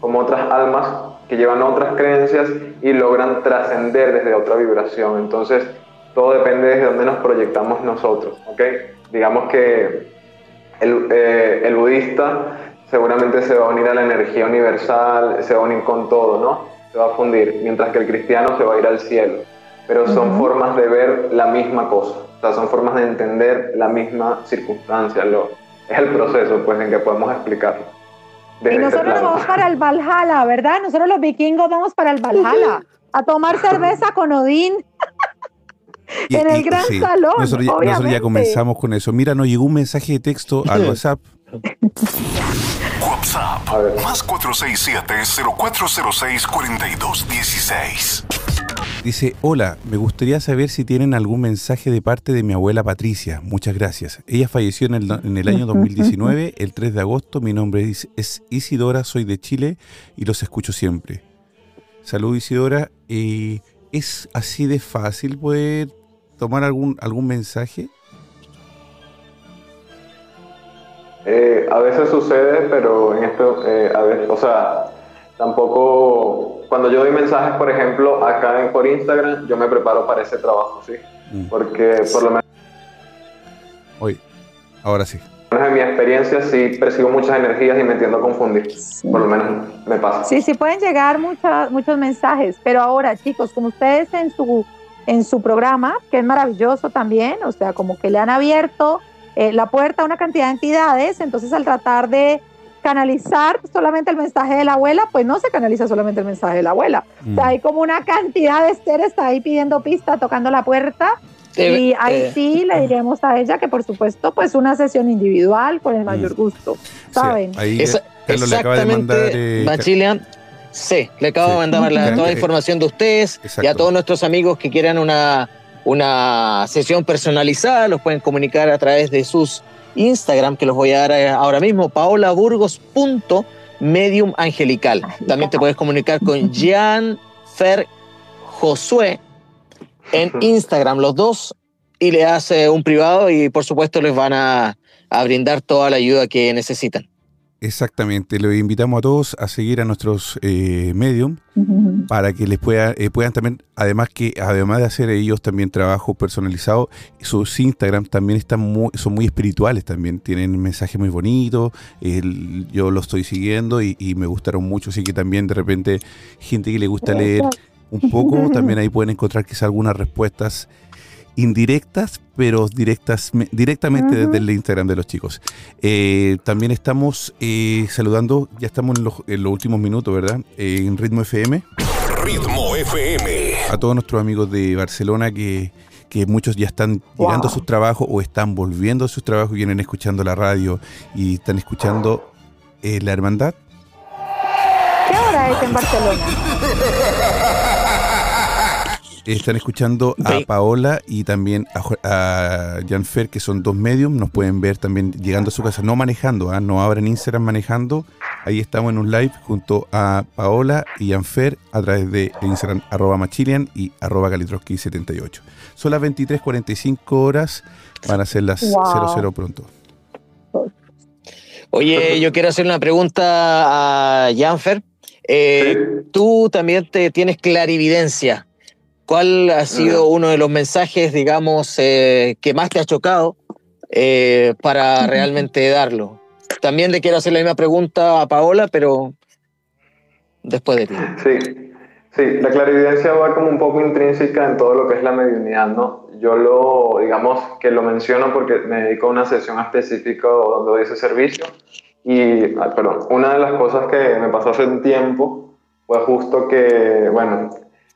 como otras almas que llevan otras creencias y logran trascender desde otra vibración. Entonces, todo depende de dónde nos proyectamos nosotros, ¿ok? Digamos que el, eh, el budista seguramente se va a unir a la energía universal, se va a unir con todo, ¿no? Se va a fundir, mientras que el cristiano se va a ir al cielo. Pero son uh -huh. formas de ver la misma cosa, o sea, son formas de entender la misma circunstancia, lo, es el proceso pues en que podemos explicarlo. Y nosotros este vamos para el Valhalla, ¿verdad? Nosotros los vikingos vamos para el Valhalla a tomar cerveza con Odín. Y, en el y, gran sí, salón. Nosotros ya, nosotros ya, comenzamos con eso. Mira, nos llegó un mensaje de texto al WhatsApp. WhatsApp. A ver. Más 467-0406-4216. Dice, hola, me gustaría saber si tienen algún mensaje de parte de mi abuela Patricia. Muchas gracias. Ella falleció en el, en el año 2019, el 3 de agosto. Mi nombre es, es Isidora, soy de Chile y los escucho siempre. Salud Isidora. Eh, ¿Es así de fácil poder tomar algún, algún mensaje? Eh, a veces sucede, pero en esto, eh, a veces, o sea, tampoco, cuando yo doy mensajes, por ejemplo, acá en, por Instagram, yo me preparo para ese trabajo, ¿sí? Mm. Porque por lo menos Hoy, ahora sí. en mi experiencia sí percibo muchas energías y me tiendo a confundir. Por lo menos me pasa. Sí, sí pueden llegar muchas, muchos mensajes, pero ahora chicos, como ustedes en su, en su programa, que es maravilloso también, o sea, como que le han abierto eh, la puerta a una cantidad de entidades, entonces al tratar de canalizar solamente el mensaje de la abuela, pues no se canaliza solamente el mensaje de la abuela. O sea, hay como una cantidad de seres está ahí pidiendo pista, tocando la puerta. Y ahí eh. sí le diremos a ella que por supuesto pues una sesión individual con el mayor gusto, ¿saben? Sí, ahí Esa- Carlos le acaba de exactamente, mandar... eh, Machilian. Sí, le acabo Sí. de mandar la- toda la información de ustedes y a todos nuestros amigos que quieran una, una sesión personalizada, los pueden comunicar a través de sus Instagram, que los voy a dar eh, ahora mismo, paolaburgos.medium angelical. También te puedes comunicar con Jean Fer Josué en Instagram, los dos, y le hace un privado y por supuesto les van a, a brindar toda la ayuda que necesitan. Exactamente, le invitamos a todos a seguir a nuestros eh, medium para que les pueda, eh, puedan también, además que además de hacer ellos también trabajo personalizado, sus Instagram también están muy, son muy espirituales también, tienen mensajes muy bonitos, el- yo lo estoy siguiendo y, y me gustaron mucho, así que también de repente gente que le gusta leer un poco, también ahí pueden encontrar quizás algunas respuestas indirectas, pero directas, me- directamente desde el Instagram de los chicos. Eh, también estamos eh, saludando, ya estamos en los, en los últimos minutos, ¿verdad? Eh, en Ritmo FM, Ritmo FM. a todos nuestros amigos de Barcelona que, que muchos ya están llegando a sus trabajos o están volviendo a sus trabajos, vienen escuchando la radio y están escuchando eh, la hermandad. ¿Qué hora es en Barcelona? Están escuchando a. Paola y también a, Janfer, que son dos medium. Nos pueden ver también llegando a su casa, no manejando, ¿ah? no abren Instagram manejando. Ahí estamos en un live junto a Paola y Janfer a través de Instagram arroba machilian y arroba galitroski78. Son las 23.45 horas, van a ser las Wow. 00 pronto. Oye, yo quiero hacer una pregunta a Janfer. Eh, Tú también te tienes clarividencia. ¿Cuál ha sido uno de los mensajes, digamos, eh, que más te ha chocado eh, para realmente darlo? También le quiero hacer la misma pregunta a Paola, pero después de ti. Sí, sí, la clarividencia va como un poco intrínseca en todo lo que es la mediunidad, ¿no? Yo lo, digamos que lo menciono porque me dedico a una sesión específica donde doy ese servicio y, ah, perdón, una de las cosas que me pasó hace un tiempo fue justo que, bueno,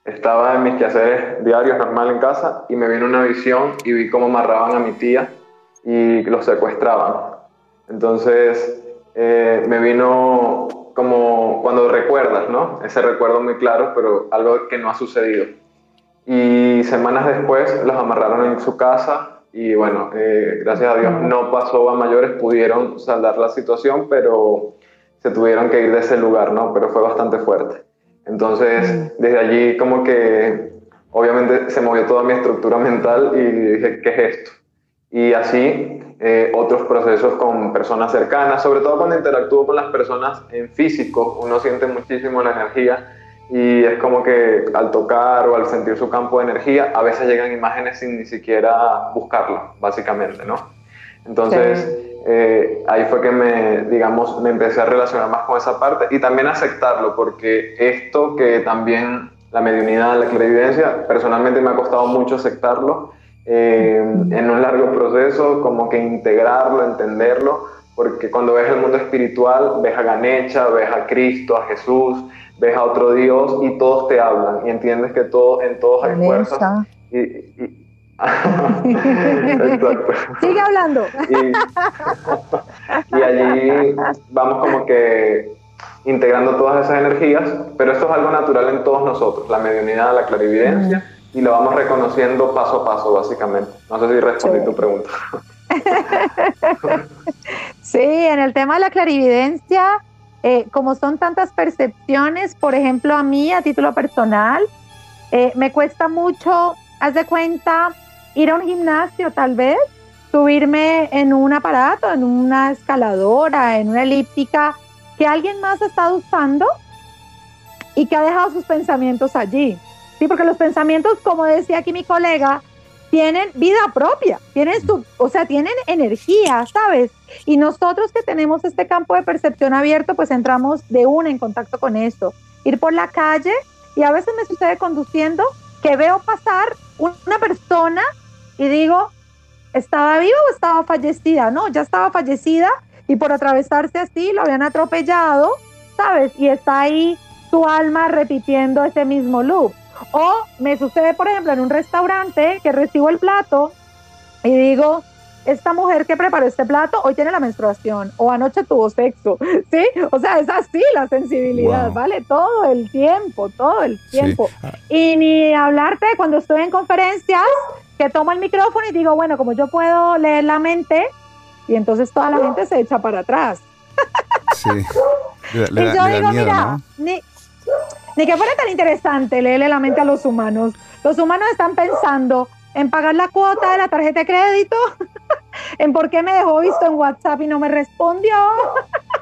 estaba en mis quehaceres diarios normal en casa y me vino una visión y vi cómo amarraban a mi tía y los secuestraban. Entonces eh, me vino como cuando recuerdas, ¿no? Ese recuerdo muy claro, pero algo que no ha sucedido. Y semanas después los amarraron en su casa y bueno, eh, gracias a Dios no pasó a mayores, pudieron saldar la situación, pero se tuvieron que ir de ese lugar, ¿no? Pero fue bastante fuerte. Entonces, desde allí como que obviamente se movió toda mi estructura mental y dije, ¿qué es esto? Y así eh, otros procesos con personas cercanas, sobre todo cuando interactúo con las personas en físico, uno siente muchísimo la energía y es como que al tocar o al sentir su campo de energía, a veces llegan imágenes sin ni siquiera buscarlo, básicamente, ¿no? Entonces, eh, ahí fue que me, digamos, me empecé a relacionar más con esa parte y también aceptarlo, porque esto que también la mediunidad, la clarividencia, personalmente me ha costado mucho aceptarlo eh, en un largo proceso, como que integrarlo, entenderlo, porque cuando ves el mundo espiritual, ves a Ganecha, ves a Cristo, a Jesús, ves a otro Dios y todos te hablan y entiendes que todo, en todos hay Vanessa. y, y- Exacto. Sigue hablando. Y, y allí vamos como que integrando todas esas energías, pero esto es algo natural en todos nosotros, la mediunidad, la clarividencia, y lo vamos reconociendo paso a paso, básicamente. No sé si respondí tu pregunta. sí, en el tema de la clarividencia, eh, como son tantas percepciones, por ejemplo, a mí, a título personal, eh, me cuesta mucho, haz de cuenta, ir a un gimnasio tal vez, subirme en un aparato, en una escaladora, en una elíptica, que alguien más ha estado usando y que ha dejado sus pensamientos allí. Sí, porque los pensamientos, como decía aquí mi colega, tienen vida propia, tienen su, o sea, tienen energía, ¿sabes? Y nosotros que tenemos este campo de percepción abierto, pues entramos de una en contacto con esto. Ir por la calle y a veces me sucede conduciendo que veo pasar una persona y digo, ¿estaba viva o estaba fallecida? No, ya estaba fallecida y por atravesarse así lo habían atropellado, ¿sabes? Y está ahí su alma repitiendo ese mismo loop. O me sucede, por ejemplo, en un restaurante que recibo el plato y digo, esta mujer que preparó este plato hoy tiene la menstruación o anoche tuvo sexo, ¿sí? O sea, es así la sensibilidad, ¿vale? Todo el tiempo, todo el tiempo. Ah. Y ni hablarte cuando estoy en conferencias, que tomo el micrófono y digo, bueno, como yo puedo leer la mente, y entonces toda la gente se echa para atrás. Sí. y yo digo, mira, ni, ni que fuera tan interesante leerle la mente a los humanos. Los humanos están pensando en pagar la cuota de la tarjeta de crédito, en por qué me dejó visto en WhatsApp y no me respondió.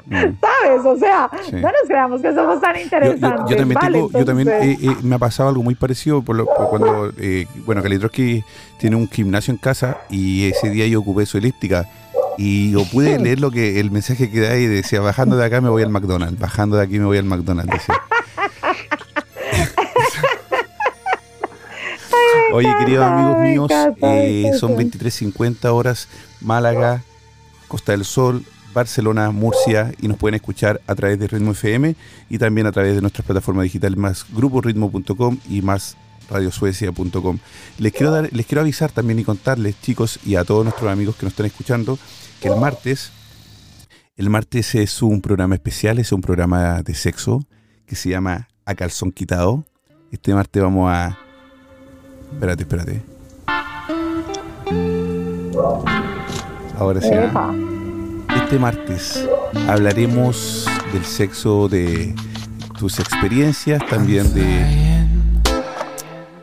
Mm. ¿Sabes? O sea, no nos creamos que somos tan interesantes. Yo, también, tengo, yo también eh, eh, me ha pasado algo muy parecido por, cuando, eh, bueno, Kalitroski tiene un gimnasio en casa y ese día yo ocupé su elíptica y yo pude leer lo que el mensaje que da ahí decía, bajando de acá me voy al McDonald's, bajando de aquí me voy al McDonald's. Decía. Oye, queridos amigos míos, eh, son 23.50 horas, Málaga, Costa del Sol, Barcelona, Murcia, y nos pueden escuchar a través de Ritmo FM y también a través de nuestras plataformas digitales más gruporitmo.com y más radiosuecia.com. Les quiero dar, les quiero avisar también y contarles, chicos, y a todos nuestros amigos que nos están escuchando, que el martes, el martes es un programa especial, es un programa de sexo que se llama A Calzón Quitado. Este martes vamos a Espérate, espérate. Ahora sí. Este martes hablaremos del sexo, de tus experiencias, también de...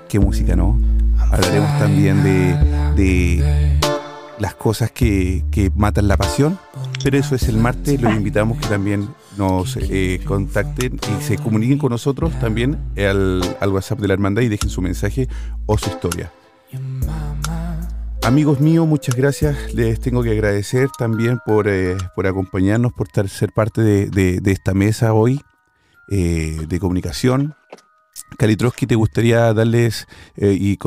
¿Qué música, no? Hablaremos también de, las cosas que, matan la pasión, pero eso es el martes. Los invitamos que también nos eh, contacten y se comuniquen con nosotros también al, al, WhatsApp de la hermandad y dejen su mensaje o su historia. Amigos míos, muchas gracias. Les tengo que agradecer también por, eh, por acompañarnos, por estar, ser parte de, esta mesa hoy eh, de comunicación. Kalitroski, ¿te gustaría darles y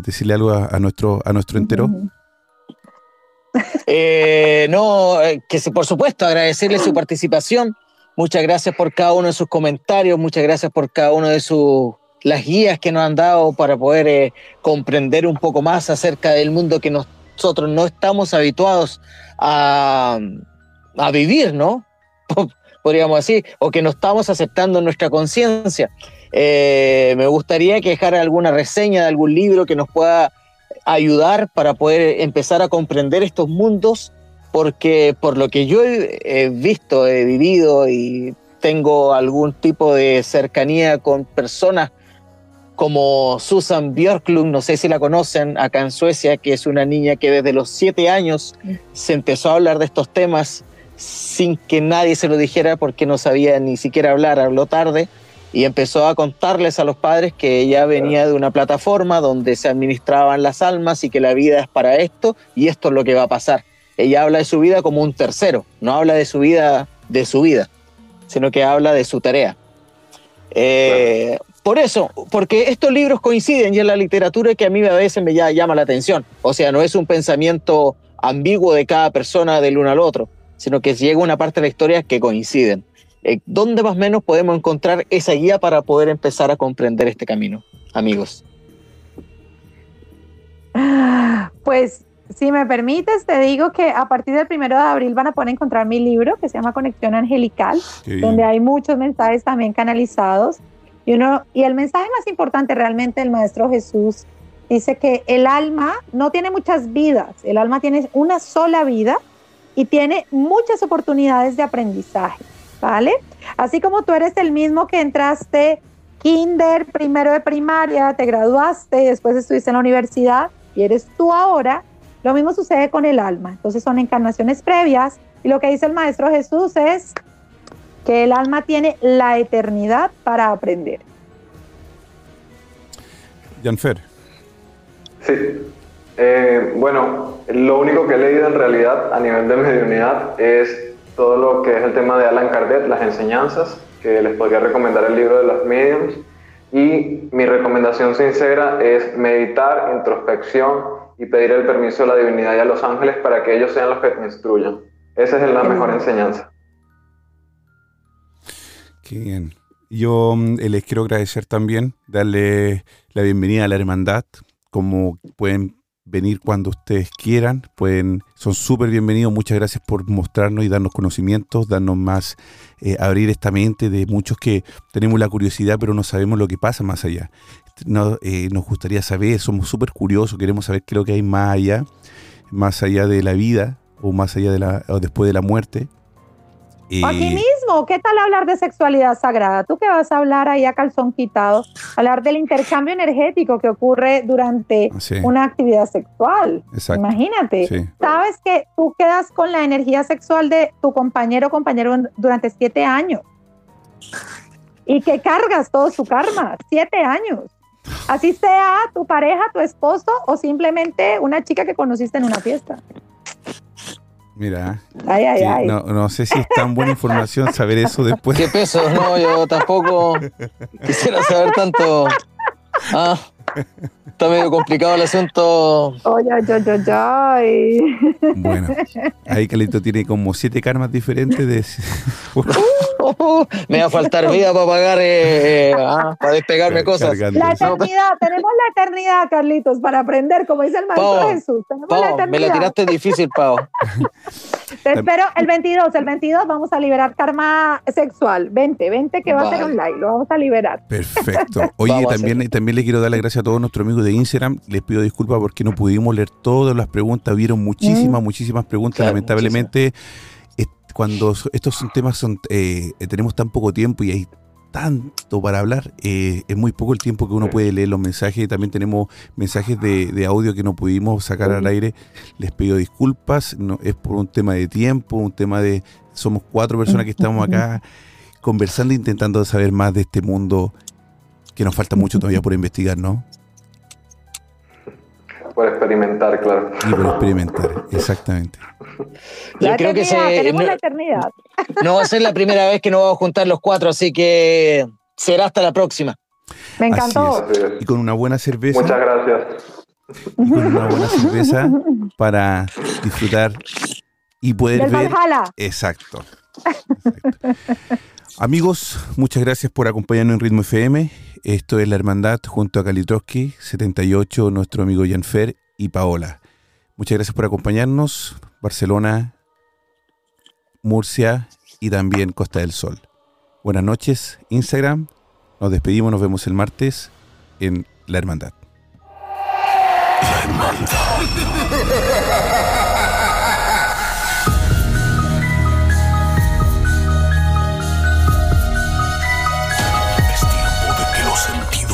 decirle algo a, nuestro, a nuestro entero? no, que por supuesto agradecerle su participación. Muchas gracias por cada uno de sus comentarios, muchas gracias por cada uno de sus las guías que nos han dado para poder eh, comprender un poco más acerca del mundo que nosotros no estamos habituados a, a vivir, ¿no? Podríamos decir, o que no estamos aceptando nuestra conciencia. Eh, me gustaría que dejara alguna reseña de algún libro que nos pueda ayudar para poder empezar a comprender estos mundos porque por lo que yo he, visto, he vivido y tengo algún tipo de cercanía con personas como Susan Björklund, no sé si la conocen, acá en Suecia, que es una niña que desde los siete años se empezó a hablar de estos temas sin que nadie se lo dijera porque no sabía ni siquiera hablar, habló tarde y empezó a contarles a los padres que ella venía de una plataforma donde se administraban las almas y que la vida es para esto y esto es lo que va a pasar. Ella habla de su vida como un tercero, no habla de su vida de su vida, sino que habla de su tarea. Eh, por eso, porque estos libros coinciden y en la literatura que a mí a veces me llama la atención. O sea, no es un pensamiento ambiguo de cada persona del uno al otro, sino que llega una parte de la historia que coinciden. Eh, ¿Dónde más o menos podemos encontrar esa guía para poder empezar a comprender este camino, amigos? Pues si me permites, te digo que a partir del primero de abril van a poder encontrar mi libro que se llama Conexión Angelical, donde hay muchos mensajes también canalizados. Y, uno, y el mensaje más importante realmente del Maestro Jesús dice que el alma no tiene muchas vidas, el alma tiene una sola vida y tiene muchas oportunidades de aprendizaje, ¿vale? Así como tú eres el mismo que entraste kinder, primero de primaria, te graduaste después estuviste en la universidad y eres tú ahora, lo mismo sucede con el alma. Entonces son encarnaciones previas y lo que dice el Maestro Jesús es que el alma tiene la eternidad para aprender. Janfer. Sí. Eh, bueno, lo único que he leído en realidad a nivel de mediunidad es todo lo que es el tema de Alan Kardec, las enseñanzas, que les podría recomendar el libro de los mediums. Y mi recomendación sincera es meditar, introspección y pedir el permiso a la divinidad y a los ángeles para que ellos sean los que me instruyan. Esa es la mejor enseñanza. Qué bien. Yo mm, les quiero agradecer también, darle la bienvenida a la hermandad, como pueden venir cuando ustedes quieran, pueden, son súper bienvenidos, muchas gracias por mostrarnos y darnos conocimientos, darnos más, eh, abrir esta mente de muchos que tenemos la curiosidad pero no sabemos lo que pasa más allá. No, eh, nos gustaría saber, somos súper curiosos, queremos saber qué es lo que hay más allá, más allá de la vida o más allá de la, o después de la muerte. Aquí mismo, ¿qué tal hablar de sexualidad sagrada? Tú que vas a hablar ahí a calzón quitado, hablar del intercambio energético que ocurre durante una actividad sexual. Imagínate, sabes que tú quedas con la energía sexual de tu compañero o compañero durante siete años y que cargas todo su karma, siete años. Así sea tu pareja, tu esposo o simplemente una chica que conociste en una fiesta. Mira, No, no, sé si es tan buena información saber eso después. ¿Qué peso? No, yo tampoco quisiera saber tanto. Ah, está medio complicado el asunto. Oye, oye, oye, Bueno, ahí Calito tiene como siete karmas diferentes de... me va a faltar vida para pagar, eh, eh, ah, para despegarme cosas. La eternidad, tenemos la eternidad, Carlitos, para aprender, como dice el Maestro Jesús. me la tiraste difícil, Pau. Te espero el 22, el 22 vamos a liberar karma sexual. 20, 20 que va a ser online, lo vamos a liberar. Perfecto. Oye, también, también le quiero dar las gracias a todos nuestros amigos de Instagram. Les pido disculpas porque no pudimos leer todas las preguntas. Vieron muchísimas, mm. muchísimas preguntas. Lamentablemente cuando estos son temas son eh, tenemos tan poco tiempo y hay tanto para hablar, eh, es muy poco el tiempo que uno puede leer los mensajes. También tenemos mensajes de, audio que no pudimos sacar al aire. Les pido disculpas, no, es por un tema de tiempo, un tema de... Somos cuatro personas que estamos acá conversando, intentando saber más de este mundo que nos falta mucho todavía por investigar, ¿no? Por experimentar, claro. Y por experimentar, exactamente. Yo creo que se, tenemos la eternidad. No va a ser la primera vez que nos vamos a juntar los cuatro, así que será hasta la próxima. Me encantó. Y con una buena cerveza. Muchas gracias. Y con una buena cerveza para disfrutar y poder ver. Exacto. Amigos, muchas gracias por acompañarnos en Ritmo FM. Esto es La Hermandad junto a Kalitroski, 78, nuestro amigo Janfer y Paola. Muchas gracias por acompañarnos. Barcelona, Murcia y también Costa del Sol. Buenas noches, Instagram. Nos despedimos, nos vemos el martes en La Hermandad. La Hermandad.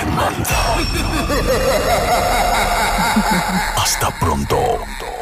hermandad. Hasta pronto.